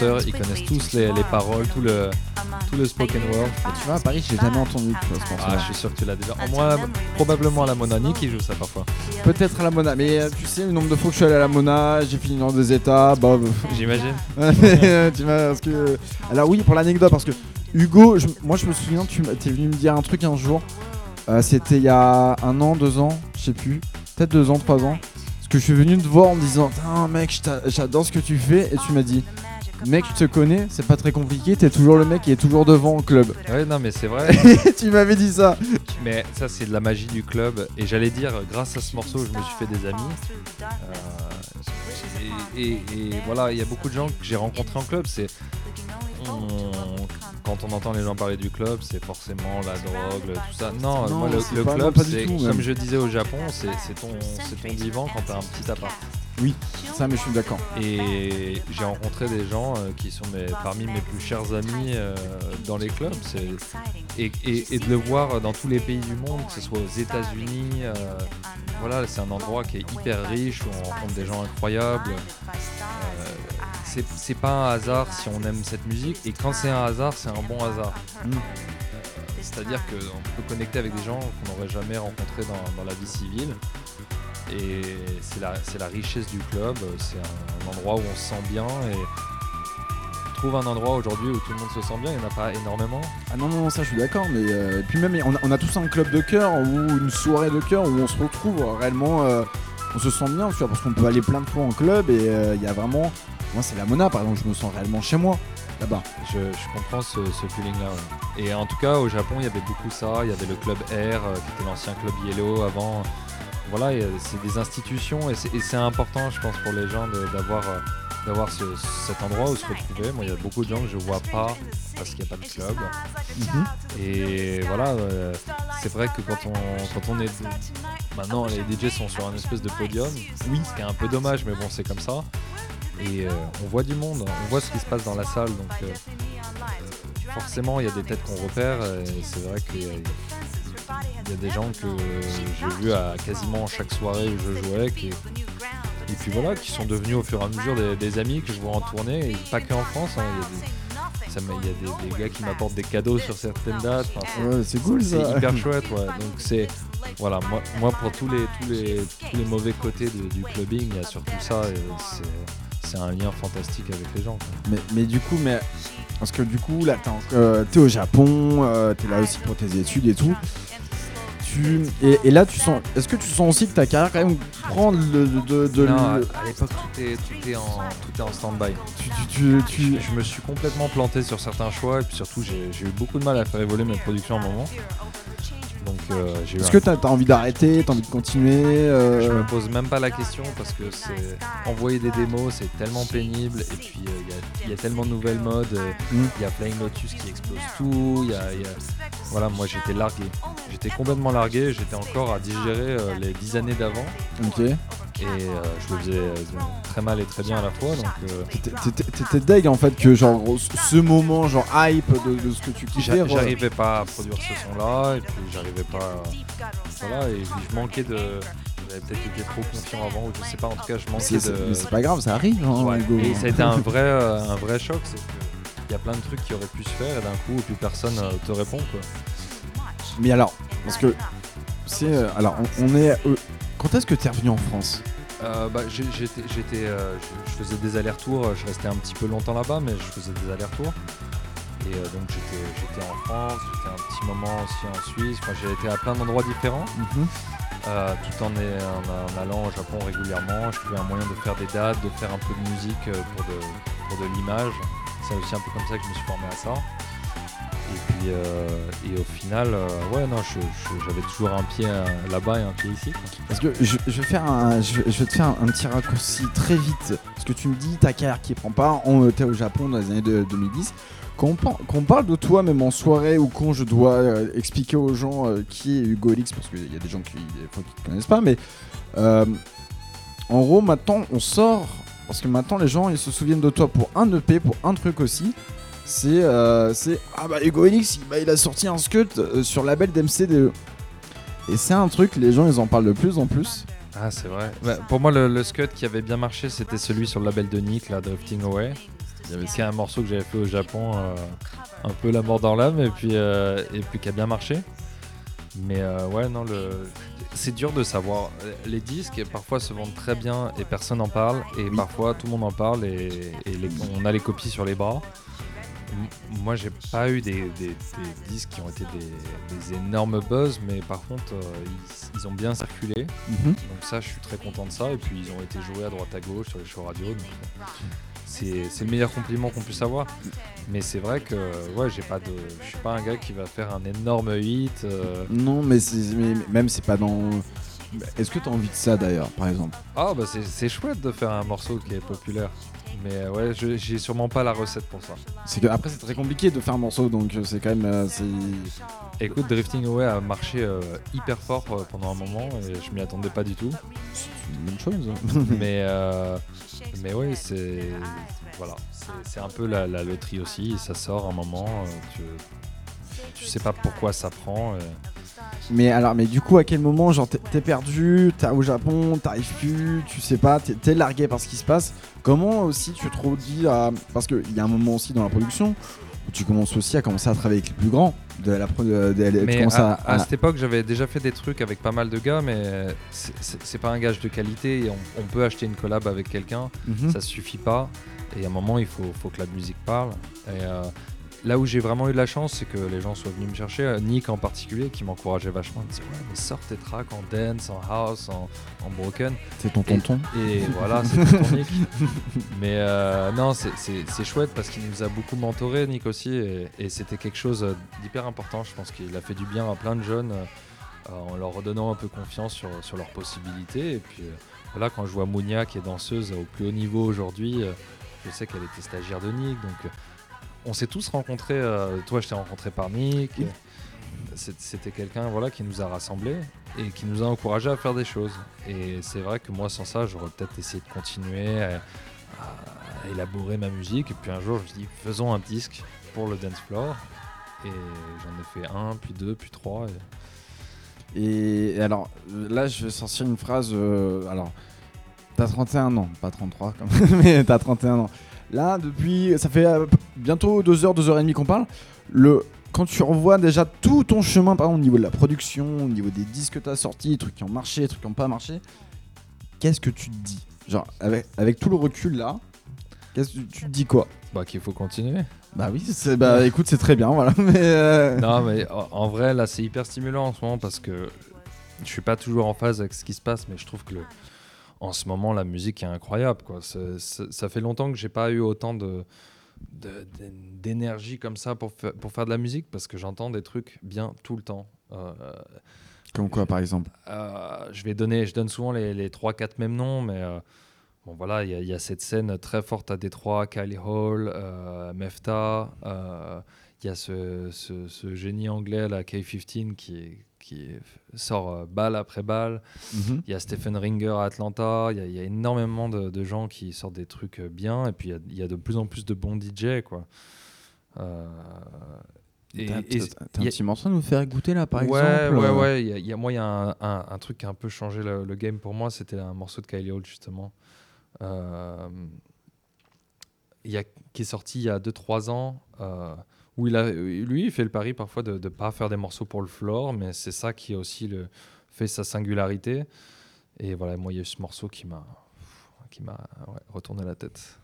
Danseurs, ils connaissent tous to les, les paroles, tout le, tout le spoken word. flies tu vois, à Paris, j'ai jamais entendu, tu vois, ce How morceau-là. Ah, je suis sûr que tu l'as déjà. Until Moi, memory probablement à la Monani qui joue ça parfois. Peut-être à la Mona, mais euh, tu sais le nombre de fois que je suis allé à la Mona, j'ai fini dans des états, bah. J'imagine. tu vois, parce que. Alors oui, pour l'anecdote, parce que Hugo, je- moi je me souviens, tu t'es venu me dire un truc un jour. Euh, C'était il y a un an, deux ans, je sais plus, peut-être deux ans, trois ans. Que je suis venu te voir en me disant Putain, mec, j'adore ce que tu fais. Et tu m'as dit Mec, je te connais, c'est pas très compliqué, t'es toujours le mec qui est toujours devant au club. Ouais, non, mais c'est vrai. tu m'avais dit ça. Mais ça, c'est de la magie du club. Et j'allais dire, grâce à ce morceau, je me suis fait des amis. Euh, et, et- et voilà, il y a beaucoup de gens que j'ai rencontrés en club. C'est quand on entend les gens parler du club, c'est forcément la drogue, tout ça. Non, Non, moi, le, club, c'est comme je disais au Japon, c'est c'est ton, c'est ton divan quand t'as un petit appart. Oui, ça, mais je suis d'accord. Et j'ai rencontré des gens euh, qui sont mes- parmi mes plus chers amis euh, dans les clubs. Et, et- et de le voir dans tous les pays du monde, que ce soit aux États-Unis, euh, voilà, c'est un endroit qui est hyper riche où on rencontre des gens incroyables. C'est- pas un hasard si on aime cette musique, et quand c'est un hasard, c'est un bon hasard. Mm. C'est-à-dire qu'on peut connecter avec des gens qu'on n'aurait jamais rencontrés dans, dans la vie civile. Et c'est la, richesse du club, c'est un, un endroit où on se sent bien et trouve un endroit aujourd'hui où tout le monde se sent bien, il n'y en a pas énormément. Ah non, non, ça je suis d'accord, mais euh, puis même on a, on a tous un club de cœur ou une soirée de cœur où on se retrouve euh, réellement, euh, on se sent bien, tu vois, parce qu'on peut aller plein de fois en club et euh, il y a vraiment, moi c'est la Mona par exemple, je me sens réellement chez moi là-bas. Je, je comprends ce, ce feeling-là. ouais. Et en tout cas, au Japon, il y avait beaucoup ça. Il y avait le club Air, euh, qui était l'ancien club Yellow avant. Voilà, euh, c'est des institutions et c'est important, je pense, pour les gens d'avoir euh, d'avoir ce- cet endroit où se retrouver. Moi, il y a beaucoup de gens que je vois pas parce qu'il n'y a pas de club. Mhm. Et voilà, euh, c'est vrai que quand on, quand on est. Maintenant, les DJ sont sur un espèce de podium. Oui, ce qui est un peu dommage, mais bon, c'est comme ça. Et euh, on voit du monde, on voit ce qui se passe dans la salle. Donc, euh, forcément, il y a des têtes qu'on repère. Et c'est vrai qu'il y, a- il y a des gens que j'ai vus à quasiment chaque soirée où je jouais. Qui, et puis voilà, qui sont devenus au fur et à mesure des, des amis que je vois en tournée. Et pas que en France. hein, il y a des- ça il y a des, des gars qui m'apportent des cadeaux sur certaines dates. Enfin, Ouais, c'est cool c'est hyper chouette, ouais. Donc c'est voilà, moi, moi pour tous les tous les tous les mauvais côtés de- du clubbing, il y a surtout ça. c'est- un lien fantastique avec les gens. quoi. Mais, mais du coup, mais parce que du coup là, t'es euh, t'es au Japon, euh, t'es là aussi pour tes études et tout. Tu, et, et là, tu sens, est-ce que tu sens aussi que ta carrière quand même prend le, de, de- Non, à, le- à l'époque tout est tout est en tout est en stand-by. tu, tu, tu, Je, je me suis complètement planté sur certains choix et puis surtout j'ai eu beaucoup de mal à faire évoluer mes productions à un moment. Donc euh, j'ai Est-ce un- que t'as as envie d'arrêter, t'as envie de continuer euh, Je me pose même pas la question parce que c'est envoyer des démos, c'est tellement pénible. Et puis euh, il y a- il y, a tellement de nouvelles modes. euh, Il Mm. y a Flying Lotus qui explose tout. Il y a, il y a- Voilà, moi j'étais largué. J'étais complètement largué. J'étais encore à digérer les 10 années d'avant. Ok. Et euh, je le faisais euh, très mal et très bien à la fois. Donc euh, T'étais- deg en fait que genre ce moment genre hype de, de ce que tu kiffais. j'arrivais pas à produire ce son-là. Et puis j'arrivais pas. Voilà, et puis je manquais de. J'avais peut-être été trop confiant avant, ou je sais pas. En tout cas, je manquais de. Mais c'est pas grave, ça arrive. Hein, Ouais, Hugo. Et ça a été un vrai, euh, un vrai choc, c'est qu'il y a plein de trucs qui auraient pu se faire et d'un coup, plus personne te répond. Quoi. Mais alors, parce que c'est alors on, on est. quand est-ce que t'es revenu en France Euh, bah, j'étais, j'étais, euh, je, faisais des allers-retours, euh, je restais un petit peu longtemps là-bas, mais je faisais des allers-retours. Et euh, donc j'étais, j'étais en France, j'étais un petit moment aussi en Suisse, Enfin, j'ai été à plein d'endroits différents, euh, tout en, est- en- en allant au Japon régulièrement. Je trouvais un moyen de faire des dates, de faire un peu de musique pour de, pour de l'image. C'est aussi un peu comme ça que je me suis formé à ça. Et puis, euh, et au final, euh, ouais, non, j'avais toujours un pied euh, là-bas et un pied ici. Parce que je, vais faire un, je, vais- te faire un, petit raccourci très vite. Parce que tu me dis ta carrière qui prend pas. On était au Japon dans les années de- 2010. Quand parle de toi, même en soirée ou quand je dois expliquer aux gens qui est Hugo Elix, parce qu'il y a des gens qui te connaissent pas, mais en gros maintenant on sort parce que maintenant les gens ils se souviennent de toi pour un EP, pour un truc aussi. C'est euh, c'est ah bah Hugo Elix, il, bah, il a sorti un scut euh, sur la label d'MCDE. Et c'est un truc, les gens ils en parlent de plus en plus. Ah, c'est vrai. Bah, pour moi, le, le scud qui avait bien marché, c'était celui sur le label de Nick, là, Drifting Away. C'est un morceau que j'avais fait au Japon, euh, un peu la mort dans l'âme, et puis, euh, et puis qui a bien marché. Mais euh, ouais, non, le... c'est dur de savoir. Les disques, parfois, se vendent très bien et personne n'en parle, et parfois, tout le monde en parle, et, et les- on a les copies sur les bras. Moi, j'ai pas eu des, des- des disques qui ont été des, des énormes buzz, mais par contre, euh, ils, ils ont bien circulé. Mhm. Donc ça, je suis très content de ça. Et puis, ils ont été joués à droite à gauche sur les shows radio. donc, euh, c'est le meilleur compliment qu'on puisse avoir. Mais c'est vrai que ouais, j'ai pas de, je suis pas un gars qui va faire un énorme hit. euh. Non, mais, mais même c'est pas dans. Est-ce que tu as envie de ça d'ailleurs, par exemple? Ah bah c'est chouette de faire un morceau qui est populaire. Mais euh, ouais, j'ai sûrement pas la recette pour ça. C'est que après c'est très compliqué de faire un morceau, donc euh, c'est quand même. euh, Écoute, Drifting Away a marché euh, hyper fort euh, pendant un moment et je m'y attendais pas du tout. c'est une bonne chose. mais euh, mais ouais, c'est voilà, c'est- un peu la, la loterie aussi. Ça sort un moment, tu, tu sais pas pourquoi ça prend. Mais alors, mais du coup, à quel moment, genre, t'es- perdu, t'es au Japon, t'arrives plus, tu sais pas, t'es largué par ce qui se passe. Comment aussi tu te redis à. Parce qu'il y a un moment aussi dans la production où tu commences aussi à commencer à travailler avec les plus grands de la de- de- Mais à, à- à à- cette époque, j'avais déjà fait des trucs avec pas mal de gars, mais c'est- pas un gage de qualité. Et on, on peut acheter une collab avec quelqu'un, Mhm. ça suffit pas. Et à un moment, il faut, faut que la musique parle. Et euh, là où j'ai vraiment eu de la chance, c'est que les gens soient venus me chercher. euh, Nick en particulier, qui m'encourageait vachement. Il me disait Ouais, mais sors tes tracks en dance, en house, en, en broken. C'est ton tonton. Et voilà, c'est ton Nick. Mais euh, non, c'est- chouette parce qu'il nous a beaucoup mentoré, Nick aussi. Et, et c'était quelque chose d'hyper important. Je pense qu'il a fait du bien à plein de jeunes euh, en leur redonnant un peu confiance sur, sur leurs possibilités. Et puis euh, voilà, quand je vois Mounia qui est danseuse au plus haut niveau aujourd'hui, je sais qu'elle était stagiaire de Nick. Donc on s'est tous rencontrés. euh, toi, je t'ai rencontré par Nick. Oui. C'était quelqu'un voilà, qui nous a rassemblés et qui nous a encouragés à faire des choses. Et c'est vrai que moi, sans ça, j'aurais peut-être essayé de continuer à, à élaborer ma musique. Et puis un jour, je me suis dit, faisons un disque pour le dance floor. Et j'en ai fait un, puis deux, puis trois. et- Et alors, là, je vais sortir une phrase. euh, alors, t'as 31 ans, pas 33, quand même, mais t'as 31 ans. Là, depuis. Ça fait euh, bientôt 2 heures, 2 heures et demie qu'on parle. Le, quand tu revois déjà tout ton chemin, par exemple, au niveau de la production, au niveau des disques que t'as sortis, trucs qui ont marché, trucs qui n'ont pas marché, qu'est-ce que tu te dis? Genre, avec, avec tout le recul là, qu'est-ce que tu te dis quoi? Bah, qu'il faut continuer. Bah oui, c'est- bah écoute, c'est très bien, voilà. Mais. euh, non, mais en, en vrai, là, c'est hyper stimulant en ce moment parce que je suis pas toujours en phase avec ce qui se passe, mais je trouve que le- en ce moment, la musique est incroyable. Quoi. Ça fait longtemps que j'ai pas eu autant de d'énergie comme ça pour, fa- pour faire de la musique parce que j'entends des trucs bien tout le temps. Euh, Comme quoi, par exemple? euh, je vais donner, je donne souvent les, les 3-4 mêmes noms, mais euh, bon voilà, il y, a- il y a cette scène très forte à Détroit, Kylie Hall, Mefta, il y a ce, ce- ce génie anglais, la K15, qui, est- qui sort euh, balle après balle. Mhm. Il y a Stephen Ringer à Atlanta, il y a, il y a énormément de, de gens qui sortent des trucs euh, bien, et puis il y a- il y, a de plus en plus de bons DJ, quoi. Euh, T'as un petit morceau à nous faire goûter là, par ouais, exemple Ouais, euh, ouais, y a- il y a- moi, il y a un, un- un truc qui a un peu changé le, le game pour moi, c'était un morceau de Kylie Hall, justement, euh, il y a, qui est sorti il y a 2-3 ans, euh, où il a, lui, il fait le pari parfois de ne pas faire des morceaux pour le floor, mais c'est ça qui a aussi le, fait sa singularité. Et voilà, moi, il y a eu ce morceau qui m'a retourné la tête.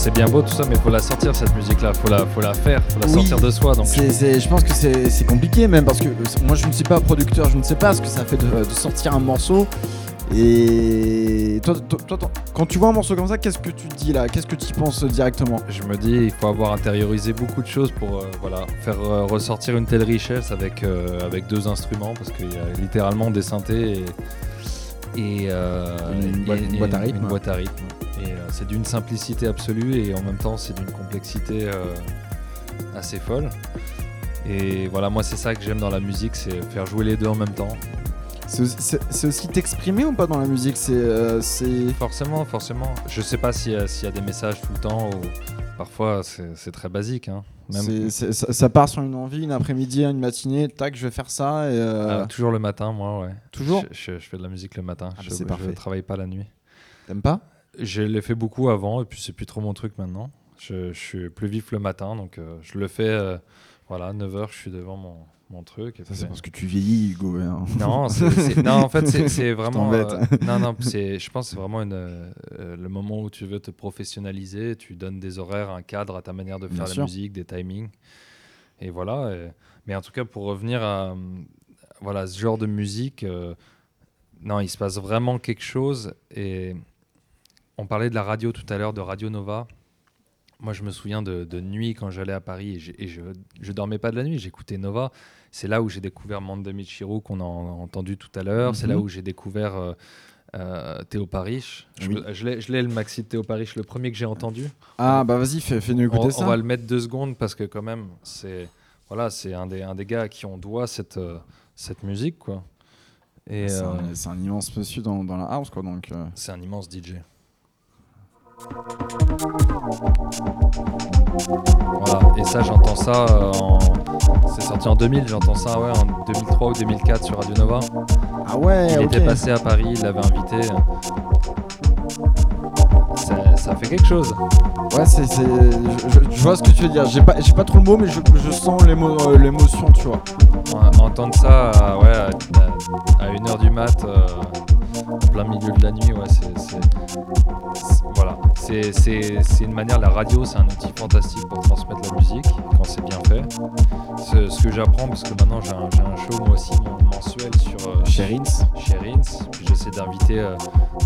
C'est bien beau tout ça, mais faut la sortir cette musique-là, faut la, faut la faire, faut la Oui. sortir de soi. Donc je pense que c'est compliqué même parce que euh, moi je ne suis pas producteur, je ne sais pas ce que ça fait de, de sortir un morceau. Et toi, toi- toi, quand tu vois un morceau comme ça, qu'est-ce que tu te dis là? Qu'est-ce que tu y penses directement? Je me dis, il faut avoir intériorisé beaucoup de choses pour euh, voilà, faire euh, ressortir une telle richesse avec, euh, avec deux instruments, parce qu'il y a littéralement des synthés et, et, euh, Une et- boîte- une et boîte à rythme. une boîte à rythme. Et euh, c'est d'une simplicité absolue et en même temps c'est d'une complexité euh, assez folle. Et voilà, moi c'est ça que j'aime dans la musique, c'est faire jouer les deux en même temps. C'est aussi- t'exprimer ou pas dans la musique? C'est euh, Forcément, forcément. Je sais pas s'il y, y a des messages tout le temps ou parfois c'est très basique. Hein. Même ça, ça part sur une envie, une après-midi, une matinée, tac, je vais faire ça. Et, euh, Ah, toujours le matin, moi, ouais. Toujours je, je- je fais de la musique le matin. Ah, bah, je, parfait. travaille pas la nuit. T'aimes pas? Je l'ai fait beaucoup avant et puis c'est plus trop mon truc maintenant. Je, je suis plus vif le matin donc euh, je le fais. euh, voilà, 9h, je suis devant mon, mon truc. Ça, c'est parce que tu vieillis, Hugo. hein. Non, non, en fait, c'est- vraiment. euh, non, non, je pense que c'est vraiment une, euh, le moment où tu veux te professionnaliser. Tu donnes des horaires, un cadre à ta manière de Bien faire la sûr. musique, des timings. Et voilà. et- mais en tout cas, pour revenir à voilà, ce genre de musique, euh, non, il se passe vraiment quelque chose. Et on parlait de la radio tout à l'heure, de Radio Nova. Moi, je me souviens de, de nuit quand j'allais à Paris et, et je, je dormais pas de la nuit, j'écoutais Nova. C'est là où j'ai découvert Mande Michiru qu'on a en- entendu tout à l'heure. C'est là Mhm. où j'ai découvert euh, euh, Théo Parish. Je, Oui. me- je l'ai- je l'ai le maxi de Théo Parish, le premier que j'ai entendu. Ah, bah vas-y, fais- fais-nous écouter On, ça. on va le mettre deux secondes parce que quand même, c'est voilà, c'est un des, un des gars à qui on doit cette, euh, cette musique. quoi. C'est euh, un, c'est un immense monsieur dans, dans la house, quoi. Donc, euh, c'est un immense DJ. Voilà, et ça j'entends ça euh, en... C'est sorti en 2000, j'entends ça ouais, en 2003 ou 2004 sur Radio Nova. Ah ouais, Il était passé à Paris, il l'avait invité. Ça, ça fait quelque chose. Ouais, c'est, je, vois ce que tu veux dire. J'ai pas, j'ai pas trop le mot, mais je, je sens euh, l'émotion, tu vois. En- Entendre ça à, ouais, à, à 1h du mat, euh, en plein milieu de la nuit, ouais, c'est. Voilà, c'est c'est- c'est une manière, la radio c'est un outil fantastique pour transmettre la musique quand c'est bien fait. Ce, que j'apprends, parce que maintenant j'ai un, show moi aussi mensuel sur euh, Chez j'essaie d'inviter euh,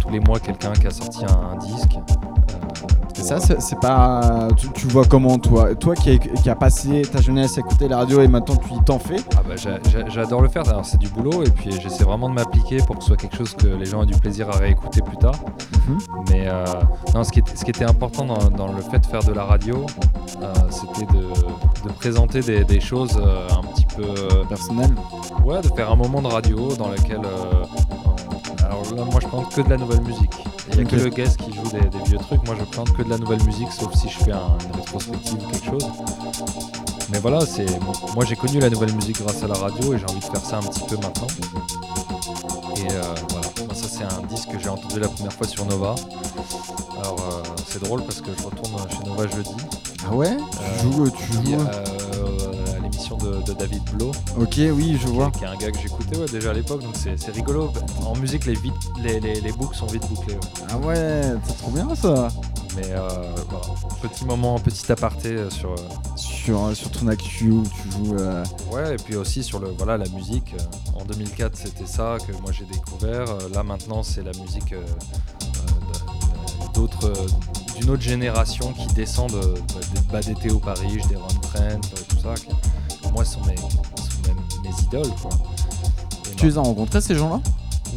tous les mois quelqu'un qui a sorti un, un disque. euh, ça, c'est, pas. Tu, tu vois comment, toi Toi qui, a- qui a passé ta jeunesse à écouter la radio et maintenant tu t'en fais Ah bah, j'a- j'a- j'adore le faire, alors c'est du boulot et puis j'essaie vraiment de m'appliquer pour que ce soit quelque chose que les gens aient du plaisir à réécouter plus tard. Mhm. Mais euh, non, ce qui, était, ce qui était important dans, dans le fait de faire de la radio, euh, c'était de, de présenter des, des choses euh, un petit peu... euh, Personnel ouais, de faire un moment de radio dans lequel... alors là, moi je plante que de la nouvelle musique. Il n'y a que le guest qui joue des, des vieux trucs, moi je plante que de la nouvelle musique, sauf si je fais un- une rétrospective ou quelque chose. Mais voilà, c'est moi j'ai connu la nouvelle musique grâce à la radio et j'ai envie de faire ça un petit peu maintenant. Et euh, voilà, Moi, ça c'est un disque que j'ai entendu la première fois sur Nova. Alors euh, c'est drôle parce que je retourne chez Nova jeudi. Ah ouais Tu joues, tu Et, joues. euh, à l'émission de, de David Blo, Ok, oui, je vois. qui, est un gars que j'écoutais ouais, déjà à l'époque, donc c'est rigolo. En musique, les, vite, les, les, les boucles sont vite bouclées. ouais. Ah ouais, c'est trop bien ça. Mais euh, petit moment, petit aparté euh, sur, euh, Sur, euh, sur ton actu où tu joues. euh, Ouais, et puis aussi sur le, voilà, la musique. euh, en 2004, c'était ça que moi j'ai découvert. Euh, là maintenant, c'est la musique euh, euh, d'autres, euh, d'une autre génération qui descend de, de- des bah, des Théo Paris, des Ron Trent, euh, tout ça. qui, pour moi, sont mes, sont mes, mes idoles. Quoi. Et Tu les as rencontrés ces gens-là?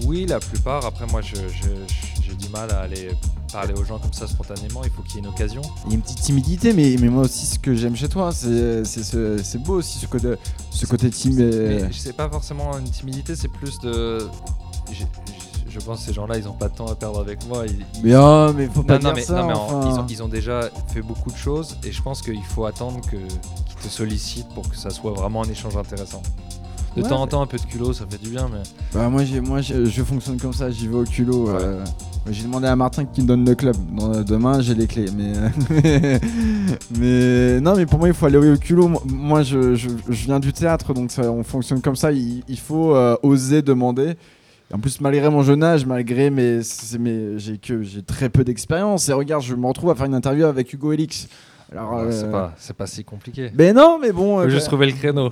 Oui, la plupart. Après, moi, je- je- je- j'ai du mal à aller parler aux gens comme ça spontanément, il faut qu'il y ait une occasion. Il y a une petite timidité, mais, mais moi aussi, ce que j'aime chez toi, c'est c'est ce- c'est beau aussi, ce côté, ce côté timide. Mais c'est pas forcément une timidité, c'est plus de. Je pense que ces gens-là, ils ont pas de temps à perdre avec moi. ils- Mais oh, mais faut pas non, non, dire mais, ça. non, mais en- enfin. ils, ont, ils ont déjà fait beaucoup de choses et je pense qu'il faut attendre que- qu'ils te sollicitent pour que ça soit vraiment un échange intéressant. De Ouais, temps en temps, un peu de culot, ça fait du bien, mais. Bah, moi, j'ai- moi j'ai- je fonctionne comme ça, j'y vais au culot. euh. J'ai demandé à Martin qu'il me donne le club. Demain, j'ai les clés. Mais, mais non, mais pour moi, il faut aller au culot. Moi- Moi, je, je- je viens du théâtre, donc ça- on fonctionne comme ça. Il, il faut euh, oser demander. En plus, malgré mon jeune âge, malgré mes, mes- j'ai que j'ai très peu d'expérience. Et regarde, je me retrouve à faire une interview avec Hugo Elix. Alors, Ouais, C'est euh, pas, c'est pas si compliqué. Mais non, mais bon. Faut euh, juste trouver le créneau.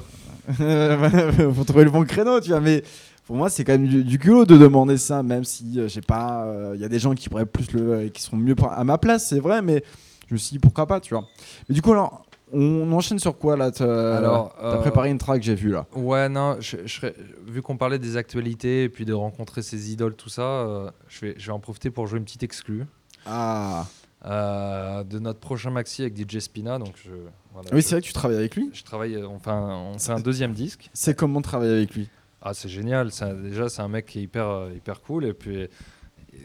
faut trouver le bon créneau, tu vois. Mais pour moi, c'est quand même du, du culot de demander ça, même si euh, j'ai pas. Il y a des gens qui pourraient plus le, qui seront mieux à ma place, c'est vrai. Mais je me suis dit pourquoi pas, tu vois. Mais du coup, alors, on enchaîne sur quoi là Alors, t'as euh, préparé une track, j'ai vu là. Ouais, non, je, je serais- vu qu'on parlait des actualités et puis de rencontrer ses idoles, tout ça, euh, je, vais, je vais en profiter pour jouer une petite exclue Ah. euh, de notre prochain maxi avec DJ Spina. Donc je, voilà, Oui, je- c'est vrai que tu travailles avec lui. Je travaille, enfin, on fait un deuxième disque. C'est comment travailler avec lui? Ah, c'est génial. C'est un- déjà, c'est un mec qui est hyper, hyper cool. Et puis,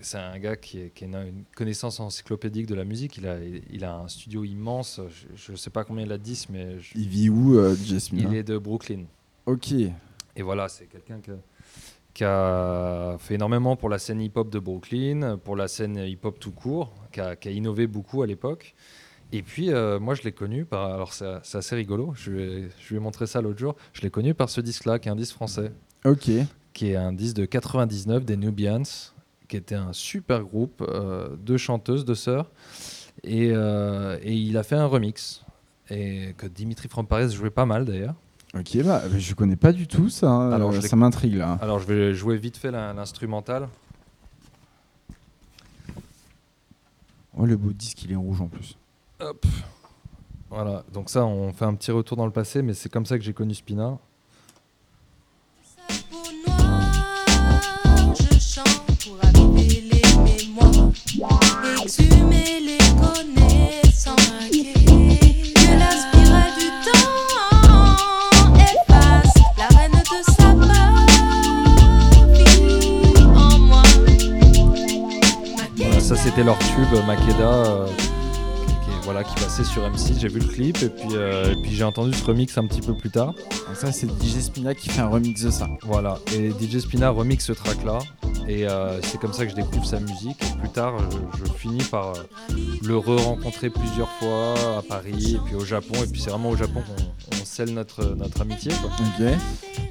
c'est un gars qui, est- qui a une, connaissance encyclopédique de la musique. Il a, il, il a un studio immense. Je ne sais pas combien il a de 10, mais je- Il vit où, euh, Jasmine il est de Brooklyn. Ok. Et voilà, c'est quelqu'un que- qui a fait énormément pour la scène hip-hop de Brooklyn, pour la scène hip-hop tout court, qui a, qui a innové beaucoup à l'époque. Et puis, euh, moi, je l'ai connu par. Alors, c'est c'est assez rigolo. Je lui, ai, je lui ai montré ça l'autre jour. Je l'ai connu par ce disque-là, qui est un disque français, Ok. qui est un disque de 99 des Nubians, qui était un super groupe, euh, deux chanteuses, deux sœurs. Et, euh, et il a fait un remix. Et que Dimitri From Paris jouait pas mal d'ailleurs. Ok, bah je connais pas du tout ça. hein. Alors, ça m'intrigue là. Alors, je vais jouer vite fait l'in- l'instrumental. Oh, le beau disque, il est rouge en plus. Hop. Voilà, donc ça, on fait un petit retour dans le passé, mais c'est comme ça que j'ai connu Spina. Exhumer les connaissances, que la spirale du temps efface la reine de sa vie en moi. Ça, c'était leur tube, Makeda, voilà, qui passait sur M6. J'ai vu le clip, et puis, euh, et puis j'ai entendu ce remix un petit peu plus tard. Donc ça, c'est DJ Spina qui fait un remix de ça. Voilà, et DJ Spina remix ce track-là. Et euh, c'est comme ça que je découvre sa musique. Et plus tard, je, je finis par euh, le re-rencontrer plusieurs fois à Paris et puis au Japon. Et puis c'est vraiment au Japon qu'on on scelle notre, notre amitié. quoi.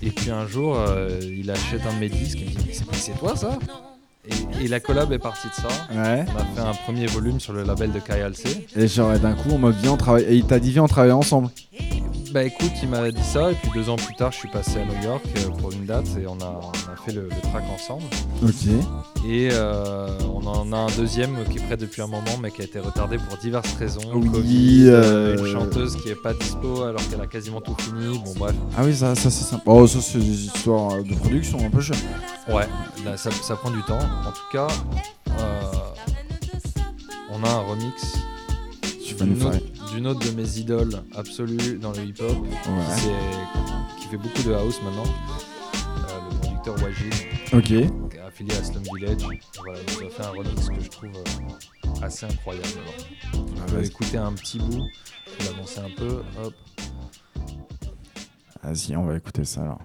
Et puis un jour, euh, il achète un de mes disques et il me dit Mais c'est pas- c'est toi ça? Et, et la collab est partie de ça. Ouais. On a fait un premier volume sur le label de KLC. Et genre, d'un coup, en mode, viens, on travaille. Et il t'a dit, viens, on travaille ensemble. Bah écoute, il m'a dit ça. Et puis deux ans plus tard, je suis passé à New York euh, pour une date et on a, on a fait le, le track ensemble. Ok. Et euh, on en a un deuxième qui est prêt depuis un moment, mais qui a été retardé pour diverses raisons. Oui, Covid, euh, une chanteuse qui est pas dispo alors qu'elle a quasiment tout fini. Bon bref. Ah oui, ça, ça c'est sympa. Oh, ça, c'est des histoires euh, de production un peu chères. Ouais, là, ça, ça prend du temps. En tout cas, euh, on a un remix Tu vas nous d'une faire. D'une autre de mes idoles absolues dans le hip-hop, Ouais. qui, fait beaucoup de house maintenant, euh, le producteur Wajid. Ok. qui est affilié à Slum Village. Voilà, il nous a fait un remix que je trouve euh, assez incroyable. Alors, on va écouter un petit bout, je vais l'avancer un peu. Hop. Vas-y, on va écouter ça alors.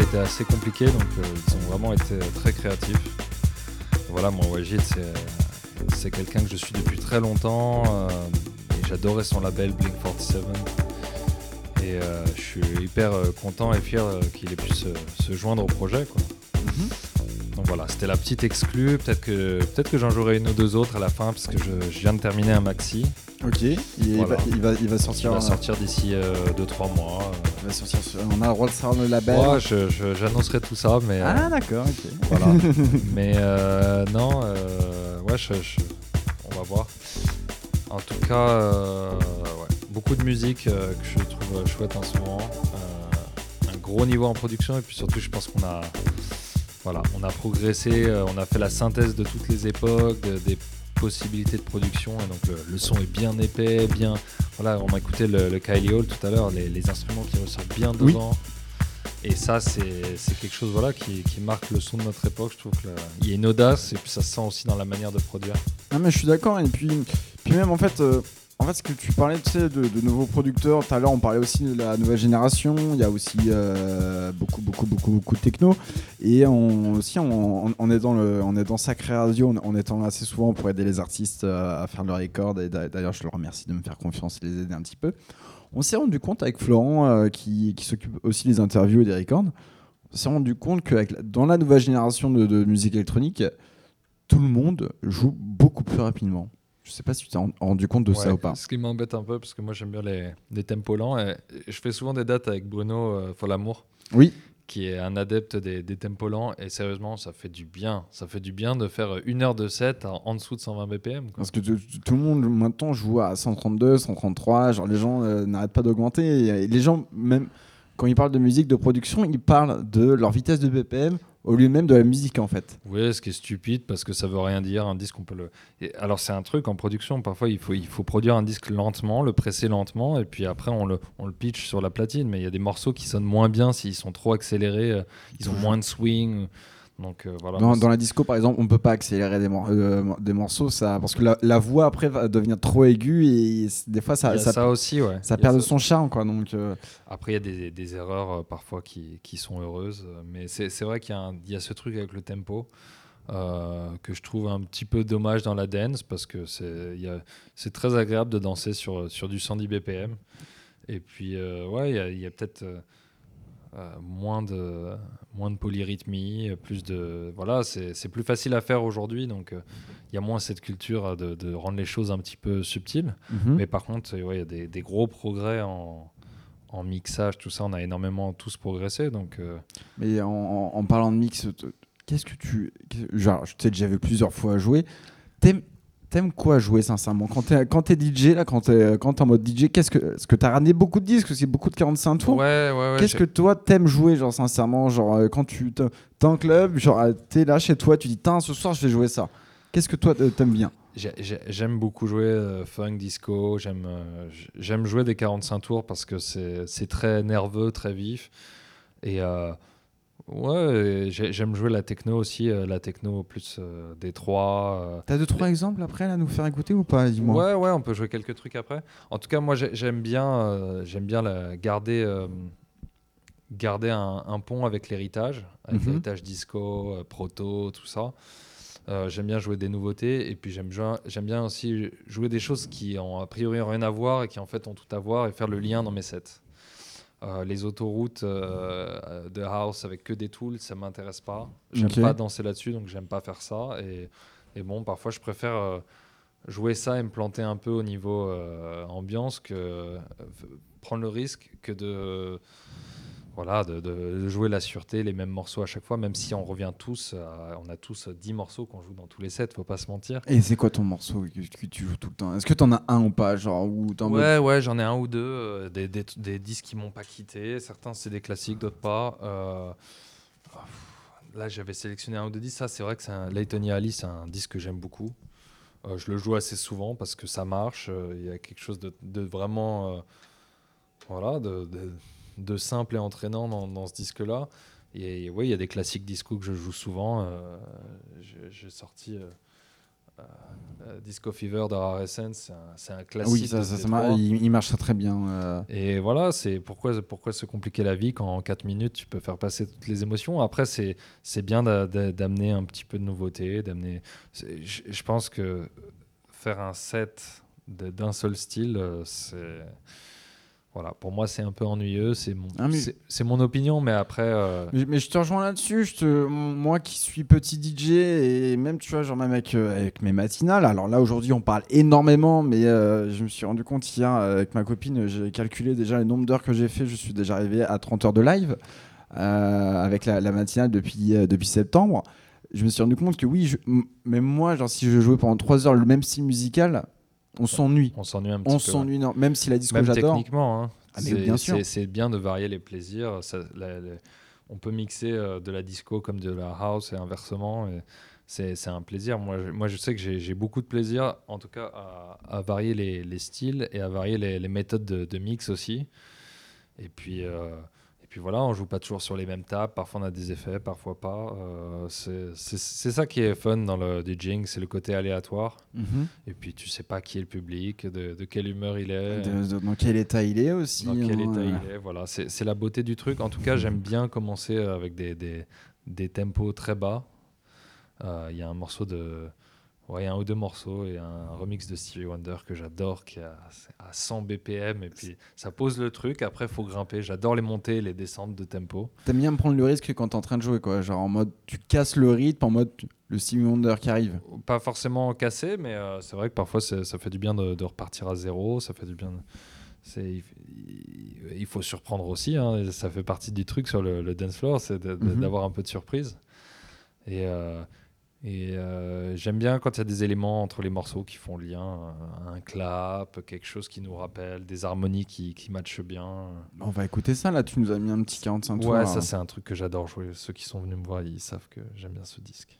Original était assez compliqué, donc euh, ils ont vraiment été très créatifs. Voilà, moi, Wajid, c'est, c'est quelqu'un que je suis depuis très longtemps. euh, et j'adorais son label Blink 47. Et euh, je suis hyper euh, content et fier euh, qu'il ait pu se, se joindre au projet. Quoi. Mhm. Donc voilà, c'était la petite exclue. Peut-être que, peut-être que j'en jouerai une ou deux autres à la fin, parce que je, je viens de terminer un maxi. Ok. Il, Voilà. va, il, va, il va sortir. va euh, sortir d'ici 2-3 mois. Il va sortir sur- On a le droit de savoir le label. Ouais, j'annoncerai tout ça, mais. euh, Ah d'accord. Ok. Voilà. Mais euh, non, euh, ouais, je- je- on va voir. En tout cas, euh, ouais, beaucoup de musique euh, que je trouve chouette en ce moment. Euh, un gros niveau en production et puis surtout, je pense qu'on a, voilà, on a progressé, euh, on a fait la synthèse de toutes les époques, de- des possibilités de production et donc le, le son est bien épais, bien. Voilà, on m'a écouté le, le Kylie Hall tout à l'heure, les, les instruments qui ressortent bien Oui. dedans. Et ça, c'est c'est quelque chose voilà, qui, qui marque le son de notre époque. Je trouve qu'il y a une audace et puis ça se sent aussi dans la manière de produire. Non mais je suis d'accord et puis, puis même en fait, euh, en fait ce que tu parlais tu sais, de, nouveaux producteurs, tout à l'heure on parlait aussi de la nouvelle génération, il y a aussi euh, beaucoup beaucoup beaucoup beaucoup de techno et on, aussi on, on- on est dans le, Sacré Radio, on, est assez souvent pour aider les artistes euh, à faire leurs records et d'a- d'ailleurs je leur remercie de me faire confiance et les aider un petit peu. On s'est rendu compte avec Florent euh, qui, s'occupe aussi des interviews et des records, on s'est rendu compte que dans la nouvelle génération de musique électronique, tout le monde joue beaucoup plus rapidement. Je sais pas si tu t'es ren- rendu compte de ça ou pas. Ce qui m'embête un peu parce que moi j'aime bien les, les tempos lents et, je fais souvent des dates avec Bruno euh, Folamour. Oui. Qui est un adepte des, des tempos lents et sérieusement ça fait du bien. Ça fait du bien de faire une heure de set en, en dessous de 120 BPM. quoi. Parce que tout tout le monde maintenant joue à 132, 133, genre les gens euh, n'arrêtent pas d'augmenter. Et les gens, même quand ils parlent de musique, de production, ils parlent de leur vitesse de BPM au lieu même de la musique en fait. Oui, ce qui est stupide parce que ça veut rien dire. Un disque, on peut le. Et alors, c'est un truc en production. Parfois, il faut, il faut produire un disque lentement, le presser lentement, et puis après, on le, on le pitch sur la platine. Mais il y a des morceaux qui sonnent moins bien s'ils sont trop accélérés. euh, Ils ont moins de swing. Donc euh, voilà. Dans, la disco, par exemple, on peut pas accélérer des, mor- euh, des morceaux, ça, parce que la, la voix après va devenir trop aiguë et des fois ça, ça, ça aussi, ouais. ça perd de son charme, quoi. Donc, euh, Après, il y a des, des erreurs parfois qui, qui sont heureuses. Mais c'est vrai qu'il y, a y ce truc avec le tempo que je trouve un petit peu dommage dans la dance parce que c'est très agréable de danser sur, sur du 110 BPM. Et puis, ouais, il y a, peut-être moins, de, moins de polyrythmie, euh, plus de. Voilà, c'est plus facile à faire aujourd'hui. Donc, euh, il y a moins cette culture euh, de, de rendre les choses un petit peu subtiles. mhm. Mais par contre, euh, ouais, il y a des, des gros progrès en, en mixage, tout ça. On a énormément tous progressé. Donc, euh, Mais en, en- en parlant de mix, qu'est-ce que tu. Genre, je t'ai déjà vu plusieurs fois jouer. T'aimes, t'aimes quoi jouer, sincèrement Quand t'es, quand t'es DJ, là, quand t'es, quand t'es en mode DJ, qu'est-ce que. Est-ce que t'as ramené beaucoup de disques C'est beaucoup de 45 tours ouais, ouais, ouais. Qu'est-ce que toi t'aimes jouer, genre, sincèrement Genre, euh, quand tu t'es en club, genre, euh, t'es là chez toi, tu dis, tiens, ce soir, je vais jouer ça. Qu'est-ce que toi, t'aimes bien j'ai- j'ai- J'aime beaucoup jouer euh, funk, disco. J'aime euh, j'aime jouer des 45 tours parce que c'est c'est très nerveux, très vif. Et euh, ouais, j'aime jouer la techno aussi. euh, la techno plus euh, Détroit. euh, T'as deux, trois exemples après, là, à nous faire écouter ou pas Dis-moi? Ouais, ouais, on peut jouer quelques trucs après. En tout cas, moi, j'ai- j'aime bien, euh, j'aime bien la- garder, euh, garder un, un pont avec l'héritage, avec Mhm. l'héritage disco, proto, tout ça. J'aime bien jouer des nouveautés et puis j'aime bien, j'aime bien aussi jouer des choses qui ont a priori rien à voir et qui en fait ont tout à voir et faire le lien dans mes sets. Euh, les autoroutes euh, de house avec que des tools, ça m'intéresse pas. J'aime Ok. pas danser là-dessus, donc j'aime pas faire ça. Et, et bon, parfois je préfère euh, jouer ça et me planter un peu au niveau ambiance que prendre le risque que de voilà de, de jouer la sûreté les mêmes morceaux à chaque fois même si on revient tous à- on a tous 10 morceaux qu'on joue dans tous les sets faut pas se mentir Et c'est quoi ton morceau que, tu joues tout le temps? Est-ce que t'en as un ou pas Genre, ou mode- ouais ouais j'en ai un ou deux euh, des, des, des disques qui m'ont pas quitté certains c'est des classiques d'autres pas Euh, là j'avais sélectionné un ou deux disques ça c'est vrai que c'est un Leighton Ali c'est un disque que j'aime beaucoup Euh, je le joue assez souvent parce que ça marche. Il y a quelque chose de, de vraiment voilà, de, de- de simple et entraînant dans, dans ce disque-là. Et oui, il y a des classiques disco que je joue souvent. euh, j'ai- sorti euh, euh, Disco Fever de Rarecent, c'est un, Ah classique. oui, ça, ça, ça Détroit. mar- il, il marche très, très bien. Et voilà, c'est pourquoi, pourquoi se compliquer la vie quand en 4 minutes tu peux faire passer toutes les émotions. Après, c'est bien d'a- d'a- d'amener un petit peu de nouveauté, Je pense que faire un set d'un seul style, c'est. Voilà, pour moi, c'est un peu ennuyeux. C'est mon, Ah, c'est- mon opinion, mais après. euh, Mais, mais je te rejoins là-dessus. Je te, moi qui suis petit DJ et même tu vois, genre même avec, euh, avec mes matinales. Alors là aujourd'hui on parle énormément, mais euh, je me suis rendu compte hier avec ma copine, j'ai calculé déjà le nombre d'heures que j'ai fait. Je suis déjà arrivé à 30 heures de live avec la, la matinale depuis, depuis septembre. Je me suis rendu compte que oui, je- même moi, genre si je jouais pendant 3 heures le même style musical, on s'ennuie. on s'ennuie un petit On peu. s'ennuie, même si la disco Même j'adore. techniquement, hein. Ah, c'est, bien sûr. c'est- c'est bien de varier les plaisirs. Ça- la- la- on peut mixer euh, de la disco comme de la house et inversement. et c'est, c'est un plaisir. Moi, je, moi, je sais que j'ai, j'ai beaucoup de plaisir, en tout cas, à, à varier les, les styles et à varier les, les méthodes de, de mix aussi. Et puis, euh, puis voilà, on joue pas toujours sur les mêmes tables. Parfois, on a des effets, parfois pas. Euh, c'est, ça qui est fun dans le DJing, c'est le côté aléatoire. Mhm. Et puis, tu sais pas qui est le public, de, de quelle humeur il est. De- de- dans quel état il est aussi. Dans quel hein, état il est, voilà. C'est c'est la beauté du truc. En tout cas, j'aime bien commencer avec des, des, des tempos très bas. Euh, Il y a un morceau de. Ouais, il y a un ou deux morceaux et un remix de Stevie Wonder que j'adore qui est à, à 100 BPM et puis ça pose le truc. Après, il faut grimper. J'adore les montées et les descentes de tempo. T'aimes bien prendre le risque quand t'es en train de jouer, quoi. Genre en mode, tu casses le rythme, en mode le Stevie Wonder qui arrive. Pas forcément cassé, mais euh, c'est vrai que parfois ça fait du bien de, de repartir à zéro. Ça fait du bien. de- il, faut surprendre aussi. hein, ça fait partie du truc sur le, le dance floor, c'est Mhm. d'avoir un peu de surprise. Et, euh, et euh, j'aime bien quand il y a des éléments entre les morceaux qui font lien, un, un clap, quelque chose qui nous rappelle, des harmonies qui, qui matchent bien. On va écouter ça, là. Tu nous as mis un petit 45 tours. Ouais, là. ça c'est un truc que j'adore jouer. Ceux qui sont venus me voir, ils savent que j'aime bien ce disque.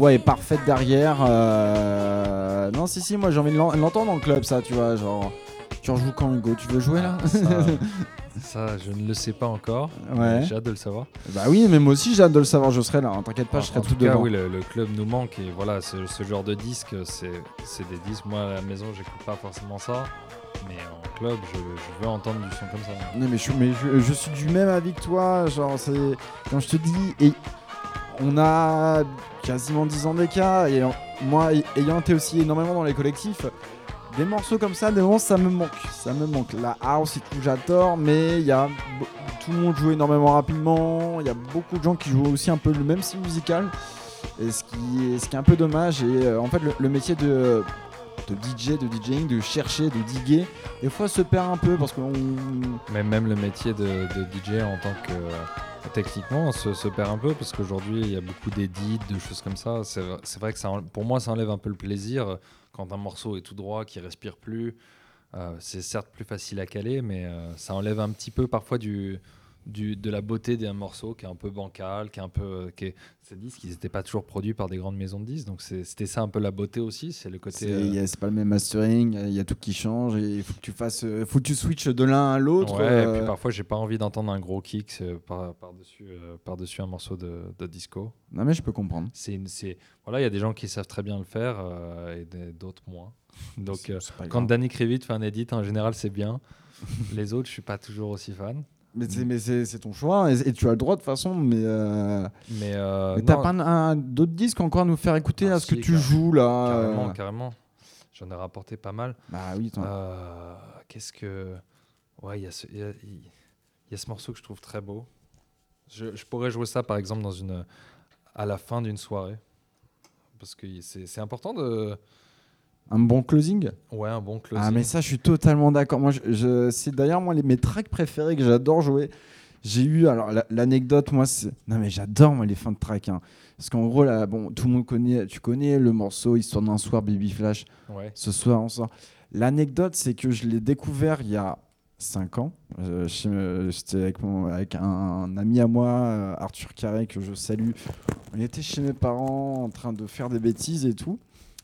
Voix est parfaite derrière. euh, Non, si, si, moi j'ai envie de l'en- l'entendre le club, ça, tu vois. Genre, tu rejoues quand, Hugo Tu veux jouer là? Ça, Ça, je ne le sais pas encore. Ouais. J'ai hâte de le savoir. Bah oui, mais moi aussi j'ai hâte de le savoir, je serai là, hein, t'inquiète pas, En- je serai en tout tout cas, devant. oui, le, le club nous manque et voilà, ce, ce genre de disque, c'est c'est des disques. Moi, à la maison, j'écoute pas forcément ça, mais en club, je, je veux entendre du son comme ça. Non, mais, je, mais je, je suis du même avis que toi. Genre, c'est. Quand je te dis. Et on a quasiment 10 ans d'écart. Et moi, ay- ayant été aussi énormément dans les collectifs, des morceaux comme ça, des moments, ça me manque. Ça me manque. La house et tout, j'adore. Mais il y a. Tout le monde joue énormément rapidement. Il y a beaucoup de gens qui jouent aussi un peu le même style musical. Ce qui est, un peu dommage. Et euh, en fait, le métier de. De DJ, de DJing, de chercher, de diguer, des fois se perd un peu parce qu'on Mais même le métier de, de DJ en tant que. euh, techniquement, se, se perd un peu parce qu'aujourd'hui, il y a beaucoup d'édits, de choses comme ça. C'est vrai que ça, pour moi, ça enlève un peu le plaisir quand un morceau est tout droit, qui respire plus. euh, c'est certes plus facile à caler, mais euh, ça enlève un petit peu parfois du, du, de la beauté d'un morceau qui est un peu bancal, qui est un peu. Qui est, ces disques, ils n'étaient pas toujours produits par des grandes maisons de disques, donc c'était ça un peu la beauté aussi. C'est le côté. C'est euh, pas le même mastering, il y a tout qui change et il faut que tu fasses, euh, faut que tu switches de l'un à l'autre. Ouais, euh, et puis parfois j'ai pas envie d'entendre un gros kick euh, par, par-dessus par dessus un morceau de, de disco. Non mais je peux comprendre. C'est voilà, il y a des gens qui savent très bien le faire euh, et d'autres moins. Donc euh, quand grave. Danny Krivit fait un edit, en général c'est bien. Les autres, je suis pas toujours aussi fan. Mais c'est mais c'est ton choix et, et tu as le droit de toute façon. Mais, euh, Mais, euh, mais t'as pas un, un- d'autres disques encore à nous faire écouter Ah, à ce que tu joues là. carrément, euh. carrément. J'en ai rapporté pas mal. Bah oui. Euh, Qu'est-ce que ouais, il y a ce il y a- y a ce morceau que je trouve très beau. Je, je pourrais jouer ça par exemple dans une à la fin d'une soirée parce que c'est c'est important de Un bon closing. ouais un bon closing. Ah mais ça je suis totalement d'accord. Moi je, je- c'est d'ailleurs moi les, mes tracks préférés que j'adore jouer. J'ai eu alors la- l'anecdote moi c'est non mais j'adore moi les fins de track hein. parce qu'en gros là bon tout le monde connaît tu connais le morceau histoire d'un soir Baby Flash Ouais. ce soir on sort. L'anecdote c'est que je l'ai découvert il y a 5 ans. Euh, J'étais avec, mon- avec un, un ami à moi, euh, Arthur Carré, que je salue. On était chez mes parents en train de faire des bêtises et tout.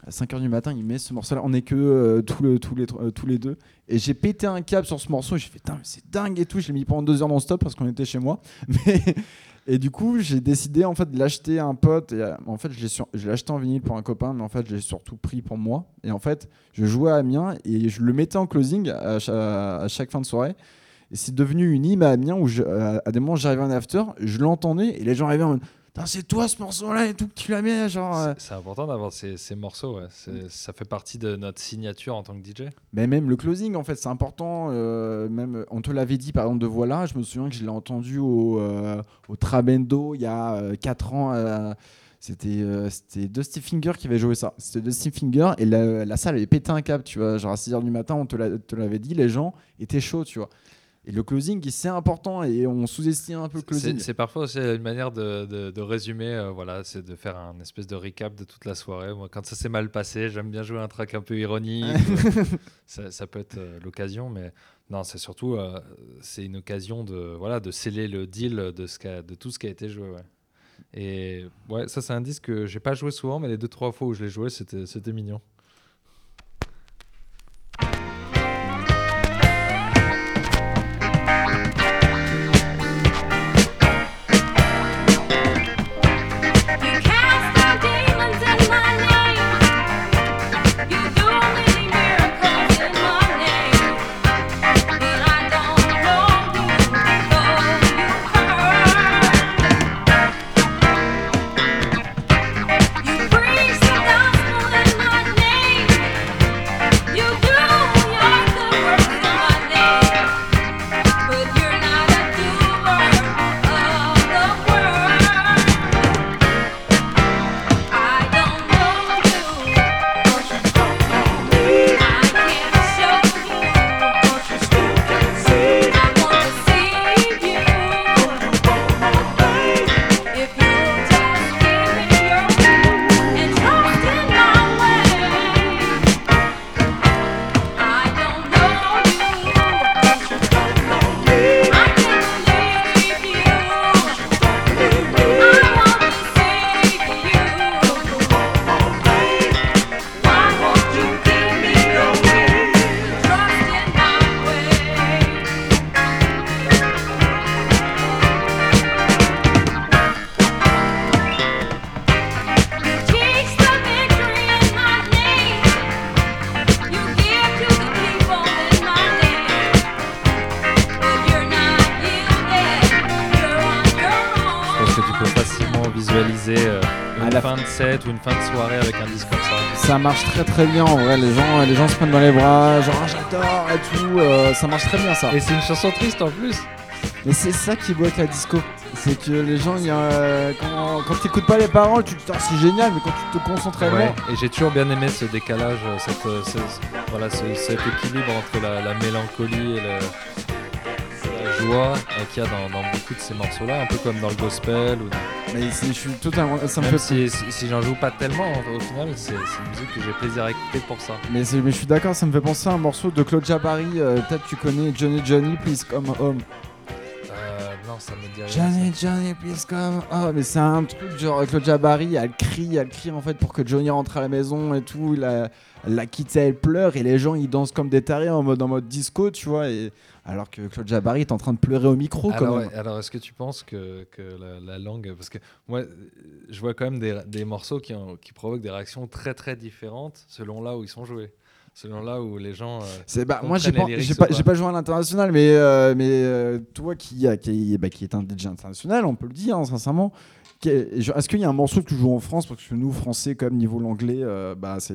À 5h du matin, il met ce morceau-là. On est que euh, tous, le- tous les, euh, tous les deux. Et j'ai pété un câble sur ce morceau. J'ai fait, c'est dingue et tout. Je l'ai mis pendant deux heures non-stop parce qu'on était chez moi. Mais, et du coup, j'ai décidé en fait de l'acheter à un pote. Et, euh, en fait, je l'ai acheté en vinyle pour un copain, mais en fait, je l'ai surtout pris pour moi. Et en fait, je jouais à Amiens et je le mettais en closing à, cha- à chaque fin de soirée. Et c'est devenu une hymne à Amiens où à à des moments j'arrivais en after, je l'entendais et les gens arrivaient en mode c'est toi ce morceau-là et tout que tu l'as mis. Genre, euh. C'est- important d'avoir ces, ces morceaux. ouais. Ça fait partie de notre signature en tant que DJ. Mais même le closing, en fait, c'est important. euh, même, on te l'avait dit, par exemple, de Voilà. Je me souviens que je l'ai entendu au, euh, au Trabendo il y a 4 ans. euh, c'était euh, Dusty Finger qui avait joué ça. C'était Dusty Finger et la, la salle avait pété un câble, tu vois. Genre à 6h du matin, on te l'avait dit, les gens étaient chauds, tu vois. Et le closing, c'est important et on sous-estime un peu le closing. C'est parfois aussi une manière de, de- de résumer, euh, voilà, c'est de faire un espèce de recap de toute la soirée. Moi, quand ça s'est mal passé, j'aime bien jouer un track un peu ironique. euh, ça, ça peut être euh, l'occasion, mais non, c'est surtout c'est une occasion de voilà de sceller le deal de ce qu'a- de tout ce qui a été joué. ouais. Et ouais, ça c'est un disque que j'ai pas joué souvent, mais les deux trois fois où je l'ai joué, c'était c'était mignon. Marche très très bien en vrai. Les gens, les gens se prennent dans les bras, genre Ah, j'adore et tout. euh, ça marche très bien ça. Et c'est une chanson triste en plus. Mais c'est ça qui est beau avec la disco. C'est que les gens, il y a, euh, quand, quand t'écoutes pas les paroles, tu te dis Ah, c'est génial, mais quand tu te concentres Ouais, réellement. et j'ai toujours bien aimé ce décalage, euh, cette, euh, ce- voilà, ce- cet équilibre entre la, la mélancolie et le- la joie qu'il y a dans, dans beaucoup de ces morceaux-là, un peu comme dans le gospel. Ou dans- Mais je suis totalement. Ça me Même fait. si, si, si j'en joue pas tellement, au final, c'est une musique que j'ai plaisir à écouter pour ça. Mais, mais je suis d'accord, ça me fait penser à un morceau de Claude Jabari. euh, Peut-être tu connais Johnny Johnny, please come home. Euh, non, ça me dit rien. Johnny Johnny, please come home. Mais c'est un truc genre Claude Jabari, elle crie, elle crie en fait pour que Johnny rentre à la maison et tout. Il a- elle la quitte, elle pleure et les gens ils dansent comme des tarés en mode, en mode disco, tu vois. Et, alors que Claude Jabari est en train de pleurer au micro quand Alors, même. ouais, alors, est-ce que tu penses que, que la, la langue. Parce que moi, je vois quand même des, des morceaux qui, ont- qui provoquent des réactions très très différentes selon là où ils sont joués. Selon là où les gens. euh, C'est bah, moi j'ai pas, pas, joué à l'international, mais euh, mais euh, toi qui, bah, qui est un DJ international, on peut le dire hein, sincèrement. Est-ce qu'il y a un morceau que tu joues en France? Parce que nous français comme niveau l'anglais, bah c'est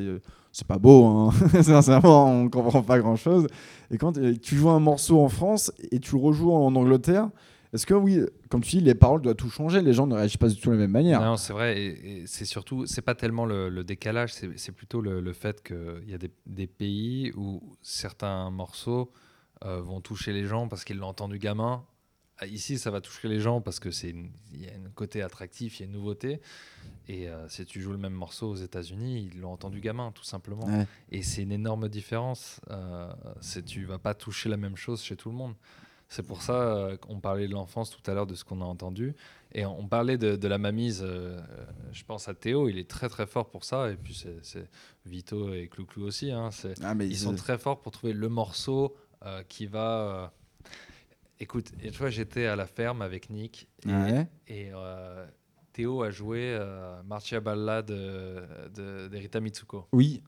c'est pas beau, hein. sincèrement on comprend pas grand chose. Et quand euh, tu joues un morceau en France et tu le rejoues en Angleterre, est-ce que oui, comme tu dis, les paroles doivent tout changer, les gens ne réagissent pas du tout de la même manière. Non, c'est vrai. Et, c'est surtout, c'est pas tellement le, décalage, c'est plutôt le, le fait qu'il y a des, des pays où certains morceaux euh, vont toucher les gens parce qu'ils l'ont entendu gamin. Ah, Ici, ça va toucher les gens parce que c'est il y a un côté attractif, il y a une nouveauté. Et euh, si tu joues le même morceau aux États-Unis, ils l'ont entendu gamin, tout simplement. Ouais. Et c'est une énorme différence. Euh, c'est tu vas pas toucher la même chose chez tout le monde. C'est pour ça euh, qu'on parlait de l'enfance tout à l'heure, de ce qu'on a entendu. Et on parlait de, de la mamise. euh, euh, je pense à Théo, il est très très fort pour ça. Et puis c'est Vito et Clouclou aussi. hein, Ah, mais ils sont très forts pour trouver le morceau euh, qui va. Euh, Écoute, et tu vois, j'étais à la ferme avec Nick et, Ouais. et, euh, Théo a joué euh, Marcia Balla de- de- d'Erita Mitsuko. Oui.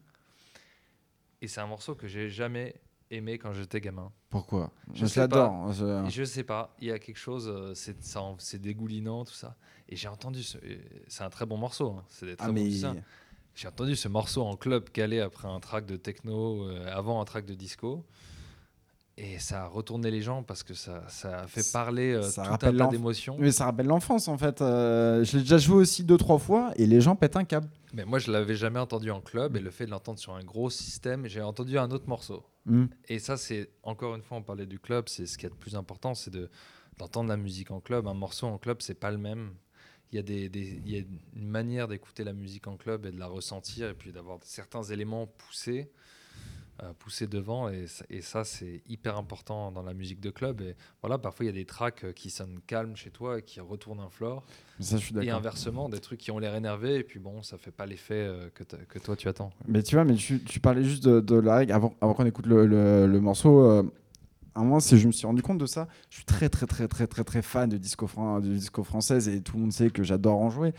Et c'est un morceau que j'ai jamais aimé quand j'étais gamin. Pourquoi? Je l'adore. Et Je- sais pas, il y a quelque chose, euh, c'est ça en- c'est dégoulinant, tout ça. Et j'ai entendu, ce- et c'est un très bon morceau, hein, c'est des très Ah, bons mais. J'ai entendu ce morceau en club calé après un track de techno, euh, avant un track de disco. Et ça a retourné les gens parce que ça, ça a fait parler euh, ça tout un tas d'émotions. Mais ça rappelle l'enfance en fait. Euh, je l'ai déjà joué aussi deux trois fois et les gens pètent un câble. Mais moi, je l'avais jamais entendu en club et le fait de l'entendre sur un gros système, j'ai entendu un autre morceau. Mm. Et ça, c'est encore une fois, on parlait du club, c'est ce qui est le plus important, c'est de d'entendre la musique en club. Un morceau en club, c'est pas le même. Il y a, des, y a une manière d'écouter la musique en club et de la ressentir et puis d'avoir certains éléments poussés, euh, poussés devant. Et, ça- et ça, c'est hyper important dans la musique de club. Et voilà, parfois, il y a des tracks qui sonnent calmes chez toi et qui retournent un floor. Ça, je suis Et inversement, des trucs qui ont l'air énervés et puis bon, ça fait pas l'effet euh, que, toi tu attends. Mais tu vois, mais tu, tu parlais juste de, de la règle avant, avant qu'on écoute le, le- le morceau. euh, à moment, c'est- je me suis rendu compte de ça. Je suis très, très, très, très, très, très fan de disco, fran- de disco française et tout le monde sait que j'adore en jouer.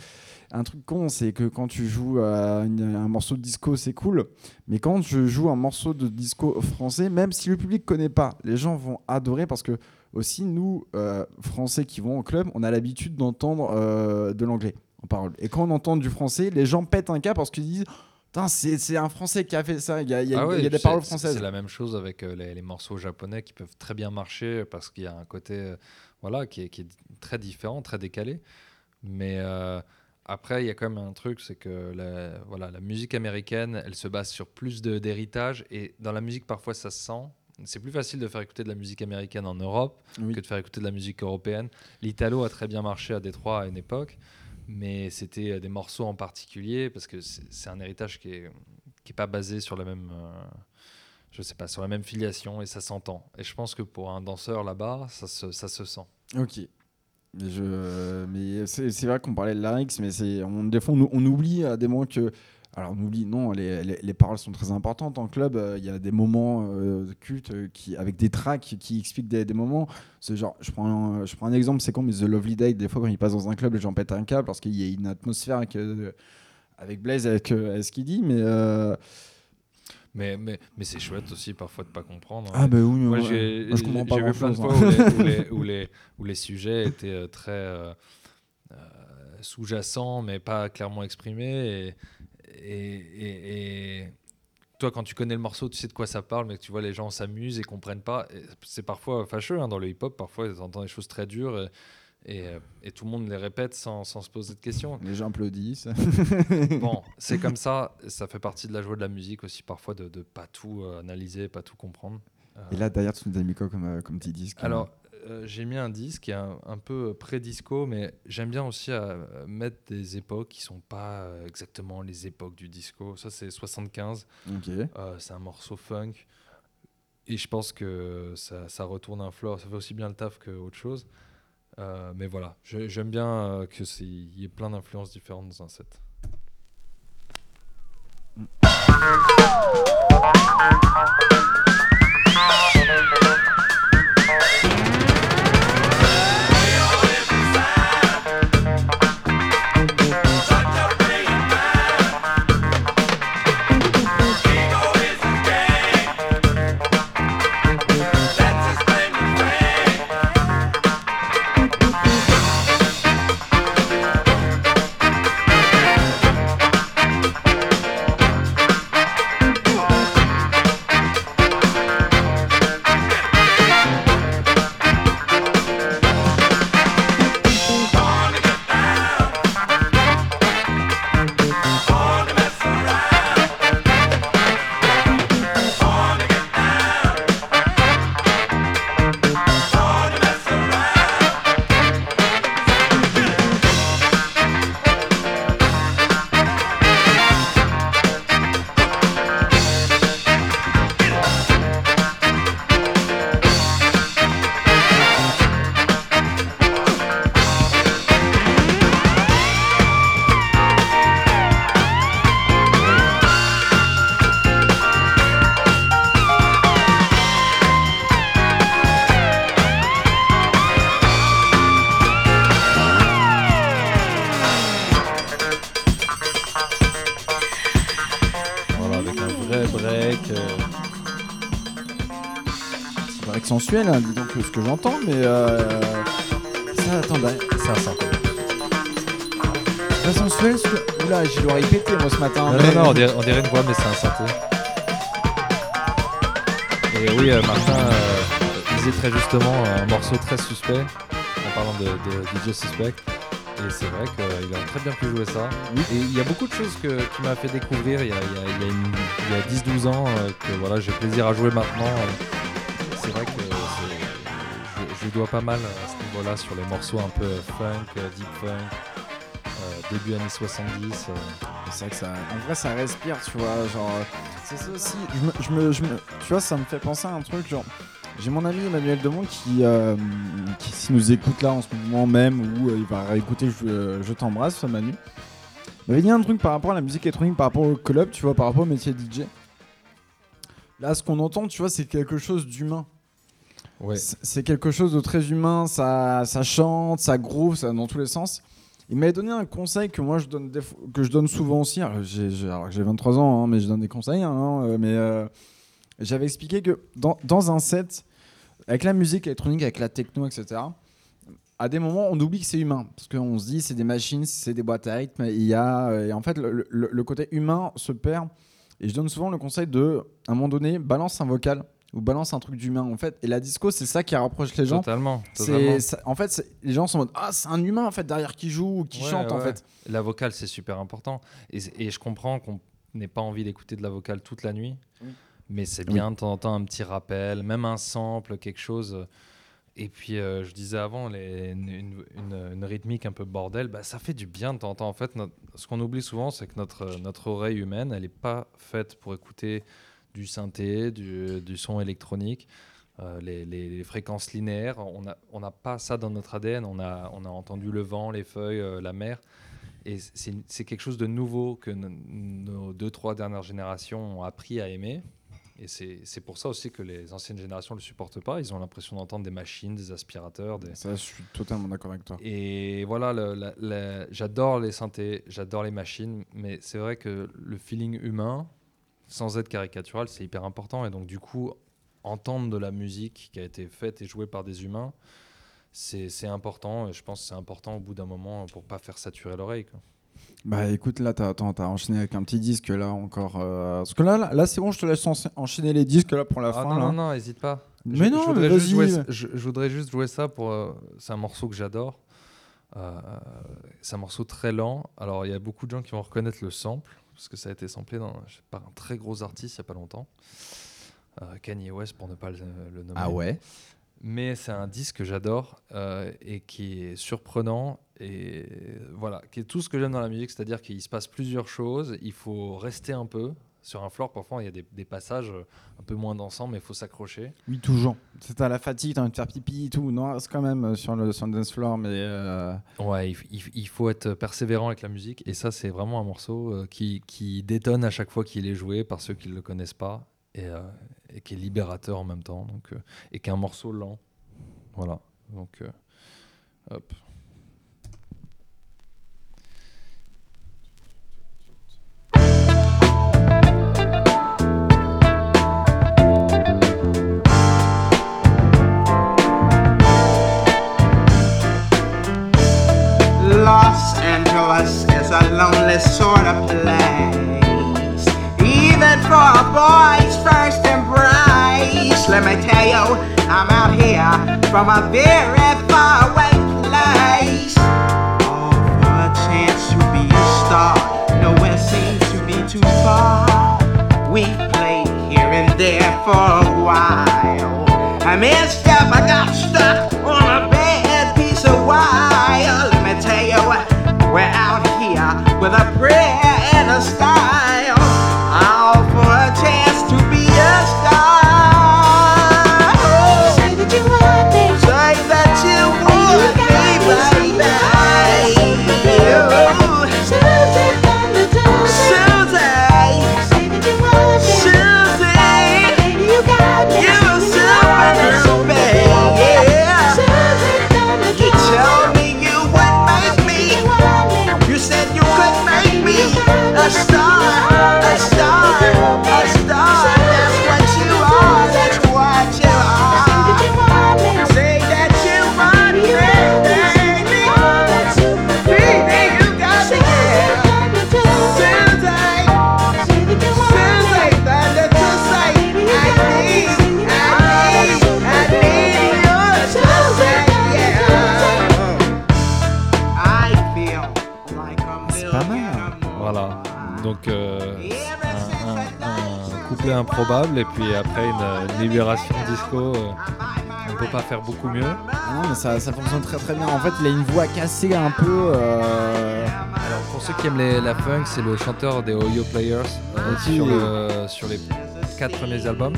Un truc con, c'est que quand tu joues un morceau de disco, c'est cool. Mais quand je joue un morceau de disco français, même si le public connaît pas, les gens vont adorer parce que aussi nous, euh, Français qui vont au club, on a l'habitude d'entendre euh, de l'anglais en parole. Et quand on entend du français, les gens pètent un cas parce qu'ils disent c'est un Français qui a fait ça. Il y a, il y a- Ah ouais, il y a et des paroles françaises. C'est la même chose avec euh, les, les morceaux japonais qui peuvent très bien marcher parce qu'il y a un côté euh, voilà, qui, est, qui est très différent, très décalé. Mais euh, après, il y a quand même un truc, c'est que la, voilà, la musique américaine, elle se base sur plus d'héritage. Et dans la musique, parfois, ça se sent. C'est plus facile de faire écouter de la musique américaine en Europe Oui. que de faire écouter de la musique européenne. L'italo a très bien marché à Détroit à une époque, mais c'était euh, des morceaux en particulier parce que c'est un héritage qui est qui est pas basé sur la même euh, je sais pas sur la même filiation et ça s'entend. Et je pense que pour un danseur là-bas, ça se, ça se sent. Ok. Mais, je... mais c'est c'est vrai qu'on parlait de larynx, mais c'est on, des fois on, on oublie à des moments que. Alors on oublie, non, les, les, les paroles sont très importantes en club. euh, Il y a des moments euh, cultes euh, qui, avec des tracks qui expliquent des, des moments. Genre, je prends, un, je prends un exemple, c'est con, mais The Lovely Day, des fois quand il passe dans un club, les gens pètent un câble parce qu'il y a une atmosphère avec, avec Blaze, avec, avec ce qu'il dit. Mais. Mais, mais, mais c'est chouette aussi parfois de pas comprendre. Ah, bah oui, mais Moi, ouais. j'ai Moi, je comprends pas j'ai vu plein de grand-chose, fois hein. où, les, où, les, où, les, où les sujets étaient très, euh, euh, sous-jacent, mais pas clairement exprimé. Et, et, et- et toi, quand tu connais le morceau, tu sais de quoi ça parle, mais que tu vois les gens s'amusent et comprennent pas. C'est parfois fâcheux hein, dans le hip-hop. Parfois, ils entendent des choses très dures et, et, euh, et tout le monde les répète sans, sans se poser de questions. Les gens applaudissent. Bon, c'est comme ça. Ça fait partie de la joie de la musique aussi, parfois de ne pas tout euh, analyser, pas tout comprendre. Et là, derrière, tu nous as mis quoi comme, euh, comme petit disque alors, euh, j'ai mis un disque qui est un, un peu pré-disco, mais j'aime bien aussi euh, mettre des époques qui sont pas euh, exactement les époques du disco. Ça, c'est 75. Ok. Euh, c'est un morceau funk. Et je pense que ça, ça retourne un floor. Ça fait aussi bien le taf que autre chose. Mais voilà, j'aime bien que c'est- il y ait plein d'influences différentes dans un set. Voilà, Hein, dis donc ce que j'entends, mais euh, ça, attends, bah, c'est un synthé. pas sensuel, ce que... Oula, je dois répéter moi ce matin. Non, mais- non, non, on dirait, on dirait une voix, mais c'est un synthé. Et oui, euh, Martin euh, disait très justement un morceau très suspect en parlant de, de DJ Suspect. Et c'est vrai qu'il a très bien pu jouer ça. Et il y a beaucoup de choses que, qui m'a fait découvrir il y a, a- il y a une- il y a 10-12 ans euh, que voilà, j'ai plaisir à jouer maintenant. Dois pas mal à ce niveau-là sur les morceaux un peu funk, euh, deep funk, euh, début années 70. euh. C'est vrai que ça, en vrai, ça respire, tu vois. Genre, euh, c'est ça aussi. Je me, je me, je me- tu vois, ça me fait penser à un truc. Genre, j'ai mon ami Emmanuel Demont qui, euh, qui s'il nous écoute là en ce moment même, ou euh, il va réécouter Je, je t'embrasse, Manu. Il m'avait dit un truc par rapport à la musique électronique, par rapport au club, tu vois, par rapport au métier de DJ. Là, ce qu'on entend, tu vois, c'est quelque chose d'humain. C'est- quelque chose de très humain, ça, chante, ça groove, ça dans tous les sens. Il m'avait donné un conseil que moi je donne, que je donne souvent aussi. Alors, j'ai, j'ai- alors que j'ai 23 ans, hein, mais je donne des conseils. hein, euh, mais euh, j'avais expliqué que dans, un set, avec la musique électronique, avec la techno, etc., à des moments, on oublie que c'est humain. Parce qu'on se dit, c'est des machines, c'est des boîtes à rythme. Il y a, euh, et en fait, le- le côté humain se perd. Et je donne souvent le conseil de, à un moment donné, balance un vocal ou balance un truc d'humain. En fait, et la disco, c'est ça qui rapproche les gens. Totalement. C'est, totalement. ça- en fait, les gens sont en mode Ah, c'est un humain en fait derrière qui joue ou qui Ouais, chante en fait. La vocale, c'est super important. Et, et je comprends qu'on n'ait pas envie d'écouter de la vocale toute la nuit. Oui. Mais c'est bien de temps en temps un petit rappel, même un sample, quelque chose. Et puis, euh, je disais avant, les- une, une- une- une rythmique un peu bordel, bah, ça fait du bien de temps en temps. En fait, notre- ce qu'on oublie souvent, c'est que notre, notre oreille humaine, elle n'est pas faite pour écouter du synthé, du, du son électronique. euh, les, les- les fréquences linéaires, on n'a on pas ça dans notre ADN. On a, on a entendu le vent, les feuilles, euh, la mer. Et c'est quelque chose de nouveau que no- nos deux, trois dernières générations ont appris à aimer. Et c'est pour ça aussi que les anciennes générations ne le supportent pas. Ils ont l'impression d'entendre des machines, des aspirateurs. Des... Ça, je suis totalement d'accord avec toi. Et voilà, le- j'adore les synthés, j'adore les machines, mais c'est vrai que le feeling humain, sans être caricatural, c'est hyper important. Et donc, du coup, entendre de la musique qui a été faite et jouée par des humains, c'est important. Et je pense que c'est important au bout d'un moment pour pas faire saturer l'oreille. Bah écoute, là, t'as attends, t'as enchaîné avec un petit disque là encore. euh, Parce que là, là, là, c'est bon, je te laisse encha- enchaîner les disques là pour la Ah fin. non, là. non, non, hésite pas. Mais Je- non, je voudrais, mais juste jouer, je voudrais juste jouer ça pour. euh, c'est un morceau que j'adore. Euh, c'est un morceau très lent. Alors, il y a beaucoup de gens qui vont reconnaître le sample, parce que ça a été samplé dans, pas, un très gros artiste il n'y a pas longtemps. Euh, Kanye West, pour ne pas le, le nommer. Ah ouais? Mais c'est un disque que j'adore euh, et qui est surprenant et voilà, qui est tout ce que j'aime dans la musique, c'est-à-dire qu'il se passe plusieurs choses, il faut rester un peu sur un floor. Parfois, il y a des, des passages euh, un peu moins dansants, mais il faut s'accrocher. Oui, toujours. C'est à la fatigue, t'as envie de faire pipi et tout. Non, c'est quand même euh, sur le, sur le dance floor, mais. euh, Ouais, il, il- il faut être persévérant avec la musique et ça, c'est vraiment un morceau qui, qui détonne à chaque fois qu'il est joué par ceux qui ne le connaissent pas et, euh, et qui est libérateur en même temps, donc, euh, et qui est un morceau lent. Voilà, donc hop. Lonely sort of place. Even for a boy's first embrace. Let me tell you, I'm out here from a very far away place. All for a chance to be a star. Nowhere seems to be too far. We played here and there for a while. I messed up, I got et puis après une, une libération disco. euh, on peut pas faire beaucoup mieux. Ah non, mais ça, ça fonctionne très très bien. En fait, il a une voix cassée un peu. euh, Alors pour ceux qui aiment les- la funk, c'est le chanteur des Oyo Players euh, Ok. sur, le- sur les quatre premiers albums.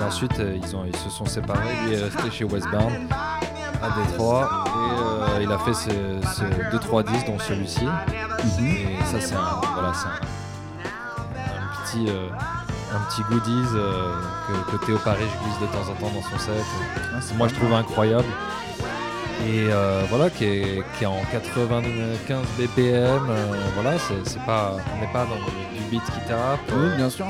Et ensuite ils, ont, ils se sont séparés. Lui est resté chez Westbound à Détroit et euh, il a fait ce, ce 2-3 disques dont celui-ci. Et ça c'est un, voilà, c'est un, un petit, euh, un petit goodies euh, que, que Théo Paris glisse de temps en temps dans son set. Ah, c'est Moi je trouve incroyable. Et euh, voilà, qui est, qui est en 95 BPM. euh, voilà, c'est pas, on n'est pas dans du, du beat qui tape. Oui, bien sûr.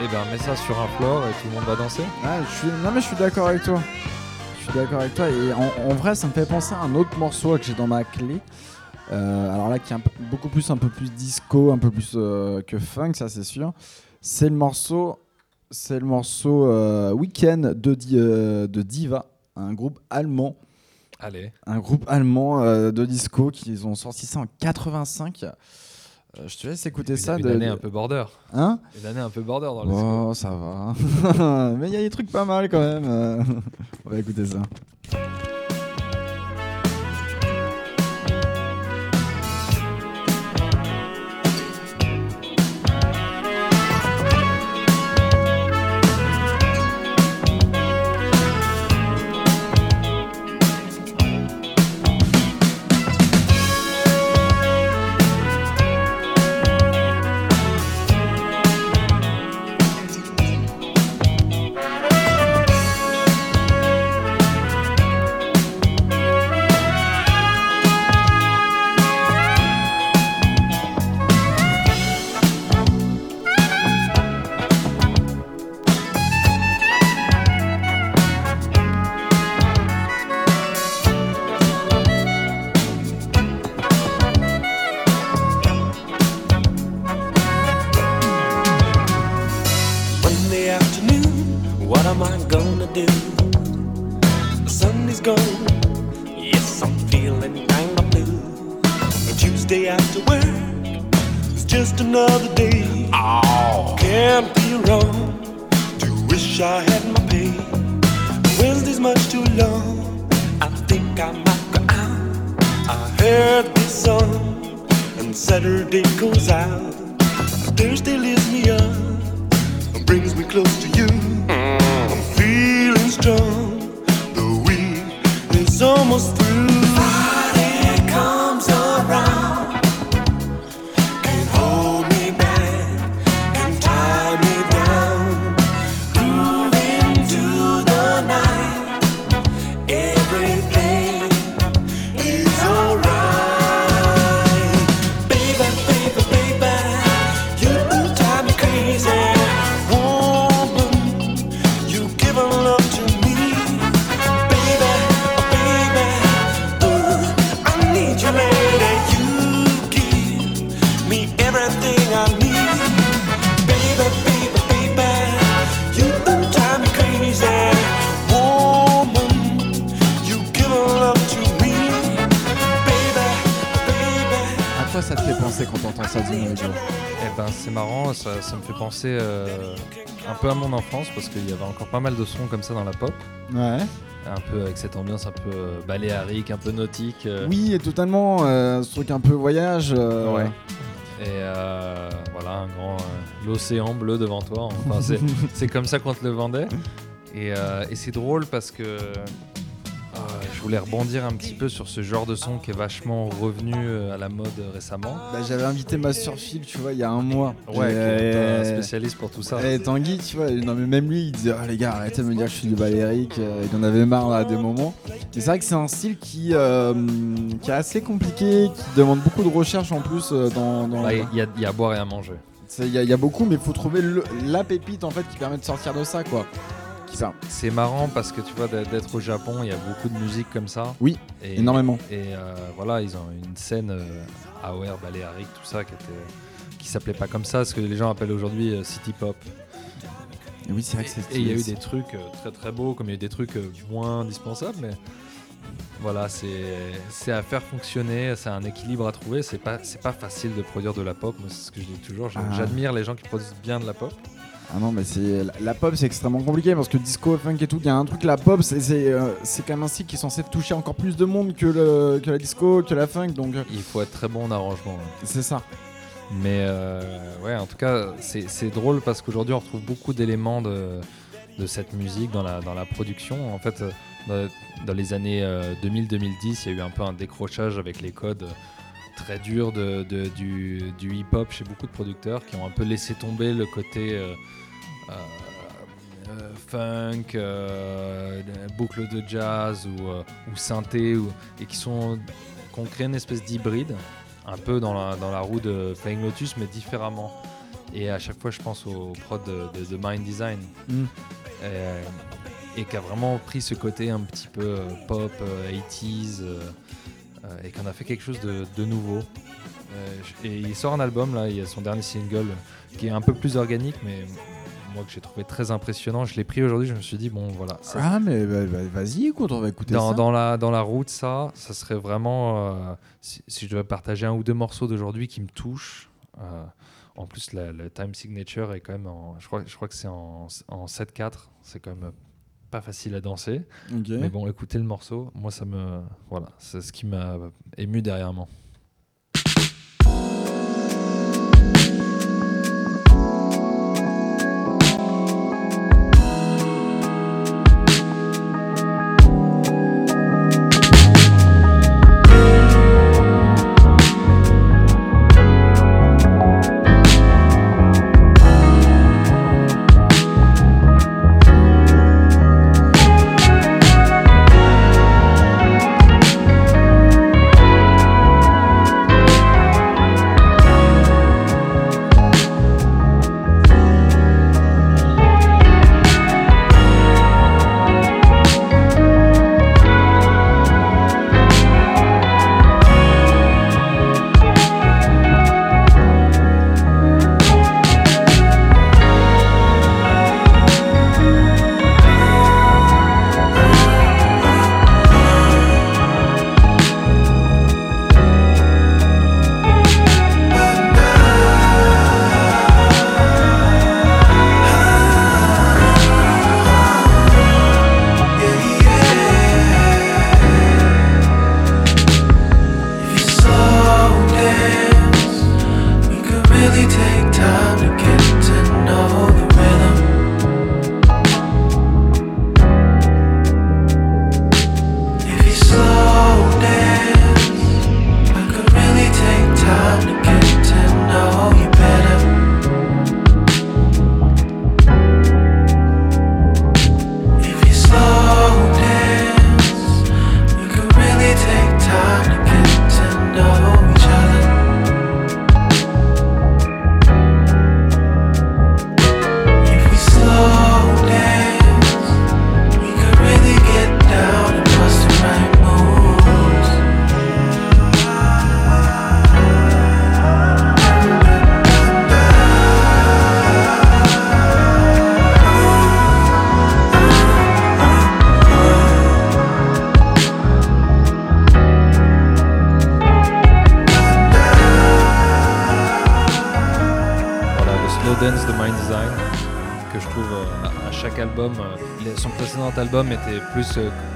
Et ben, mets ça sur un floor et tout le monde va danser. Ah, je suis... Non, mais je suis d'accord avec toi. Je suis d'accord avec toi. Et en, en vrai, ça me fait penser à un autre morceau que j'ai dans ma clé. Alors là, qui est un peu- beaucoup plus, un peu plus disco, un peu plus que funk, ça c'est sûr. C'est le morceau, c'est le morceau euh, Weekend de, Di- euh, de Diva, un groupe allemand, Allez. un groupe allemand euh, de disco qui ont sorti ça en 85. Euh, je te laisse écouter ça. Une de- année de- un peu border. Hein Une année un peu border dans le disco. Oh, ça va. Mais il y a des trucs pas mal quand même. On va écouter ça. Parce qu'il y avait encore pas mal de sons comme ça dans la pop. Ouais. Un peu avec cette ambiance un peu euh, baléarique, un peu nautique. euh, Oui, et totalement. euh, ce truc un peu voyage. Ouais. Et euh, voilà, un grand. euh, L'océan bleu devant toi. Enfin, c'est- comme ça qu'on te le vendait. Et, euh, et c'est drôle parce que. je voulais rebondir un petit peu sur ce genre de son qui est vachement revenu euh, à la mode récemment. Bah, J'avais invité Master Phil, tu vois, il y a un mois. Ouais, qui est un spécialiste pour tout ça. Et Tanguy, tu vois, non mais même lui, il disait Ah les gars, arrêtez de me dire que je suis du balérique. euh, Il en avait marre là à des moments. Et c'est vrai que c'est un style qui, euh, qui est assez compliqué, qui demande beaucoup de recherche en plus euh, dans. dans- Bah, Il y, a- il y a à boire et à manger. Il y, a- il y a beaucoup, mais il faut trouver le- la pépite en fait qui permet de sortir de ça quoi. Ça C'est marrant parce que tu vois, d'être- au Japon, il y a beaucoup de musique comme ça. Oui, Et- énormément. Et euh, voilà, ils ont une scène euh, AOR, baléarique, tout ça, qui était qui s'appelait pas comme ça, ce que les gens appellent aujourd'hui euh, city pop. Et oui, c'est vrai que c'est Et il y a eu des trucs euh, très très beaux, comme il y a eu des trucs moins indispensables, mais voilà, c'est c'est à faire fonctionner, c'est un équilibre à trouver. C'est pas c'est pas facile de produire de la pop. Moi, c'est ce que je dis toujours. Ah. J'admire les gens qui produisent bien de la pop. Ah non, mais c'est la, pop, c'est extrêmement compliqué parce que disco, funk et tout, il y a un truc, la pop, c'est c'est euh, quand même un style qui est censé toucher encore plus de monde que, le, que la disco, que la funk, donc euh, Il faut être très bon en arrangement. c'est ça. Mais euh, ouais, en tout cas, c'est c'est drôle parce qu'aujourd'hui, on retrouve beaucoup d'éléments de, de cette musique dans la, dans la production. En fait, euh, dans, dans les années euh, 2000-2010, il y a eu un peu un décrochage avec les codes très durs de, de- du, du hip-hop chez beaucoup de producteurs qui ont un peu laissé tomber le côté euh, funk, euh, boucle de jazz ou, euh, ou synthé, ou- et qui sont qui ont créé une espèce d'hybride un peu dans la, dans la roue de Flying Lotus, mais différemment. Et à chaque fois, je pense au prod de, de- de Mind Design. Mm. Et, et qui a vraiment pris ce côté un petit peu euh, pop, euh, 80s, euh, euh, et qui en a fait quelque chose de, de nouveau. Euh, et il sort un album, là, il y a son dernier single, euh, qui est un peu plus organique, mais moi que j'ai trouvé très impressionnant. Je l'ai pris aujourd'hui, je me suis dit, bon, voilà. ça- Ah, mais bah, bah, vas-y, écoute, on va écouter dans, ça. dans la, dans la route, ça, ça serait vraiment. euh, si, si je devais partager un ou deux morceaux d'aujourd'hui qui me touchent. euh, en plus, la- le time signature est quand même. En, je, crois, je crois que c'est en, en 7-4. C'est quand même pas facile à danser. Mais bon, écoutez le morceau. Moi, ça me. Voilà, c'est ce qui m'a ému derrière moi.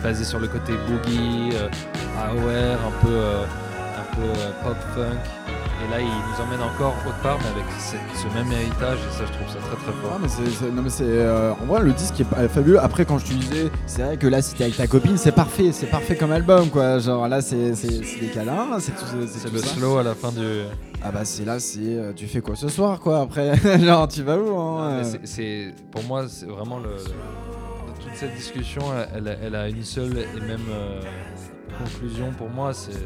Basé sur le côté boogie, euh, AOR, un peu, euh, un peu euh, pop funk. Et là, il nous emmène encore autre part, mais avec ce même héritage, et ça, je trouve ça très très fort. Ah, mais c'est, c'est- non mais c'est euh, en vrai le disque est fabuleux. Après quand je te disais, c'est vrai que là si t'es avec ta copine, c'est parfait, c'est parfait comme album quoi. Genre là c'est, c'est, c'est des câlins, c'est tout, c'est C'est tout le ça. slow à la fin du. Ah bah c'est là c'est euh, tu fais quoi ce soir quoi après? Genre tu vas où hein, Mais c'est- C'est pour moi, c'est vraiment le, cette discussion, elle, a une seule et même euh, conclusion pour moi. C'est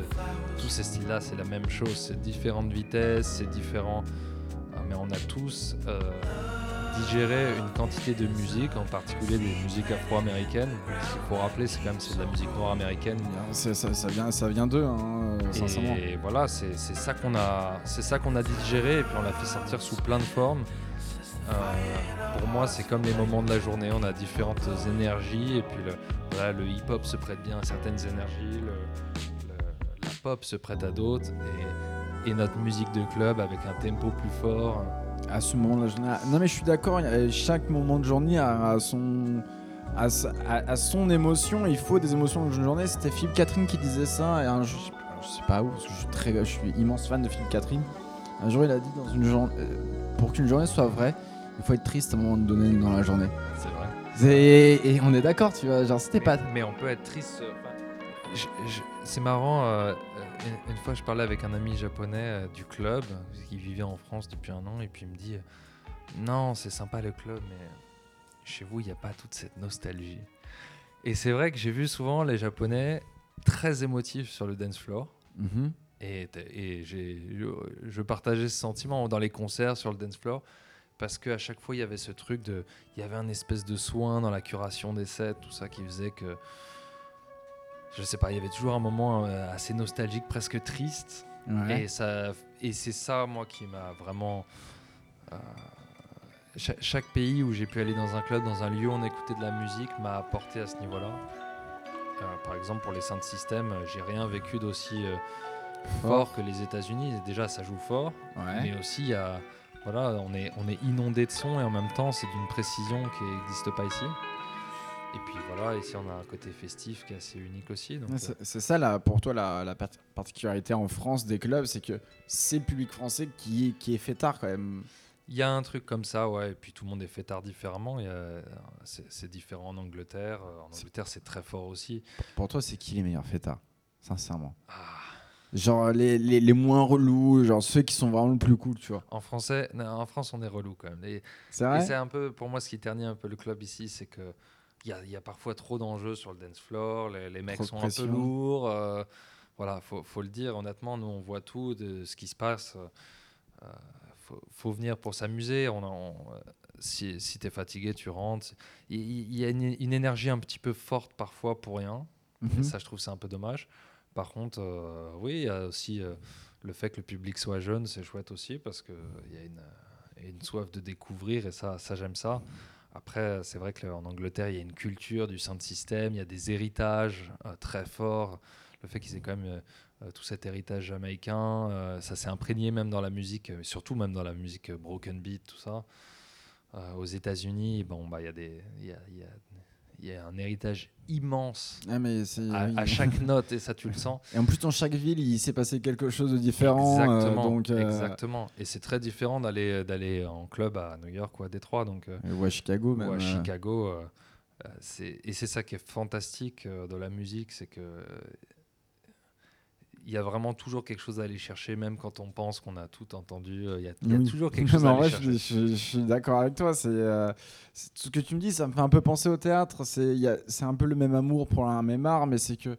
tous ces styles-là, c'est la même chose. C'est différentes vitesses, c'est différent. Ah, mais on a tous euh, digéré une quantité de musique, en particulier des musiques afro-américaines. Ce qu'il faut rappeler, c'est quand même c'est de la musique noire américaine. C'est- ça, ça vient ça vient d'eux hein, euh, sincèrement. Et voilà, c'est c'est ça qu'on a, c'est ça qu'on a digéré et puis on l'a fait sortir sous plein de formes. Euh, pour moi, c'est comme les moments de la journée. On a différentes énergies et puis le, voilà, le hip-hop se prête bien à certaines énergies, le- le- la pop se prête à d'autres et, notre musique de club avec un tempo plus fort. À ce moment de la journée. Non mais je suis d'accord, chaque moment de journée a, son a son émotion, il faut des émotions dans une journée. C'était Philippe Catherine qui disait ça et je, je sais pas où parce que je suis je suis immense fan de Philippe Catherine. Un jour il a dit dans une journée pour qu'une journée soit vraie, il faut être triste à un moment donné dans la journée. C'est vrai. Et on est d'accord, tu vois, genre c'était pas Mais on peut être triste. euh, c'est marrant. euh, euh, une, une fois, je parlais avec un ami japonais euh, du club qui vivait en France depuis un an et puis il me dit euh, Non, c'est sympa le club, mais chez vous, il n'y a pas toute cette nostalgie. Et c'est vrai que j'ai vu souvent les Japonais très émotifs sur le dance floor. Mhm. Et, et je partageais ce sentiment dans les concerts sur le dance floor parce qu'à chaque fois il y avait ce truc de. Il y avait un espèce de soin dans la curation des sets, tout ça qui faisait que. Je sais pas, il y avait toujours un moment euh, assez nostalgique, presque triste. Ouais. Et, ça, et c'est ça, moi, qui m'a vraiment. euh, cha- chaque pays où j'ai pu aller dans un club, dans un lieu où on écoutait de la musique, m'a apporté à ce niveau-là. Euh, par exemple, pour les Sound System, j'ai rien vécu d'aussi euh, fort que les États-Unis. Déjà, ça joue fort, Ouais. mais aussi, il y a- voilà, on est, on est inondé de sons et en même temps, c'est d'une précision qui n'existe pas ici. Et puis voilà, ici, on a un côté festif qui est assez unique aussi. Euh, C'est ça là, pour toi la, la par- particularité en France des clubs, c'est que c'est le public français qui, qui est fêtard quand même. Il y a un truc comme ça, ouais. Et puis tout le monde est fêtard différemment. C'est différent en Angleterre. En Angleterre, c'est très fort aussi. Pour toi, c'est qui les meilleurs fêtards Sincèrement? Ah. Genre les, les, les moins relous, genre ceux qui sont vraiment le plus cool, tu vois. En français, non, en France, on est relou quand même. C'est et vrai c'est un peu, pour moi, ce qui ternit un peu le club ici, c'est que il y a, il y a parfois trop d'enjeux sur le dance floor. Les, les mecs Trop sont un peu lourds. euh, voilà, faut, faut le dire. Honnêtement, nous, on voit tout de ce qui se passe. Euh, faut, faut venir pour s'amuser. On, on- euh, si si tu es fatigué, tu rentres. Il y, a une, une énergie un petit peu forte parfois pour rien. Mhm. Et ça, je trouve c'est un peu dommage. Par contre, euh, oui, il y a aussi euh, le fait que le public soit jeune, c'est chouette aussi parce qu'il y a une, euh, soif de découvrir et ça, ça j'aime ça. Après, c'est vrai qu'en Angleterre, il y a une culture du sound system, il y a des héritages euh, très forts. Le fait qu'ils aient quand même euh, euh, tout cet héritage jamaïcain, euh, ça s'est imprégné même dans la musique, euh, surtout même dans la musique euh, broken beat, tout ça. Euh, aux États-Unis, bon, bah, il y a des, y y a- il y a un héritage immense Ah, mais à, oui. à chaque note et ça tu le sens. Et en plus, dans chaque ville, il s'est passé quelque chose de différent. euh, Exactement. donc, euh, exactement. Et c'est très différent d'aller d'aller en club à New York ou à Détroit, donc euh, ou à Chicago, même. ou à. Chicago. c'est et c'est ça qui est fantastique dans la musique, c'est que il y a vraiment toujours quelque chose à aller chercher, même quand on pense qu'on a tout entendu. euh, Il y a, il y a Oui. toujours quelque Non, chose à aller vrai, je, chercher. je- je suis d'accord avec toi. C'est euh, tout ce que tu me dis, ça me fait un peu penser au théâtre. C'est un peu le même amour pour un même art, mais c'est que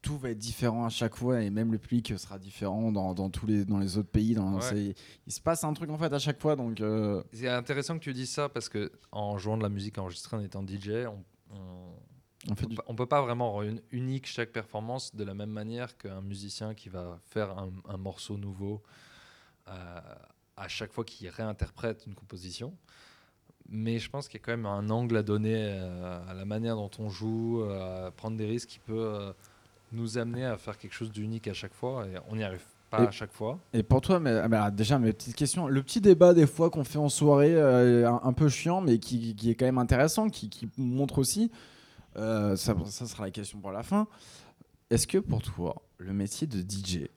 tout va être différent à chaque fois et même le public sera différent dans, dans tous les dans les autres pays. Dans, Ouais. c'est- Il se passe un truc en fait à chaque fois, donc. euh, C'est intéressant que tu dises ça parce que en jouant de la musique enregistrée en étant DJ, on, on, On fait peut pas- on peut pas vraiment rendre unique chaque performance de la même manière qu'un musicien qui va faire un, un morceau nouveau euh, à chaque fois qu'il réinterprète une composition. Mais je pense qu'il y a quand même un angle à donner euh, à la manière dont on joue, euh, à prendre des risques qui peut nous amener à faire quelque chose d'unique à chaque fois. Et on n'y arrive Pas Et- à chaque fois. Et pour toi, mais, mais alors, déjà, mes petites questions. Le petit débat des fois qu'on fait en soirée, un, un peu chiant, mais qui, qui est quand même intéressant, qui, qui montre aussi, ça, ça sera la question pour la fin. Est-ce que pour toi, le métier de DJ,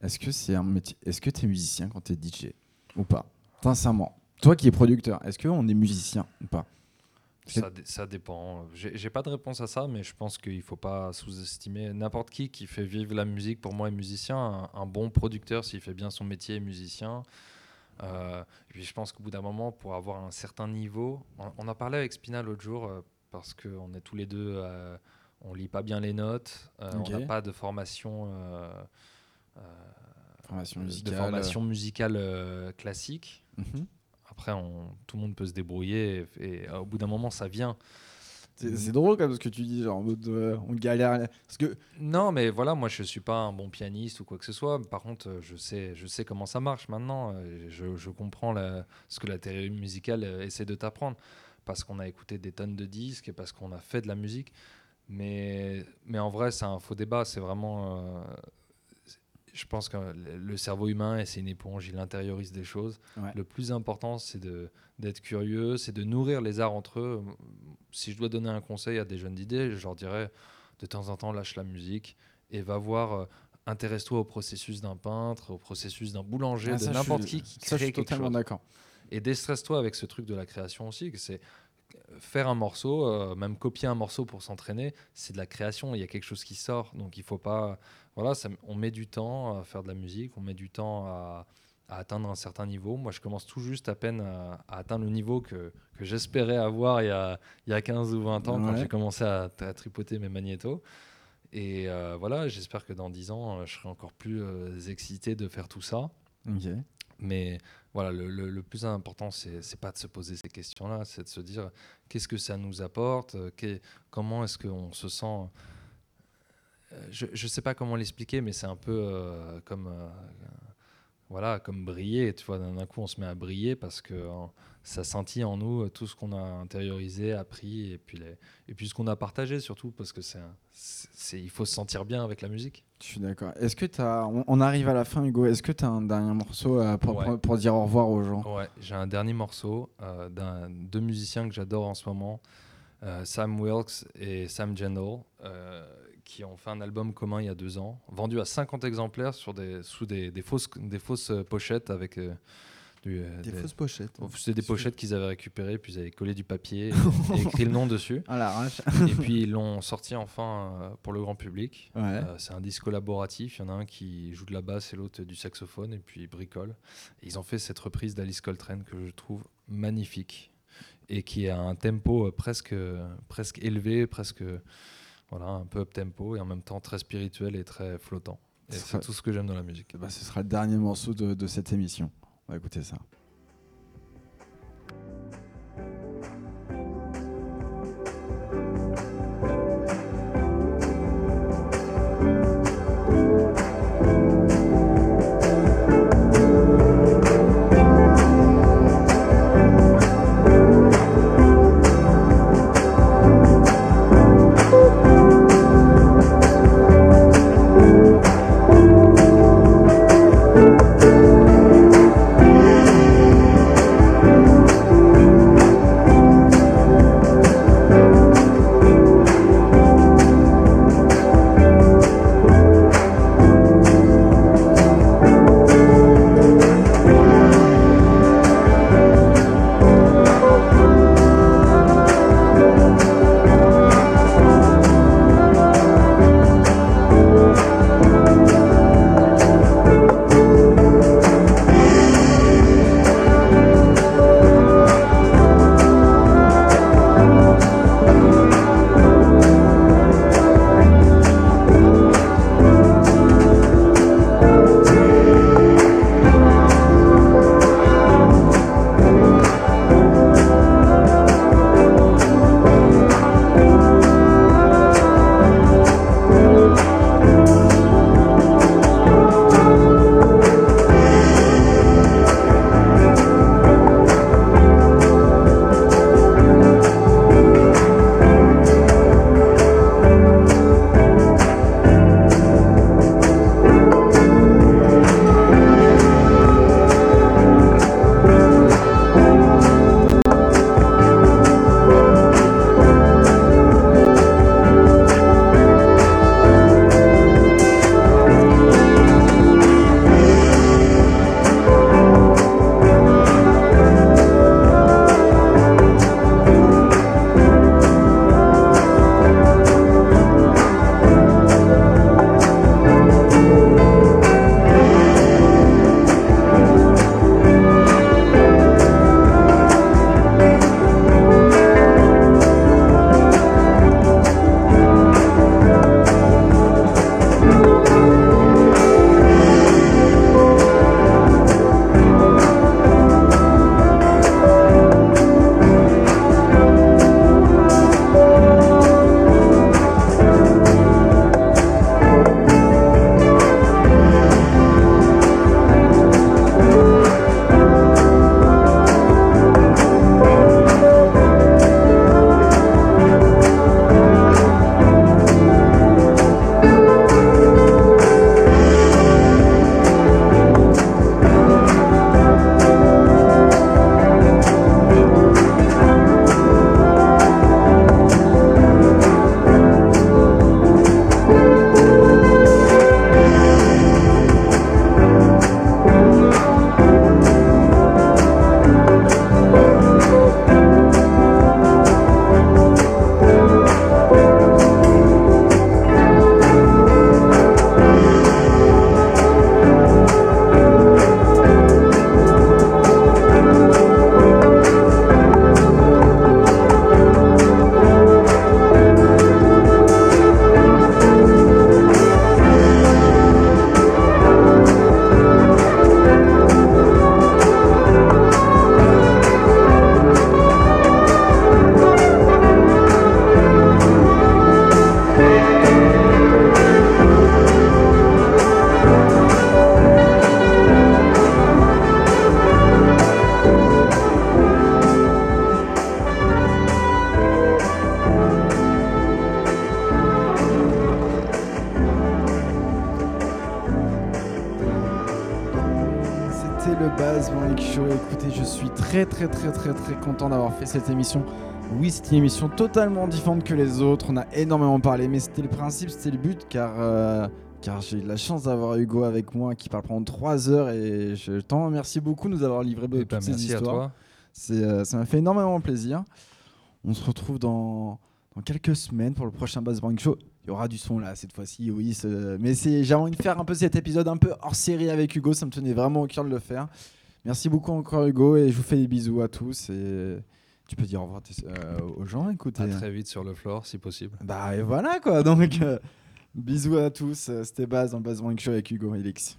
est-ce que c'est un métier Est-ce que tu es musicien quand tu es DJ ou pas? Sincèrement. Toi qui es producteur, est-ce qu'on est musicien ou pas? Ça, ça dépend. J'ai pas de réponse à ça, mais je pense qu'il faut pas sous-estimer n'importe qui qui fait vivre la musique. Pour moi, est musicien. Un, un bon producteur, s'il fait bien son métier, est musicien. Euh, et puis je pense qu'au bout d'un moment, pour avoir un certain niveau, on, on en parlait avec Spina l'autre jour euh, parce qu'on est tous les deux, euh, on lit pas bien les notes, euh, on n'a pas de formation. euh, euh, Formation de musicale. formation musicale classique. Mhm. Après, on- tout le monde peut se débrouiller et, et, au bout d'un moment, ça vient. C'est drôle comme ce que tu dis, genre en mode euh, on galère. Parce que Non, mais voilà, moi je suis pas un bon pianiste ou quoi que ce soit. Par contre, je sais, je sais comment ça marche maintenant. Je, je comprends la- ce que la théorie musicale essaie de t'apprendre parce qu'on a écouté des tonnes de disques et parce qu'on a fait de la musique. Mais, mais en vrai, c'est un faux débat. C'est vraiment. euh, je pense que le- cerveau humain, c'est une éponge, il intériorise des choses. Ouais. Le plus important, c'est d'être curieux, c'est de nourrir les arts entre eux. Si je dois donner un conseil à des jeunes d'idées, je leur dirais de temps en temps, lâche la musique et va voir. euh, Intéresse-toi au processus d'un peintre, au processus d'un boulanger, Ah, de n'importe qui qui ça, je crée suis totalement d'accord. Et déstresse-toi avec ce truc de la création aussi, que c'est faire un morceau, euh, même copier un morceau pour s'entraîner, c'est de la création, il y a quelque chose qui sort. Donc il faut pas. Voilà, ça- on met du temps à faire de la musique, on met du temps à, à atteindre un certain niveau. Moi, je commence tout juste à peine à, à atteindre le niveau que, que j'espérais avoir il y, a, il y a 15 ou 20 ans quand j'ai commencé à, à tripoter mes magnétos. Et euh, voilà, j'espère que dans 10 ans, euh, je serai encore plus euh, excité de faire tout ça. Ok. Mais voilà, le, plus important, c'est pas de se poser ces questions-là, c'est de se dire qu'est-ce que ça nous apporte, euh, comment est-ce qu'on se sent. euh, Je ne sais pas comment l'expliquer, mais c'est un peu euh, comme, voilà, comme briller. Tu vois, d'un coup, on se met à briller parce que ça scintille en nous tout ce qu'on a intériorisé, appris, et puis, et puis ce qu'on a partagé surtout, parce que c'est- il faut se sentir bien avec la musique. Je suis d'accord. Est-ce que tu as. On, arrive à la fin, Hugo. Est-ce que tu as un dernier morceau euh, pour, Ouais. pour, pour dire au revoir aux gens? Ouais, j'ai un dernier morceau euh, d'un deux musiciens que j'adore en ce moment, euh, Sam Wilkes et Sam euh, qui ont fait un album commun il y a deux ans, vendu à 50 exemplaires sur des, sous des, des fausses, des fausses pochettes avec du, euh, Des fausses pochettes. C'était des pochettes qu'ils avaient récupérées, puis ils avaient collé du papier et, et écrit le nom dessus. À l'arrache. et puis ils l'ont sorti enfin euh, pour le grand public. Ouais. Euh, c'est un disque collaboratif. Il y en a un qui joue de la basse et l'autre du saxophone, et puis ils bricolent. Et ils ont fait cette reprise d'Alice Coltrane que je trouve magnifique et qui a un tempo presque, presque élevé, presque voilà, un peu up tempo et en même temps très spirituel et très flottant. Et Ce c'est sera- tout ce que j'aime dans la musique. Bah, ce sera le dernier morceau de, de cette émission. Va écouter ça. Très très très très content d'avoir fait cette émission. Oui, c'est une émission totalement différente que les autres. On a énormément parlé, mais c'était le principe, c'était le but, car, euh, car j'ai eu la chance d'avoir Hugo avec moi qui parle pendant 3 heures et je t'en remercie beaucoup de nous avoir livré Eh ben, toutes ces merci à histoires. euh, ça m'a fait énormément plaisir. On se retrouve dans, dans quelques semaines pour le prochain Buzz Morning Show. Il y aura du son là cette fois-ci, oui. Mais j'ai envie de faire un peu cet épisode un peu hors série avec Hugo. Ça me tenait vraiment au cœur de le faire. Merci beaucoup encore Hugo et je vous fais des bisous à tous. Et tu peux dire au revoir euh, aux gens. Écoutez. À très vite sur le floor, si possible. Bah et voilà quoi. Donc euh, bisous à tous. Euh, C'était Baz dans Buzz Morning Show avec Hugo et Elix.